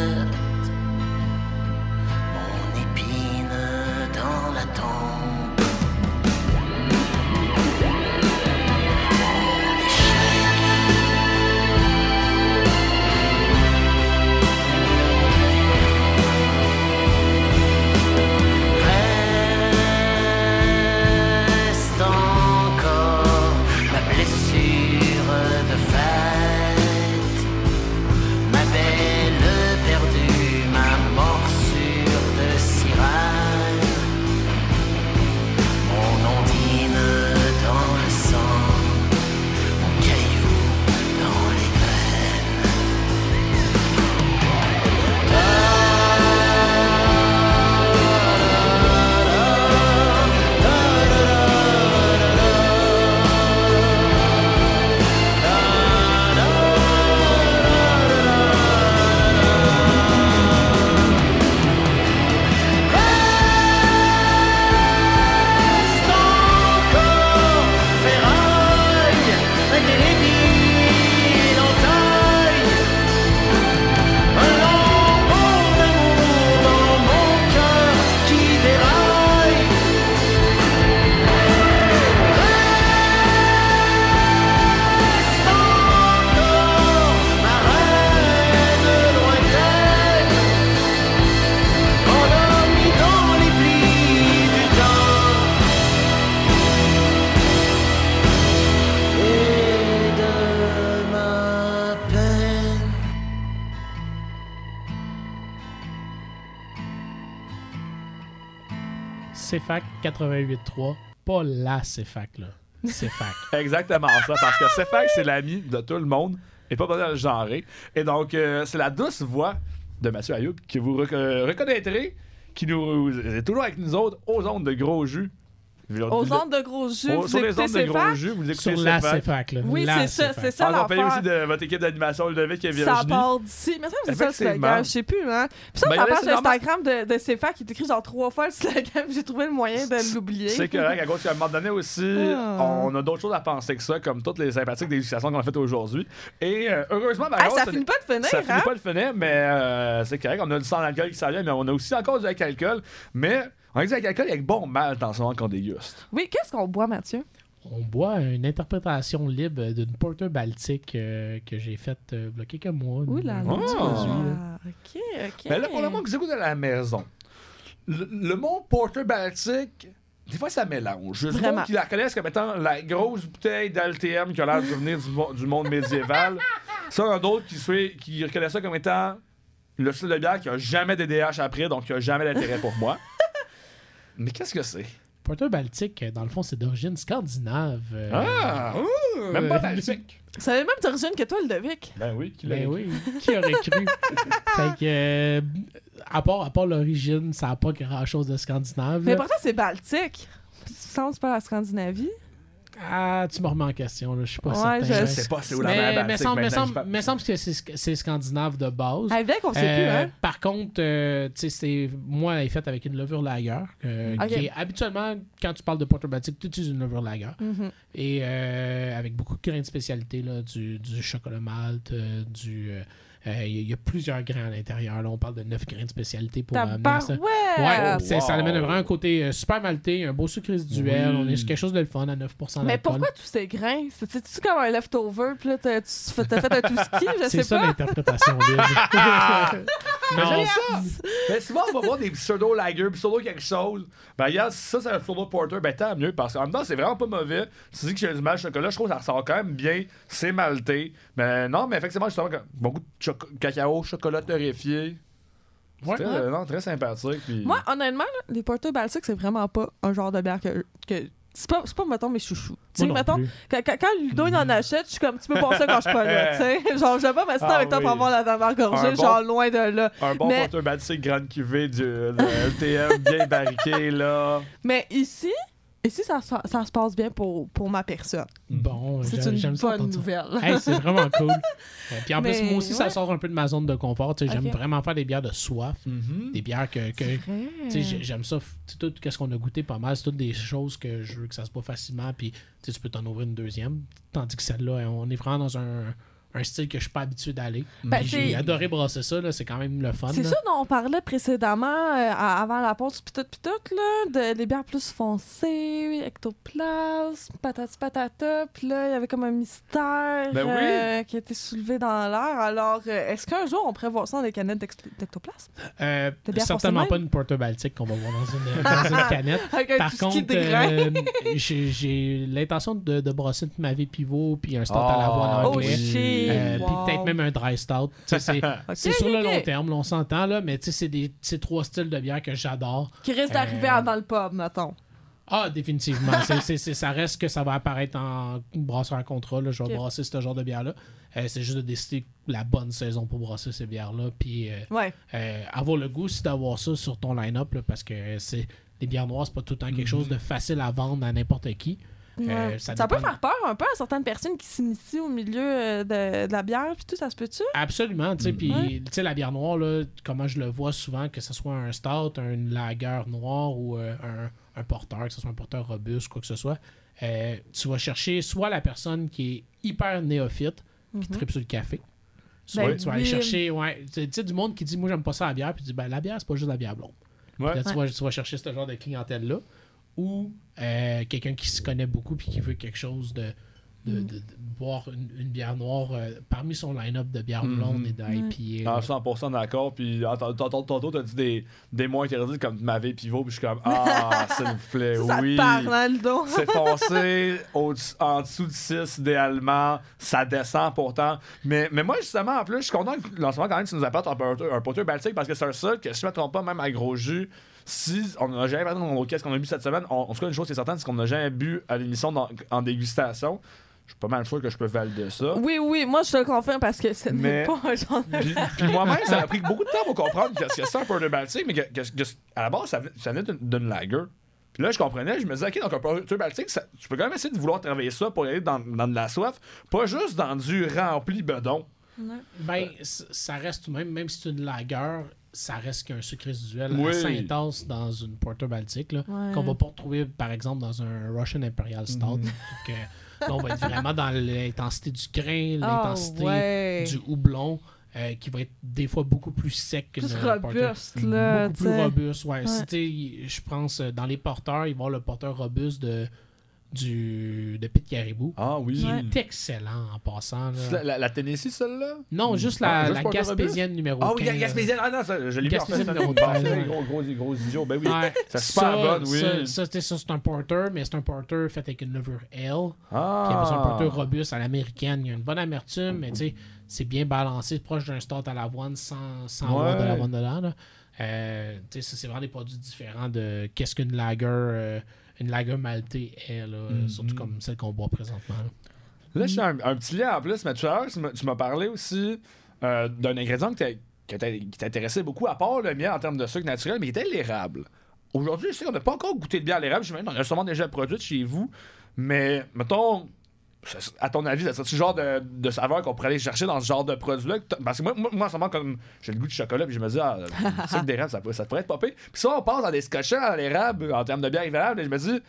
CFAC 88.3, pas la CFAC, là. CFAC. Exactement ça, parce que CFAC, c'est l'ami de tout le monde et pas besoin de le genrer. Et donc, euh, c'est la douce voix de Mathieu Ayoub que vous reco- reconnaîtrez, qui nous est toujours avec nous autres aux ondes de gros jus. Aux ondes de gros jus, vous sur les écoutez ondes de gros jus, vous écoutez Sur la CFAC. Là. Oui, La c'est ça, CFAC. c'est ça En compagnie aussi l'affaire. de votre équipe d'animation, Ludovic et Ça Virginie. part d'ici. Mais ça, c'est ça le Effectivement. slogan. Je sais plus, hein. Puis ça, Ben, sur là, page c'est normal. Instagram de, de CFA qui est écrit genre trois fois le slogan. J'ai trouvé le moyen de l'oublier. C'est correct, à cause qu'à un moment donné aussi, Ah. on a d'autres choses à penser que ça, comme toutes les sympathiques d'éducation qu'on a faites aujourd'hui. Et euh, heureusement, Ah, Manon, ça finit pas de finir, Ça finit hein? pas de finir, mais euh, c'est correct. On a du sang d'alcool qui s'en vient, mais on a aussi encore du alcool. Mais on a du alcool avec bon mal dans ce moment qu'on déguste. Oui, qu'est-ce qu'on boit, Mathieu? On boit une interprétation libre d'une porter baltique euh, que j'ai faite euh, il y a quelques mois. Ouh là là. produit, là. Ah, Ok, ok. Mais là, pour le monde qui écoute à la maison, le, le mot Porter Baltic, des fois, ça mélange. Je Vraiment. monde qui la reconnaissent comme étant la grosse bouteille d'ALTM qui a l'air de venir du, mo- du monde médiéval. Ça, il y en a d'autres qui, qui reconnaissent ça comme étant le style de bière qui a jamais DDH après, donc qui a jamais d'intérêt pour moi. Mais qu'est-ce que c'est? Porter baltique, euh, dans le fond, c'est d'origine scandinave. euh, Ah! euh, Même pas Baltic. Ça avait même d'origine que toi, Ludovic. Ben oui, qui Ben oui, qui aurait cru? fait que, euh, à part, à part l'origine, ça n'a pas grand-chose de scandinave. Mais là. pourtant, c'est Baltique. Ça semble pas la Scandinavie. Ah, tu me remets en question, là. Je suis pas Ouais, certain. je sais pas c'est où la mer Mais, semble, maintenant, semble, que c'est scandinave de base. Avec, on sait plus, Euh, hein? Par contre, euh, tu sais, c'est moi, elle est faite avec une levure lager, euh, Ok. qui est habituellement, quand tu parles de porter baltique, tu utilises une levure lager. Mhm. Et euh, avec beaucoup de grains de spécialité, là, du, du chocolat malt, euh, du. Euh, euh, Il y, a- il y a plusieurs grains à l'intérieur. Là, on parle de 9 grains de spécialité pour amener ça. Tabarouette! Ouais, c'est- ça amène vraiment un côté euh, super malté, un beau sucre résiduel. Oui. On est sur quelque chose de le fun à 9% Mais pourquoi tous ces grains? C'est- C'est-tu comme un leftover, puis là, t'as- tu fais- t'as fait un tout ski, je sais C'est ça pas. l'interprétation. Mais non, j'aime ça! Mais souvent, on va voir des pseudo lager, pseudo quelque chose. Ben, regarde, si ça, c'est un pseudo porter, ben, tant mieux, parce qu'en même temps, c'est vraiment pas mauvais. Tu dis que j'ai du mal chocolat, je trouve que ça ressort quand même bien. C'est malté. Mais non, mais effectivement, justement, beaucoup de choco- cacao, chocolat torréfié. Ouais. Très, euh, non, très sympathique. puis- Moi, honnêtement, là, les Porter Baltic, c'est vraiment pas un genre de bière que. que c'est pas, c'est pas, mettons, mes chouchous. Tu sais, mettons, quand, quand, quand Ludo il en achète, je suis comme, tu peux ça quand je suis pas là, tu sais. Genre, je vais pas m'assister Ah avec toi oui. pour avoir la dernière gorgée, Un bon- genre, loin de là. Un bon Mais- porter baltique, grande cuvée du de LTM bien barriqué, là. Mais ici, ici, ça, se- ça se passe bien pour, pour ma personne? Bon, C'est j'aime- une j'aime ça bonne ça. nouvelle. Hey, c'est vraiment cool. Puis en plus, moi aussi, ça sort un peu de ma zone de confort. Tu sais, J'aime vraiment faire des bières de soif. Mhm. Des bières que. que j'aime ça. Tout ce qu'on a goûté pas mal, c'est toutes des choses que je veux que ça se boit facilement. Puis tu peux t'en ouvrir une deuxième. Tandis que celle-là, on est vraiment dans un, un style que je suis pas habitué d'aller. Ben, Puis j'ai adoré brasser ça. là, C'est quand même le fun. C'est ça dont on parlait précédemment, euh, avant la pause, pis tout, pis tout, là, de, des bières plus foncées, ectoplasme, patati patata, pis là, il y avait comme un mystère Ben oui. euh, qui a été soulevé dans l'air. Alors, euh, est-ce qu'un jour, on pourrait voir ça dans des canettes d'ectoplasme? Euh, certainement pas une porter baltique qu'on va voir dans une, dans une canette. Avec Par contre, euh, j'ai l'intention de, de brasser une Mavé Pivot puis un stout à Ah, l'avoine Oh anglais. shit! Euh, Puis peut-être même un dry stout. C'est sur le long terme, là, on s'entend, là, mais c'est trois styles de bière que j'adore. Qui risque d'arriver Euh, avant le pub, mettons. Ah, définitivement. Ça reste que ça va apparaître en brasseur à contrat. Là. Je vais brasser ce genre de bière-là. Euh, c'est juste de décider la bonne saison pour brasser ces bières-là. Puis euh, Ouais. euh, avoir le goût aussi d'avoir ça sur ton line-up parce que c'est les bières noires, c'est pas tout le temps quelque chose de facile à vendre à n'importe qui. Euh, ça ça peut faire peur un peu à certaines personnes qui s'initient au milieu euh, de, de la bière, puis tout, ça se peut-tu? Absolument, tu sais, puis Ouais. tu sais la bière noire là, comment je le vois souvent que ce soit un stout, un lager noir ou euh, un, un porteur, que ce soit un porteur robuste quoi que ce soit, euh, tu vas chercher soit la personne qui est hyper néophyte, qui tripe sur le café. Soit Ben tu vas aller chercher ouais, tu sais, du monde qui dit moi j'aime pas ça la bière, puis tu dis ben la bière c'est pas juste la bière blonde. Ouais. Là, tu, vas, tu vas chercher ce genre de clientèle-là. Ou euh, quelqu'un qui se connaît beaucoup puis qui veut quelque chose de. de, de- de boire une, une bière noire euh, parmi son line-up de bière blonde et d'IPA. Ah, je suis 100% d'accord. Puis ah, tantôt, t'as dit des, des mots interdits comme ma vie pivot. Puis je suis comme, ah, s'il vous plaît, Ça, ça oui. hein? C'est foncé au- en dessous de 6 idéalement. Ça descend pourtant. Mais, mais moi, justement, en plus, je suis content que lancement quand même tu nous apportes un, un porteur baltique parce que c'est un seul que, si je ne me trompe pas, même à gros jus, si on n'a jamais, par exemple, qu'est-ce qu'on a bu cette semaine, on, en tout cas, une chose qui est certaine, c'est qu'on n'a jamais bu à l'émission dans- en dégustation. Je suis pas mal sûr que je peux valider ça. Oui, oui, moi je te le confirme parce que ce Mais- n'est pas un genre de. Puis, puis moi-même, ça a pris beaucoup de temps pour comprendre qu'est-ce que c'est un porter baltique, mais que, que- que- à la base, ça, venait- ça venait d'une- d'une lager. Puis là, je comprenais, je me disais, OK, donc un porter baltique, ça- tu peux quand même essayer de vouloir travailler ça pour aller dans, dans de la soif, pas juste dans du rempli bedon. Ben, c- ça reste tout de même, même si c'est une lagueur, ça reste qu'un sucre résiduel Oui. assez intense dans une Porter Baltic, là, Ouais. qu'on va pas retrouver, par exemple, dans un Russian Imperial Stout. Mhm. Donc, euh, là, on va être vraiment dans l'intensité du grain, Ah, l'intensité ouais. du houblon, euh, qui va être des fois beaucoup plus sec qu'une Plus Porter. robuste, là. Beaucoup plus robuste, ouais. Ouais. Si, tu sais, Je pense, euh, dans les porteurs, ils vont avoir le porteur robuste de, du, de Pit Caribou, Ah oui. qui Ouais. est excellent en passant. là. La, la, la Tennessee, celle-là? Non, juste Ah, la, juste la Gaspésienne numéro 15. Ah oui, la Gaspésienne. Ah non, ça, je l'ai vu en fait. Numéro un 13, ouais. gros, gros, gros idiot. Ben oui. Ouais. Super bonne, oui. Ça, ça, c'est- un porter, mais c'est un porter fait avec une levure L. Ah. Puis après, c'est un porter robuste à l'américaine. Il y a une bonne amertume, mais tu sais, c'est bien balancé, proche d'un stout à l'avoine sans, sans avoir de Ouais. l'avoine dedans. là. Euh, tu sais, ça, c'est vraiment des produits différents de qu'est-ce qu'une lager, euh, une lager maltée est, là, Mhm. surtout comme celle qu'on boit présentement. là. Là, je suis un, un petit lien en plus, mais tu m'as- tu m'as parlé aussi euh, d'un ingrédient qui t'intéressait beaucoup, à part le miel en termes de sucre naturel, mais qui était l'érable. Aujourd'hui, je sais qu'on n'a pas encore goûté de bière à l'érable, j'imagine qu'on a sûrement déjà produite chez vous, mais mettons, à ton avis, c'est ce genre de, de saveur qu'on pourrait aller chercher dans ce genre de produit-là? Parce que moi, moi, moi, en ce moment, comme j'ai le goût du chocolat, puis je me dis, ah, le sucre d'érable, ça, pourrait être popé. Puis ça, on passe dans des scotchers à l'érable en termes de bière érable, et je me dis,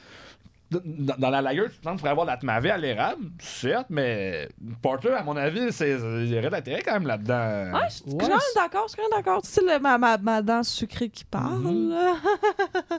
dans, dans la lager, tu penses qu'il pourrait avoir de la tmavé à l'érable, certes, mais Porter, à mon avis, c'est, il y aurait de l'intérêt quand même là-dedans. Ouais, je suis quand même d'accord, je suis quand même d'accord. C'est le- ma, ma, ma dent sucrée qui parle. Mhm. là.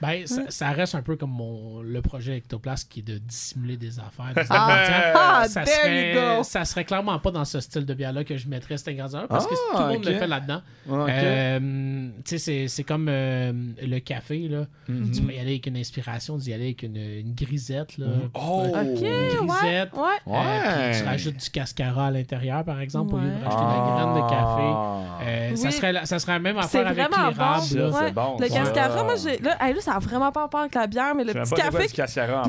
Ben, ça, ça reste un peu comme mon, le projet Ectoplast qui est de dissimuler des affaires. des Ah, ah, ça, serait, ça serait clairement pas dans ce style de bière-là que je mettrais cet ingrédient parce que Ah, tout le monde le fait là-dedans. Ok. Euh, tu sais, c'est- c'est comme euh, le café. Là. Mhm. Tu peux y aller avec une inspiration, d'y aller avec une, une grisette. Là. Oh! Ok, Une grisette. Ouais. Euh, Ouais. puis tu rajoutes du cascara à l'intérieur, par exemple, au lieu de rajouter la graine de café. Ah. Euh, ça, serait, la- ça serait la même C'est affaire avec bon. Ouais. bon, Le ça. cascara, moi, j'ai. Là, hey, là, ça a vraiment pas rapport avec la bière, mais le petit café. en Le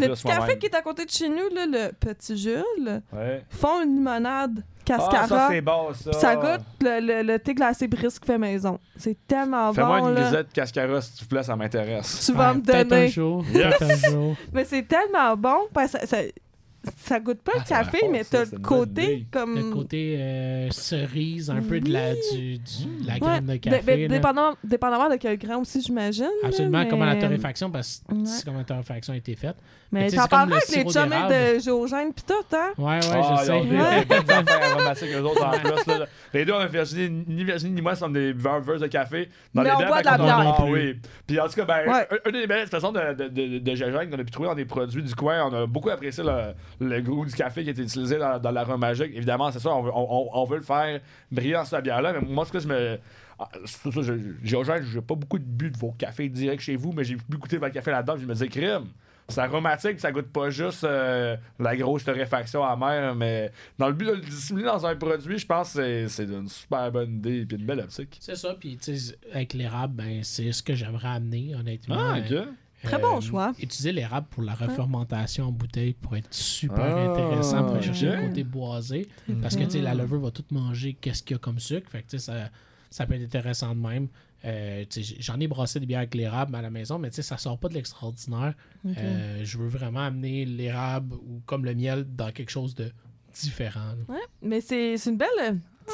plus, petit café qui est à côté de chez nous, là, le petit Jules, Ouais. font une limonade Ah, cascara. ça, c'est bon, ça. Puis ça goûte le, le, le thé glacé brisque fait maison. C'est tellement Fais-moi bon, une là. grisette cascara, s'il te plaît, ça m'intéresse. Tu vas Ouais, me un donner. jour. Yes. Peut-être un jour. Mais c'est tellement bon. parce que ça, ça, ça goûte pas Ah, le café, mais t'as c'est le côté comme. Le côté euh, cerise, un peu de la, du, du- de la Ouais, graine de dé- café. dé- là. dépendamment, dépendamment de quel grain aussi, j'imagine. là, Absolument, mais... comment la torréfaction, parce que Ouais. c'est comment la torréfaction a été faite. Mais t'en comme le avec les chummies de Géogène pis tout, hein? Ouais, ouais, Ah, je sais. des- des bonnes affaires aromatiques, eux autres, en plus. là. Les deux, on a Virginie, ni Virginie ni moi sommes des buveurs buveuses de café. Dans Mais les on boit de ben, la bière. Ah oui. Puis en tout cas, ben, Ouais. un- une des belles façons de, de, de, de qu'on a pu trouver dans des produits du coin, on a beaucoup apprécié le, le goût du café qui a été utilisé dans, dans l'arôme magique. Évidemment, c'est ça, on veut, on, on- on veut le faire briller dans cette bière-là. Mais moi, tout cas, je me. ah, Géogène, j'ai pas beaucoup de but de vos cafés direct chez vous, mais j'ai pu goûter votre café là-dedans. Je me disais, crime. C'est aromatique, ça goûte pas juste euh, la grosse torréfaction amère, mais dans le but de le dissimuler dans un produit, je pense que c'est- une super bonne idée et une belle optique. C'est ça, puis tu sais, avec l'érable, ben, c'est ce que j'aimerais amener, honnêtement. Ah, Euh, Très bon choix. Utiliser l'érable pour la refermentation en bouteille pourrait être super Ah, intéressant pour chercher le côté boisé. Parce que tu sais, la levure va tout manger qu'est-ce qu'il y a comme sucre. Fait que tu sais, ça, ça peut être intéressant de même. Euh, tu sais, J'en ai brassé des bières avec l'érable à la maison, mais tu sais, ça sort pas de l'extraordinaire. Euh, je veux vraiment amener l'érable ou comme le miel dans quelque chose de différent. Ouais. Mais c'est c'est une belle euh,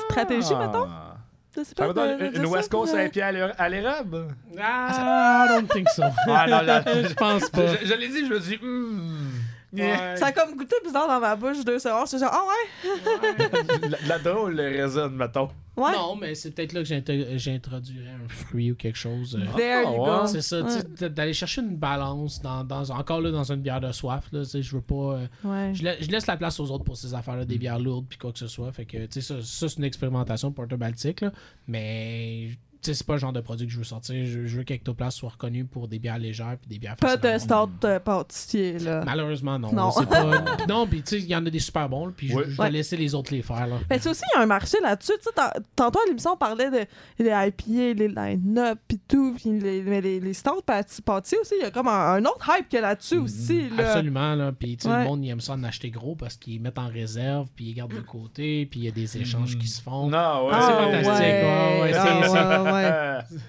stratégie, mettons. Ah. Sais Ça donner de une, dire une West Coast à l'é- à l'érable? Ah, I don't think so. Ah non, là, je pense pas. je, je l'ai dit, je me dis, hmm. Ouais. Ça a comme goûté bizarre dans ma bouche deux secondes. C'est genre, ah ouais? La, la drôle résine, mettons. Ouais. Non, mais c'est peut-être là que j'introduirais un fruit ou quelque chose. euh, you Ah, go. C'est ça, d'aller chercher une balance dans, dans- encore là dans une bière de soif. Là, je veux pas. euh, Ouais. je, la- je laisse la place aux autres pour ces affaires-là, des bières lourdes puis quoi que ce soit. Fait que tu sais, ça, ça, c'est une expérimentation Porter Baltique. là, mais c'est pas le genre de produit que je veux sortir. Je, je veux qu'Ectoplasme soit reconnu pour des bières légères puis des bières Pas de stout euh, pâtissier, là. Malheureusement, non. Non. Pas... non, puis tu sais, il y en a des super bons, puis je- Ouais. je, vais Ouais. laisser les autres les faire. Là. Mais c'est aussi, il y a un marché là-dessus. Tu sais, tantôt à l'émission, on parlait de les IPA, les line-up, puis tout. Puis les, mais les, les pâti- pâtissiers aussi, il y a comme un, un autre hype que là-dessus aussi. Là. Absolument, là. Puis, tu sais, Ouais. le monde, il aime ça en acheter gros parce qu'ils mettent en réserve, puis ils gardent de côté, puis il y a des échanges qui se font. Non, ouais. c'est fantastique, ouais, ouais, Ah, c'est- ouais, ouais.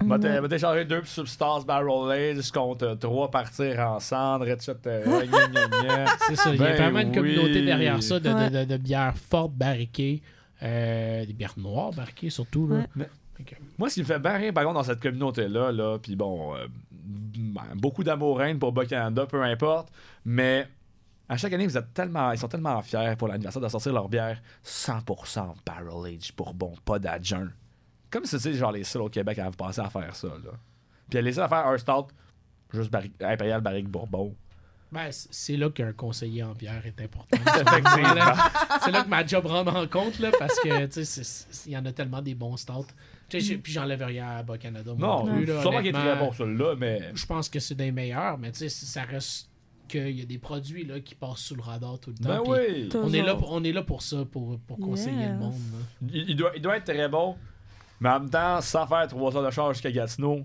Va t'échanger deux Substars Barrel Age contre trois partir en cendres, etc. C'est ça. Il y a Ben vraiment une communauté derrière ça de, de- Ouais. de- de bières fortes, barriquées, euh, des bières noires barriquées surtout. Là. Moi, ce qui me fait bien rire, par contre, dans cette communauté-là, là, puis bon, euh, ben, beaucoup d'amour reine pour Bas Canada, peu importe, mais à chaque année, vous êtes tellement, ils sont tellement fiers pour l'anniversaire de sortir leur bière 100% Barrel Age Bourbon, pas d'adjoint. Comme si c'est genre les seuls au Québec à penser à faire ça, là. Puis les seuls à faire un stout, juste barrique, Impérial Barrique Bourbon. Ben, c'est là qu'un conseiller en bière est important. C'est là que ma job rentre en compte, là, parce que, tu sais, il y en a tellement des bons j'ai- Puis j'enlève rien à Bas-Canada. Non, plus, là, sûrement qu'il est très bon, celui-là, mais. Je pense que c'est des meilleurs, mais tu sais, ça reste qu'il y a des produits là, qui passent sous le radar tout le temps. Ben puis oui! On est, là on est là pour ça, pour, pour conseiller Yes. le monde. il doit, il doit être très bon, mais en même temps, sans faire trois heures de charge jusqu'à Gatineau,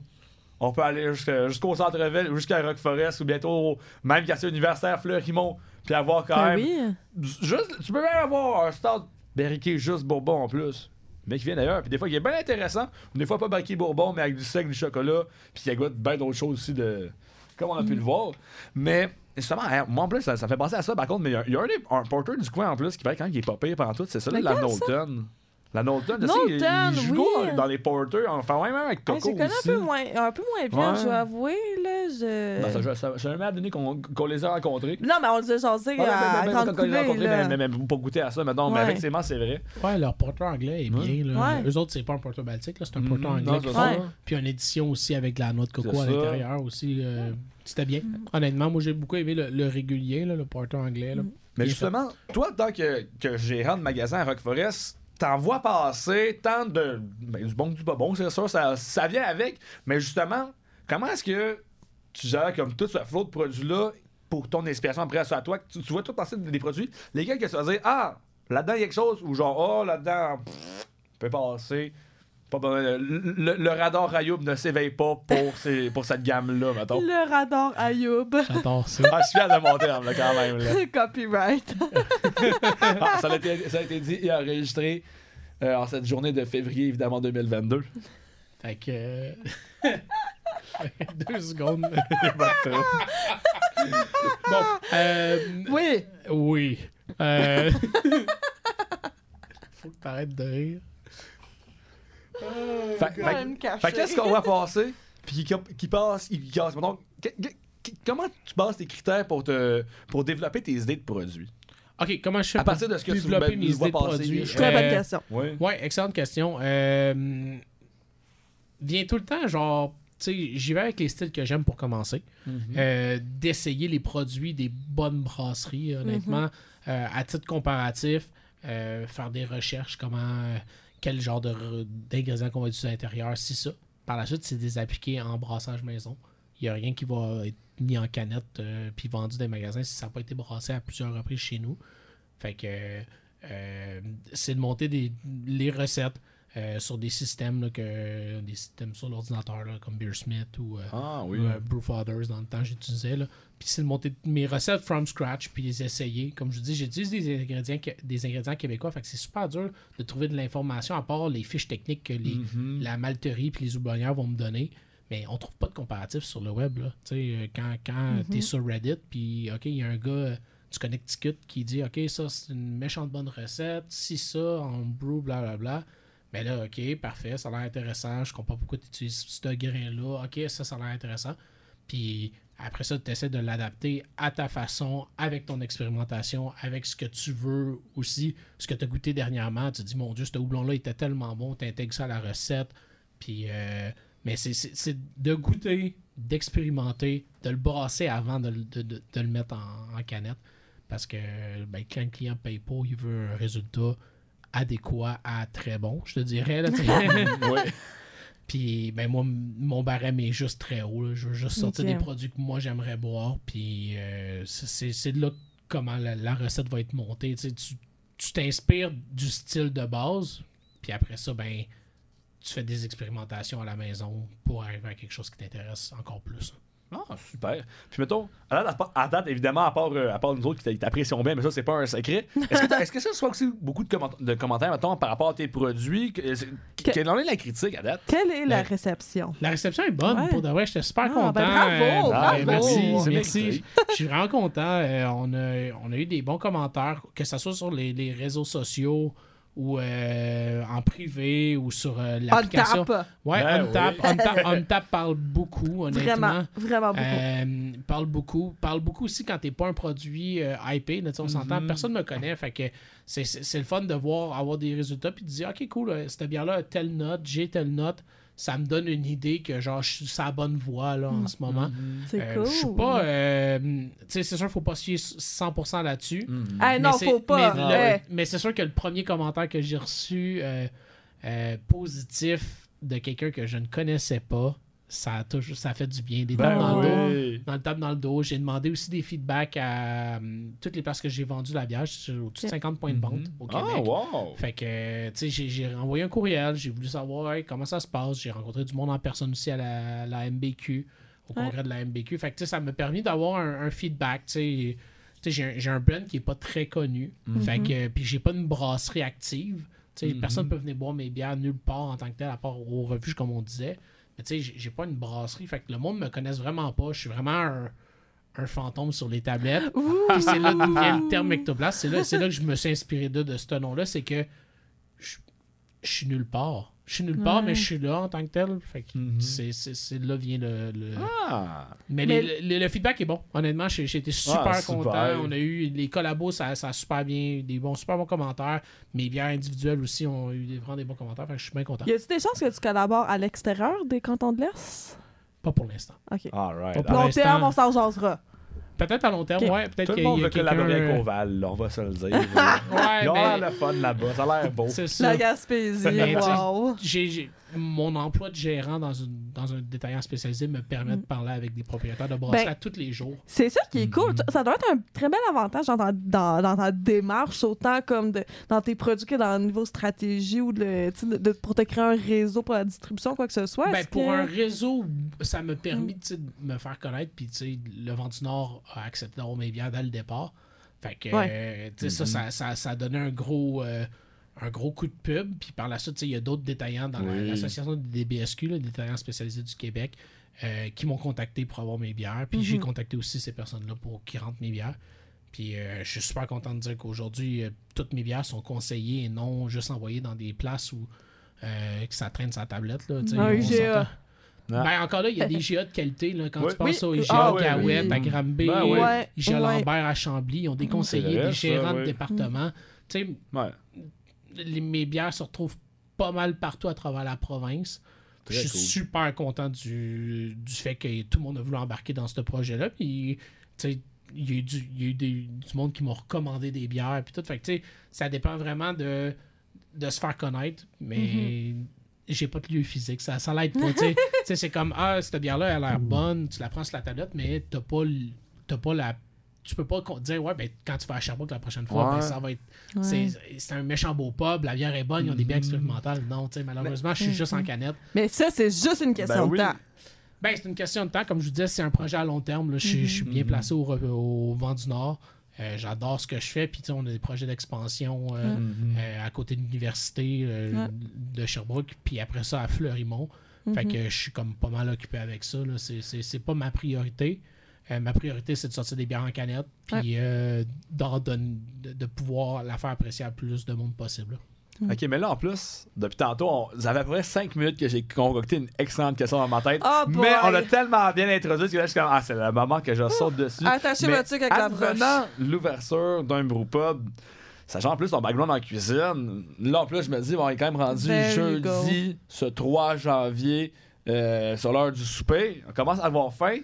on peut aller jusqu'au centre-ville, jusqu'à Rock Forest ou bientôt au même quartier universitaire Fleurimont, puis avoir quand Ben même. oui. Juste, tu peux même avoir un stade barriqué juste Bourbon en plus. Mais qui vient d'ailleurs, puis des fois, il est bien intéressant. Des fois, pas barriqué Bourbon, mais avec du sec, du chocolat, puis qui goûte bien d'autres choses aussi de. Comme on a pu le voir. Mais. Justement, hein, moi en plus, ça, ça fait penser à ça par contre, mais il y a, il y a un, un porter du coin en plus qui paraît quand même qu'il est pas pire pendant tout, c'est ça, là, la Lequel, ça? Knowlton. La Knowlton, je sais, il, Knowlton, il joue oui. gros dans les porters, enfin même avec Coco je connais un aussi. peu, moins, un peu moins bien, Ouais. je dois avouer. Là, je... Ben, ça, je- ça, j'ai jamais donné qu'on qu'on les a rencontrés. Non, mais on les a jasés Ouais, à mais- mais- grande quand les rencontrés, mais, mais, mais pour goûter à ça, maintenant, mais Ouais. effectivement, c'est vrai. Ouais, leur porteur anglais est bien. Là. Ouais. Eux autres, c'est pas un porteur baltique, là, c'est un Mm, porteur anglais. non, ça. Puis une édition aussi avec de la noix de coco C'est à ça. l'intérieur aussi. euh, C'était bien. Honnêtement, moi j'ai beaucoup aimé le, le régulier, là, le porteur anglais. Là. Mais justement, toi, tant que, que gérant de magasin à Rock Forest, t'en vois passer tant de. ben, du bon que du pas bon, c'est sûr, ça, ça vient avec. Mais justement, comment est-ce que tu gères comme tout ce flot de produits-là pour ton inspiration après ça à toi? Tu, tu vois tout passer des produits, lesquels que tu vas dire, ah, là-dedans, il y a quelque chose, ou genre, oh, là-dedans, pff, peut passer. Pas besoin de- le, le- radar Ayoub ne s'éveille pas pour, ces- pour cette gamme-là, mettons. Le radar Ayoub. J'adore ça. Ah, je suis fier de mon terme, là, quand même. Là. Copyright. Ah, ça, a été, ça a été dit et enregistré euh, en cette journée de février, évidemment, 2022. Fait que. euh, Deux secondes. bon, euh, Oui. oui. Euh, Faut que t'arrêtes de rire. Fait, qu'est-ce qu'on va passer? Puis qui, qui passe, il casse. Comment tu bases tes critères pour, te, pour développer tes idées de produits? Ok, comment je fais À partir de ce que tu développer ben, mes idées de passer, produits? je- Très bonne Euh, question. Oui. Ouais, excellente question. Euh, vient tout le temps, genre, tu sais, j'y vais avec les styles que j'aime pour commencer. Euh, D'essayer les produits des bonnes brasseries, honnêtement, Euh, à titre comparatif, euh, faire des recherches, comment, euh, quel genre d'ingrédients qu'on va utiliser à l'intérieur, si ça. Par la suite, c'est des appliqués en brassage maison. Il n'y a rien qui va être mis en canette euh, puis vendu dans les magasins si ça n'a pas été brassé à plusieurs reprises chez nous. Fait que euh, c'est de monter des, les recettes euh, sur des systèmes, là, que, des systèmes sur l'ordinateur, là, comme Beersmith ou, euh, Ah ou, euh, Brewfathers dans le temps j'utilisais. là. Puis c'est de monter mes recettes from scratch puis les essayer. Comme je vous dis, j'utilise des ingrédients, que- des ingrédients québécois. Fait que c'est super dur de trouver de l'information à part les fiches techniques que les, Mhm. la malterie puis les houblonnières vont me donner. Mais on trouve pas de comparatif sur le web. Là. Tu sais, euh, Quand, quand tu es sur Reddit, puis OK, il y a un gars du Connecticut qui dit OK, ça c'est une méchante bonne recette, si ça, en brew, blablabla. Mais là, OK, parfait, ça a l'air intéressant. Je comprends pourquoi tu utilises ce grain-là. OK, ça, ça a l'air intéressant. Puis après ça, tu essaies de l'adapter à ta façon, avec ton expérimentation, avec ce que tu veux aussi, ce que tu as goûté dernièrement. Tu te dis, mon Dieu, ce houblon-là était tellement bon, tu intègres ça à la recette. Puis, euh, mais c'est- de goûter, d'expérimenter, de le brasser avant de, de- de- de le mettre en, en canette. Parce que ben, quand le client paye pas, il veut un résultat adéquat à très bon, je te dirais. Là. Ouais. Puis, ben moi, mon barème est juste très haut. là. Je veux juste sortir des produits que moi j'aimerais boire. Puis, euh, c'est- là comment la, la recette va être montée. Tu t'inspires du style de base. Puis après ça, ben, tu fais des expérimentations à la maison pour arriver à quelque chose qui t'intéresse encore plus. Ah, super. Puis mettons, à date, à évidemment, à part, euh, à part nous autres qui t'a- qui t'apprécions bien, mais ça, c'est pas un secret. Est-ce que, est-ce que ça soit aussi beaucoup de, comment- de commentaires, mettons, par rapport à tes produits? Que- Que- Quelle en est la critique à date? Quelle est la Ben, réception? La réception est bonne, Ouais. pour de vrai. J'étais super Ah, content. ben bravo, Euh, bravo. Merci, C'est merci. Je suis vraiment content. Euh, on, a, on a eu des bons commentaires, que ce soit sur les, les réseaux sociaux ou euh, en privé ou sur euh, On l'application. tape. Ouais, Ben Untap, oui. Untap, Untap parle beaucoup, honnêtement. Vraiment, vraiment beaucoup. Euh, parle beaucoup. Parle beaucoup aussi quand t'es pas un produit euh, IP. là, on s'entend. Personne me connaît. Fait que c'est, le fun de voir avoir des résultats puis de dire OK, cool, cette bière-là a telle note, j'ai telle note. Ça me donne une idée que genre je suis sur la bonne voie là, en ce moment. C'est Euh, cool. Je suis pas. euh, tu sais, c'est sûr, faut pas se fier 100% là-dessus. Ah non, Mais c'est- faut pas. Mais c'est sûr que le premier commentaire que j'ai reçu euh, euh, positif de quelqu'un que je ne connaissais pas, ça a, toujours, ça a fait du bien. Des Ben tapes dans le dos. oui. Dans le tape dans le dos. J'ai demandé aussi des feedbacks à hum, toutes les places que j'ai vendu la bière. J'ai au-dessus de 50 points de vente au Québec. Ah, wow! Fait que, euh, tu sais, j'ai- j'ai envoyé un courriel, j'ai voulu savoir hey, comment ça se passe. J'ai rencontré du monde en personne aussi à la, la MBQ, au Ouais. congrès de la MBQ. Fait que, tu sais, ça m'a permis d'avoir un, un feedback, tu sais. J'ai un- j'ai un brand qui est pas très connu. Fait que, puis j'ai pas une brasserie active. Tu sais, personne peut venir boire mes bières nulle part en tant que tel, à part aux refuges, comme on disait. Mais tu sais, j'ai- pas une brasserie. Fait que le monde me connaisse vraiment pas. Je suis vraiment un, un fantôme sur les tablettes. C'est là d'où vient le terme ectoblast. C'est là, c'est là que je me suis inspiré de, de ce nom-là. C'est que je suis nulle part. Je suis nulle part, Ouais. mais je suis là en tant que tel. Fait que Mhm. c'est, c'est, c'est là vient le. le- Ah! Mais, Mais- les- le, le feedback est bon. Honnêtement, j'ai, j'ai été super Ah, super. content. On a eu les collabos, ça, ça a super bien, des bons, super bons commentaires. Mes bières individuelles aussi ont eu des, vraiment des bons commentaires. Fait que je suis bien content. Y a-tu des chances que tu collabores à l'extérieur des cantons de l'Est? Pas pour l'instant. Ok. All right. Pour Long l'instant- terme, on s'en jasera. Peut-être à long terme, ouais. Peut-être Tout le qu'il monde y a veut collaborer avec Oval, là, on va se le dire. Ouais, Ils ont mais- l'air le fun là-bas, ça a l'air beau. C'est ça. La Gaspésie, wow. j'ai, j'ai- mon emploi de gérant dans, une, dans un détaillant spécialisé me permet Mm. de parler avec des propriétaires de Ben, à tous les jours. C'est ça qui est cool. Ça doit être un très bel avantage dans ta, dans, dans ta démarche, autant comme de, dans tes produits que dans le niveau stratégie ou de, tu sais, de- de- pour te créer un réseau pour la distribution, quoi que ce soit. Ben, pour que- un réseau, ça m'a permis tu sais, de me faire connaître. Puis, tu sais, le Vent du Nord a accepté d'avoir mes bières dès le départ. Fait que, Ouais. euh, tu sais, ça, ça, ça, ça a donné un gros, euh, un gros coup de pub. Puis par la suite, tu sais, il y a d'autres détaillants dans la- Oui. l'association des DBSQ, là, des détaillants spécialisés du Québec, euh, qui m'ont contacté pour avoir mes bières. Puis j'ai Mhm. contacté aussi ces personnes-là pour qu'ils rentrent mes bières. Puis euh, je suis super content de dire qu'aujourd'hui, euh, toutes mes bières sont conseillées et non juste envoyées dans des places où euh, que ça traîne sa tablette. Là, s'entend. Ah. Ben, encore là, il y a des IGA de qualité. Là, quand Oui. tu penses Oui. au IGA Ah, oui, Gawette, oui. à Granby, Ben. Ouais, IGA. Lambert à Chambly, ils ont des conseillers, vrai, des ça, gérants de oui. département. Tu sais, Ouais. Les- mes bières se retrouvent pas mal partout à travers la province. Très je suis cool. super content du, du fait que tout le monde a voulu embarquer dans ce projet-là. Puis, tu sais, il y a eu, du, il y a eu des- du monde qui m'ont recommandé des bières. Puis tout. Fait que, ça dépend vraiment de, de se faire connaître. Mais Mm-hmm. j'ai pas de lieu physique. Ça, ça l'aide pas. c'est comme, ah, cette bière-là, elle a l'air bonne. Tu la prends sur la tablette, mais t'as pas, pas la. Tu peux pas dire, ouais, ben, quand tu vas à Sherbrooke la prochaine fois, Ouais. ben, ça va être Ouais. c'est c'est un méchant beau pub, la bière est bonne, ils ont des bières expérimentales. Non, tu sais, malheureusement, je suis juste en canette. Mais ça, c'est juste une question Ben oui. de temps. Ben, c'est une question de temps. Comme je vous disais, c'est un projet à long terme. là. Je, suis- je suis bien placé au, vent du Nord. Euh, J'adore ce que je fais. Puis, tu sais, on a des projets d'expansion euh, euh, à côté de l'université euh, de Sherbrooke. Puis après ça, à Fleurimont. Fait que je suis comme pas mal occupé avec ça. là. C'est- C'est c'est pas ma priorité. Euh, ma priorité, c'est de sortir des bières en canette. Puis euh, d'en donner- de, de pouvoir la faire apprécier à plus de monde possible. Ok, mais là en plus, depuis tantôt, on, ça fait à peu près 5 minutes que j'ai concocté une excellente question dans ma tête. Oh mais on l'a tellement bien introduit que là, je suis comme, ah, c'est le moment que je saute dessus. Attachez votre truc avec la broche. l'ouverture d'un brewpub, sachant en plus ton background en cuisine, là en plus, je me dis, bon, il est quand même rendu There jeudi, ce 3 janvier, euh, sur l'heure du souper. On commence à avoir faim.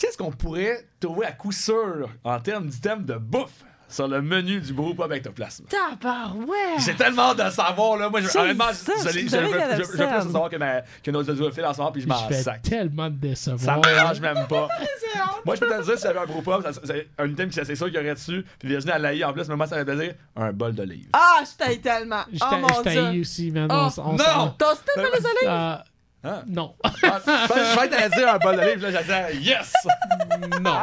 Qu'est-ce qu'on pourrait trouver à coup sûr en termes d'items de bouffe sur le menu du Brew Pub Ectoplasme? Tabarouette! J'ai tellement hâte de savoir, là. Moi, je, honnêtement, je, l'ai- je, je, je, je veux ça. plus savoir que, ma, que nos audiophiles en ce moment, puis je m'en Je sac. tellement te Ça décevoir. me dérange même pas. moi, je peux te dire, si j'avais un ça- ça- c'est un item qui c'est sûr qu'il y aurait dessus, puis Virginie, elle l'a en plus, mais moi, ça me fait plaisir, un bol d'olive. Ah, je t'aille tellement! Je Oh mon je t'haïs dieu! aussi, man. Oh, On s- on non! T'as aussi tellement les olives? Hein? non. Ah, je vais t'aller dire un bol d'olive, là, j'attends, yes! non.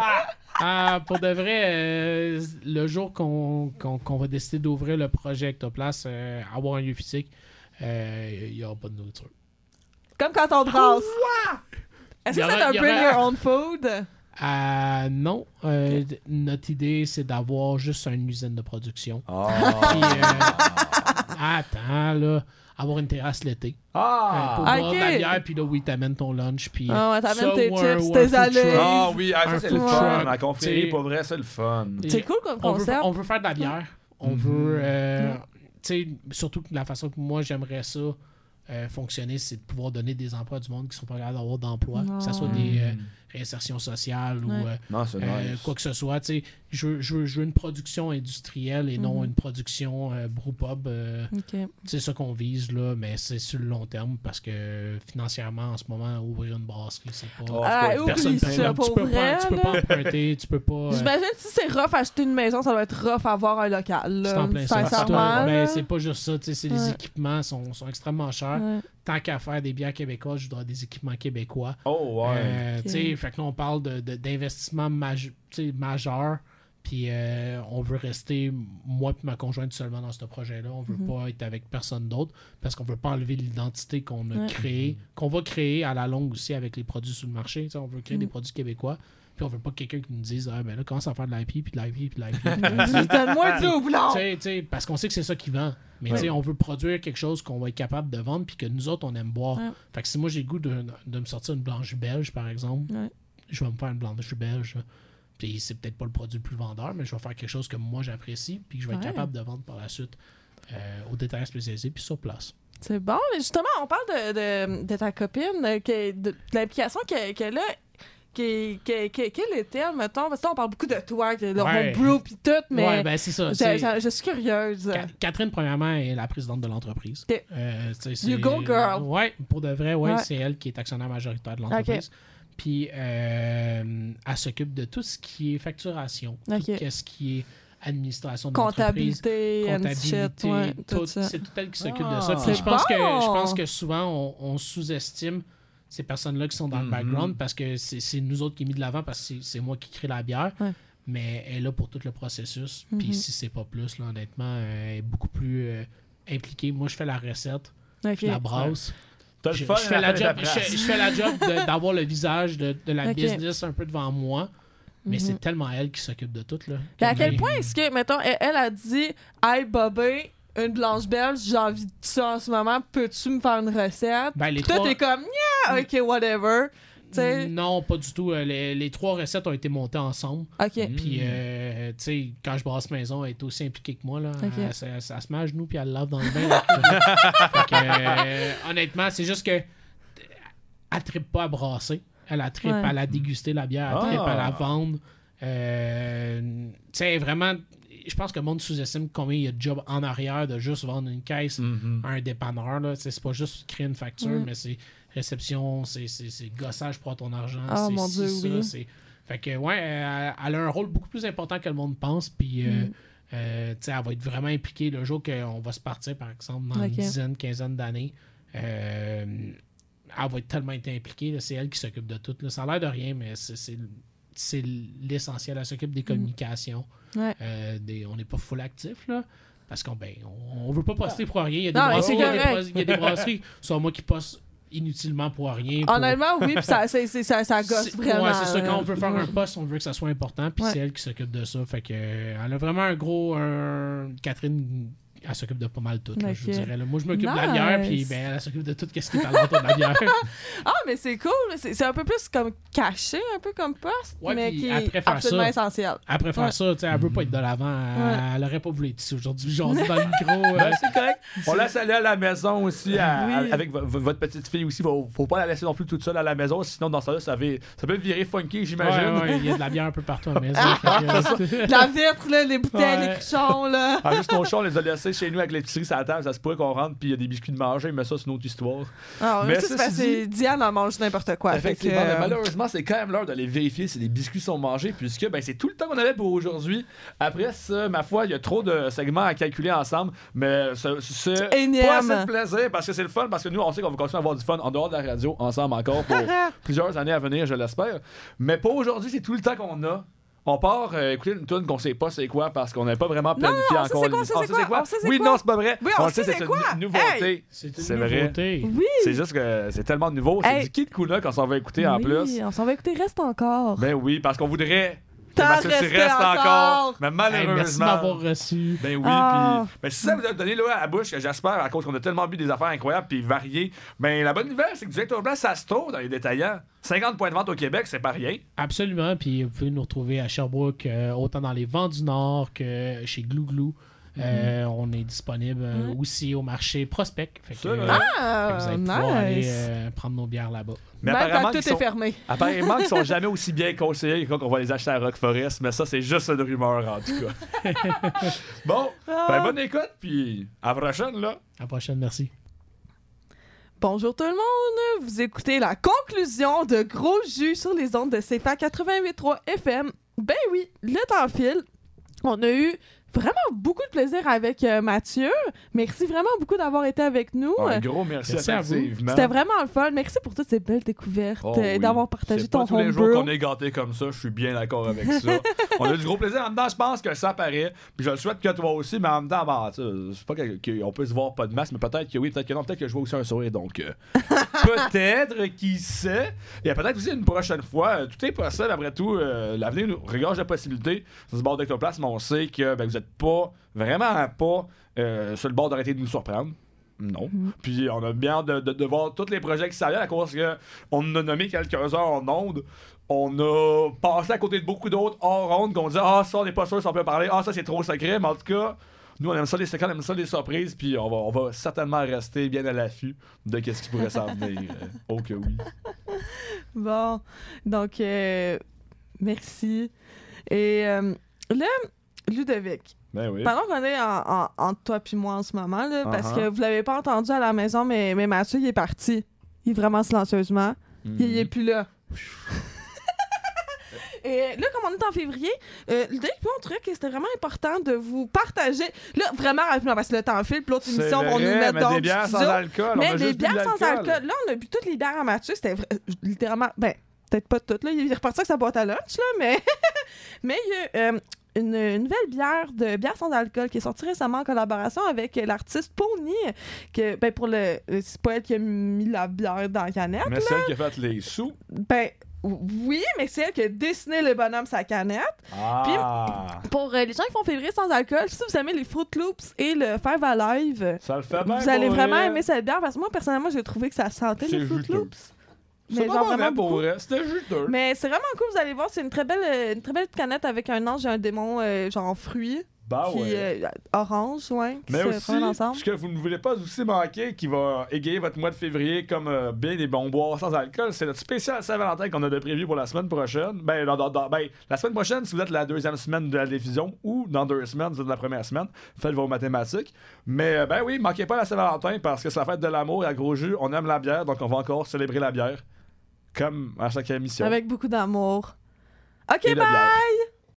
Ah, pour de vrai, euh, le jour qu'on va décider d'ouvrir le projet Ectoplace, euh, avoir un lieu physique, euh, il n'y aura pas de nourriture. Comme quand on brasse. Est-ce que c'est un bring your own food? Ah, non. Euh, Notre idée, c'est d'avoir juste une usine de production. Oh. Puis, euh, attends, là. Avoir une terrasse l'été. euh, pour Ah! boire de la bière, puis là, oui, t'amènes ton lunch. Puis, Ah ouais, t'amènes tes ou chips, ou tes truck. Ah oui, ah, ça c'est le fun. truck, Ma confrérie, t'sais. pour vrai, c'est le fun. C'est cool comme on veut, concept. on veut faire de la bière. On Mhm. veut. euh, tu sais, surtout que la façon que moi j'aimerais ça euh, fonctionner, c'est de pouvoir donner des emplois à du monde qui sont pas capables d'avoir d'emploi. Que ce soit des euh, réinsertions sociales ou Ouais. euh, Non, euh, nice. quoi que ce soit. tu sais, Je veux, je, veux, je veux une production industrielle et non Mhm. une production euh, brewpub. euh, c'est ça qu'on vise, là, mais c'est sur le long terme parce que financièrement, en ce moment, ouvrir une brasserie, c'est pas. Oh, Ah, c'est pas- Personne ça, tu pour peux vrai. pas, tu peux là. pas emprunter, tu peux pas. euh, J'imagine si c'est rough acheter une maison, ça doit être rough avoir un local. là. C'est en plein ça. Mais là. c'est pas juste ça. tu Les équipements sont, sont extrêmement chers. Ouais. Tant qu'à faire des bières québécoises, je voudrais des équipements québécois. Oh, ouais. Euh, Ok. tu sais, Fait que là, on parle de- de- d'investissements maj- tu sais, majeurs. Puis euh, on veut rester, moi et ma conjointe, seulement dans ce projet-là. On veut Mhm. pas être avec personne d'autre parce qu'on veut pas enlever l'identité qu'on a Ouais. créée, qu'on va créer à la longue aussi avec les produits sur le marché. Tu sais, on veut créer Mhm. des produits québécois. Puis on veut pas quelqu'un qui nous dise Ah, ben là, commence à faire de l'IP, puis de l'IP, puis de l'IP. Donne-moi parce qu'on sait que c'est ça qui vend. Mais Ouais. tu sais, on veut produire quelque chose qu'on va être capable de vendre puis que nous autres, on aime boire. Ouais. Fait que si moi, j'ai le goût de, de me sortir une blanche belge, par exemple, Ouais. je vais me faire une blanche belge. Puis c'est peut-être pas le produit le plus vendeur, mais je vais faire quelque chose que moi, j'apprécie puis que je vais être capable de vendre par la suite euh, aux détaillants spécialisés puis sur place. C'est bon, mais justement, on parle de, de, de ta copine, euh, que- de, de l'implication que- qu'elle a. qui- qui- qui- Quel est-elle, mettons? Parce que on parle beaucoup de toi, de Ouais. homebrew pis tout, mais ouais, ben c'est ça. je, je- suis curieuse. Ca- Catherine, premièrement, est la présidente de l'entreprise. Euh, You go, girl. Ouais, pour de vrai, ouais, Ouais. c'est elle qui est actionnaire majoritaire de l'entreprise. Puis, euh, elle s'occupe de tout ce qui est facturation, Ok. tout ce qui est administration de Comptabilité, comptabilité, shit, ouais, tout, tout ça. c'est tout elle qui s'occupe Ah. de ça. Puis C'est je pense que je pense que souvent on, on sous-estime ces personnes-là qui sont dans le Mhm. background parce que c'est nous autres qui est mis de l'avant parce que c'est- moi qui crée la bière. Ouais. Mais elle est là pour tout le processus. Puis Mhm. si c'est pas plus, là, honnêtement, euh, elle est beaucoup plus euh, impliquée. Moi, je fais la recette, je la brasse. T'as le Je, fun, je fais la de job, je, paperasse. fais- je fais la job de- d'avoir le visage de, de la business un peu devant moi. Mais Mhm. c'est tellement elle qui s'occupe de tout. Là, Mais à que quel point est-ce que, mettons, elle, elle a dit Hey Bobby, une blanche belge, j'ai envie de ça en ce moment, peux-tu me faire une recette? Ben, les Puis toi, trois- t'es comme Yeah, ok, whatever. Non, pas du tout. Euh, Les, les trois recettes ont été montées ensemble. ok. Puis, euh, tu sais, quand je brasse maison, elle est aussi impliquée que moi. Là. Ok. Elle, elle- elle se met à genoux puis elle lave dans le bain. là. fait que, euh, honnêtement, c'est juste que elle trippe pas à brasser. Elle a trippe Ouais. à la déguster, la bière. Elle Ah. trippe à la vendre. Euh, tu sais, vraiment, je pense que le monde sous-estime combien il y a de job en arrière de juste vendre une caisse Mhm. à un dépanneur. C'est pas juste créer une facture, Mm. mais c'est réception, c'est gossage pour ton argent. Oh, c'est mon ci, Dieu, ça, oui. Fait que, ouais, elle, elle a un rôle beaucoup plus important que le monde pense. Puis, euh, Mm. euh, elle va être vraiment impliquée le jour qu'on va se partir, par exemple, dans une dizaine, quinzaine d'années. Euh, elle va être tellement impliquée. C'est elle qui s'occupe de tout. là. Ça a l'air de rien, mais c'est- l'essentiel. Elle s'occupe des communications. Mm. Ouais. Euh, des- on n'est pas full actif, là. Parce qu'on ben, on, on veut pas poster pour rien. Il y a des, Non, brasseries, il y a des correct. bras- il y a des brasseries, soit moi qui poste inutilement pour rien. pour- Honnêtement, oui, puis ça, c'est- c'est- ça, ça gosse vraiment. Ouais, c'est ça. Quand on veut faire un poste, on veut que ça soit important. Puis Ouais. c'est elle qui s'occupe de ça. Fait que, euh, elle a vraiment un gros. un- Catherine, Elle s'occupe de pas mal tout, là, je vous dirais. là. Moi, je m'occupe de la bière, puis ben, elle s'occupe de tout ce qui est alentour de la bière. Ah, mais c'est cool. C'est un peu plus comme caché, un peu comme poste, Ouais, mais qui après est faire absolument ça- essentiel. Après faire Ouais. ça, tu sais, elle veut pas être de l'avant. Elle, Ouais. elle aurait pas voulu être ici aujourd'hui. J'en dis dans le micro. euh, Ben, c'est correct. On laisse aller à la maison aussi, à- Oui. à- avec vo- vo- votre petite fille aussi. Faut, faut pas la laisser non plus toute seule à la maison, sinon dans ça là ça, va- ça peut virer funky, j'imagine. ouais, ouais, il y a de la bière un peu partout à la maison. La vitre, là, les bouteilles, Ouais. les cruchons, là. En juste nos chats, on les a laissés chez nous avec l'épicerie sur la table. Ça se pourrait qu'on rentre puis il y a des biscuits de manger, mais ça, c'est une autre histoire. Ah, Mais ça, c'est que dit- Diane en mange n'importe quoi. fait que, Effectivement, mais euh, malheureusement, c'est quand même l'heure d'aller vérifier si les biscuits sont mangés, puisque ben, c'est tout le temps qu'on avait pour aujourd'hui. Après ça, ma foi, il y a trop de segments à calculer ensemble, mais ce- c'est pas assez de plaisir parce que c'est le fun, parce que nous, on sait qu'on va continuer à avoir du fun en dehors de la radio ensemble encore pour plusieurs années à venir, je l'espère. Mais pour aujourd'hui, c'est tout le temps qu'on a. On part euh, écouter une tune qu'on sait pas c'est quoi parce qu'on n'a pas vraiment planifié non, on sait encore c'est quoi, on sait c'est quoi, on sait c'est Oui, quoi? non, c'est pas vrai. Oui, on le sait c'est quoi? une nouveauté. C'est une nouveauté. Oui. C'est juste que c'est tellement nouveau. C'est Hey. du Kid Kuna qu'on s'en va écouter en oui, plus. on s'en va écouter Reste encore. Ben oui, parce qu'on voudrait. Restes encore. encore. Mais Hey, merci malheureusement. m'avoir reçu. ben oui, Ah. puis. Ben si ça vous a donné là à la bouche, j'espère, à cause qu'on a tellement bu des affaires incroyables puis variées. Ben la bonne nouvelle, c'est que du Hector Blanc, ça se trouve dans les détaillants. 50 points de vente au Québec, c'est pas rien. Absolument. Puis vous pouvez nous retrouver à Sherbrooke, euh, autant dans les vents du Nord que chez Glou Glou. Euh, on est disponible euh, aussi au marché Prospect. Fait que, euh, là. fait que Ah, vous allez pouvoir aller nice. euh, prendre nos bières là-bas. Mais apparemment tout qu'ils est sont- fermé. Apparemment qu'ils sont jamais aussi bien conseillés que quand on va les acheter à Rock Forest, mais ça c'est juste une rumeur en tout cas. bon, Ah. ben bonne écoute, puis à la prochaine là. À la prochaine, merci. Bonjour tout le monde, vous écoutez la conclusion de Gros Jus sur les ondes de CFA 88.3 FM. Ben oui, le temps file. On a eu vraiment beaucoup de plaisir avec euh, Mathieu. Merci vraiment beaucoup d'avoir été avec nous. Un gros merci, Merci à vous. effectivement. C'était vraiment le fun. Merci pour toutes ces belles découvertes, Oh euh, oui. d'avoir partagé C'est ton pas tous les jours qu'on est gâté comme ça, je suis bien d'accord avec ça. on a eu du gros plaisir. En même temps, je pense que ça paraît. Puis je le souhaite que toi aussi, mais en même temps, ben, sais, c'est pas qu'on peut se voir pas de masse, mais peut-être que oui, peut-être que non, peut-être que je vois aussi un sourire. Donc, euh, peut-être, qui sait. Et peut-être aussi une prochaine fois. euh, Tout est possible, après tout. euh, L'avenir nous regorge de possibilités. Sur ce bord d'Ectoplasme, on sait que ben, vous êtes pas, vraiment pas, euh, sur le bord d'arrêter de nous surprendre. Non. Puis on a bien hâte de, de, de voir tous les projets qui s'en viennent à cause que on en a nommé quelques-uns en ondes. On a passé à côté de beaucoup d'autres hors ondes qu'on dit Ah, ça, on n'est pas sûr si on peut parler. Ah, ça, c'est trop secret. Mais en tout cas, nous, on aime ça les secrets, on aime ça les surprises. Puis on va, on va certainement rester bien à l'affût de ce qui pourrait s'en venir. oh que oui. Bon, donc euh, merci. Et euh, là, Ludovic, Ben oui. pendant qu'on est en, en- entre toi et moi en ce moment, là, parce Uh-huh. que vous l'avez pas entendu à la maison, mais, mais Mathieu, il est parti. Il est vraiment silencieusement. Il, il est Mhm. plus là. Et là, comme on est en février, euh, puis on trouvait que c'était vraiment important de vous partager. Là, vraiment rapidement, parce que le temps file, puis l'autre émission vont nous mettre mais dans des bières sans alcool. Mais a les juste bu de bières sans alcool, là, on a bu toutes les bières à Mathieu. C'était littéralement. Ben, peut-être pas toutes, là. Il est reparti avec sa boîte à lunch, là, mais. mais euh, une, nouvelle bière de bière sans alcool qui est sortie récemment en collaboration avec l'artiste Pony. Que, ben, pour le. euh, C'est pas elle qui a mis la bière dans la canette. Mais celle qui a fait les sous. Ben. Oui, mais c'est elle qui a dessiné le bonhomme sa canette. Ah. Pour euh, les gens qui font février sans alcool, si vous aimez les Fruit Loops et le Five Alive, Ça le fait bien. vous allez vraiment vrai. aimer cette bière parce que moi, personnellement, j'ai trouvé que ça sentait les Fruit juteux. Loops. C'est pas mauvais vraiment pour beaucoup. vrai. C'était juteux. Mais c'est vraiment cool, vous allez voir, c'est une très belle euh, une très belle canette avec un ange et un démon euh, genre en fruits Bah qui ouais. euh, orange, ouais, qui Mais se aussi, ensemble. ce que vous ne voulez pas aussi manquer, qui va égayer votre mois de février comme euh, bien des bons boires sans alcool, c'est notre spécial Saint-Valentin qu'on a de prévu pour la semaine prochaine. Ben, dans- dans- dans- ben, la semaine prochaine, si vous êtes la deuxième semaine de la diffusion, ou dans deux semaines, si vous êtes la première semaine, faites vos mathématiques. Mais, euh, ben oui, manquez pas la Saint-Valentin parce que c'est la fête de l'amour et à gros jus, on aime la bière, donc on va encore célébrer la bière, comme à chaque émission. Avec beaucoup d'amour. Ok, bye! bière.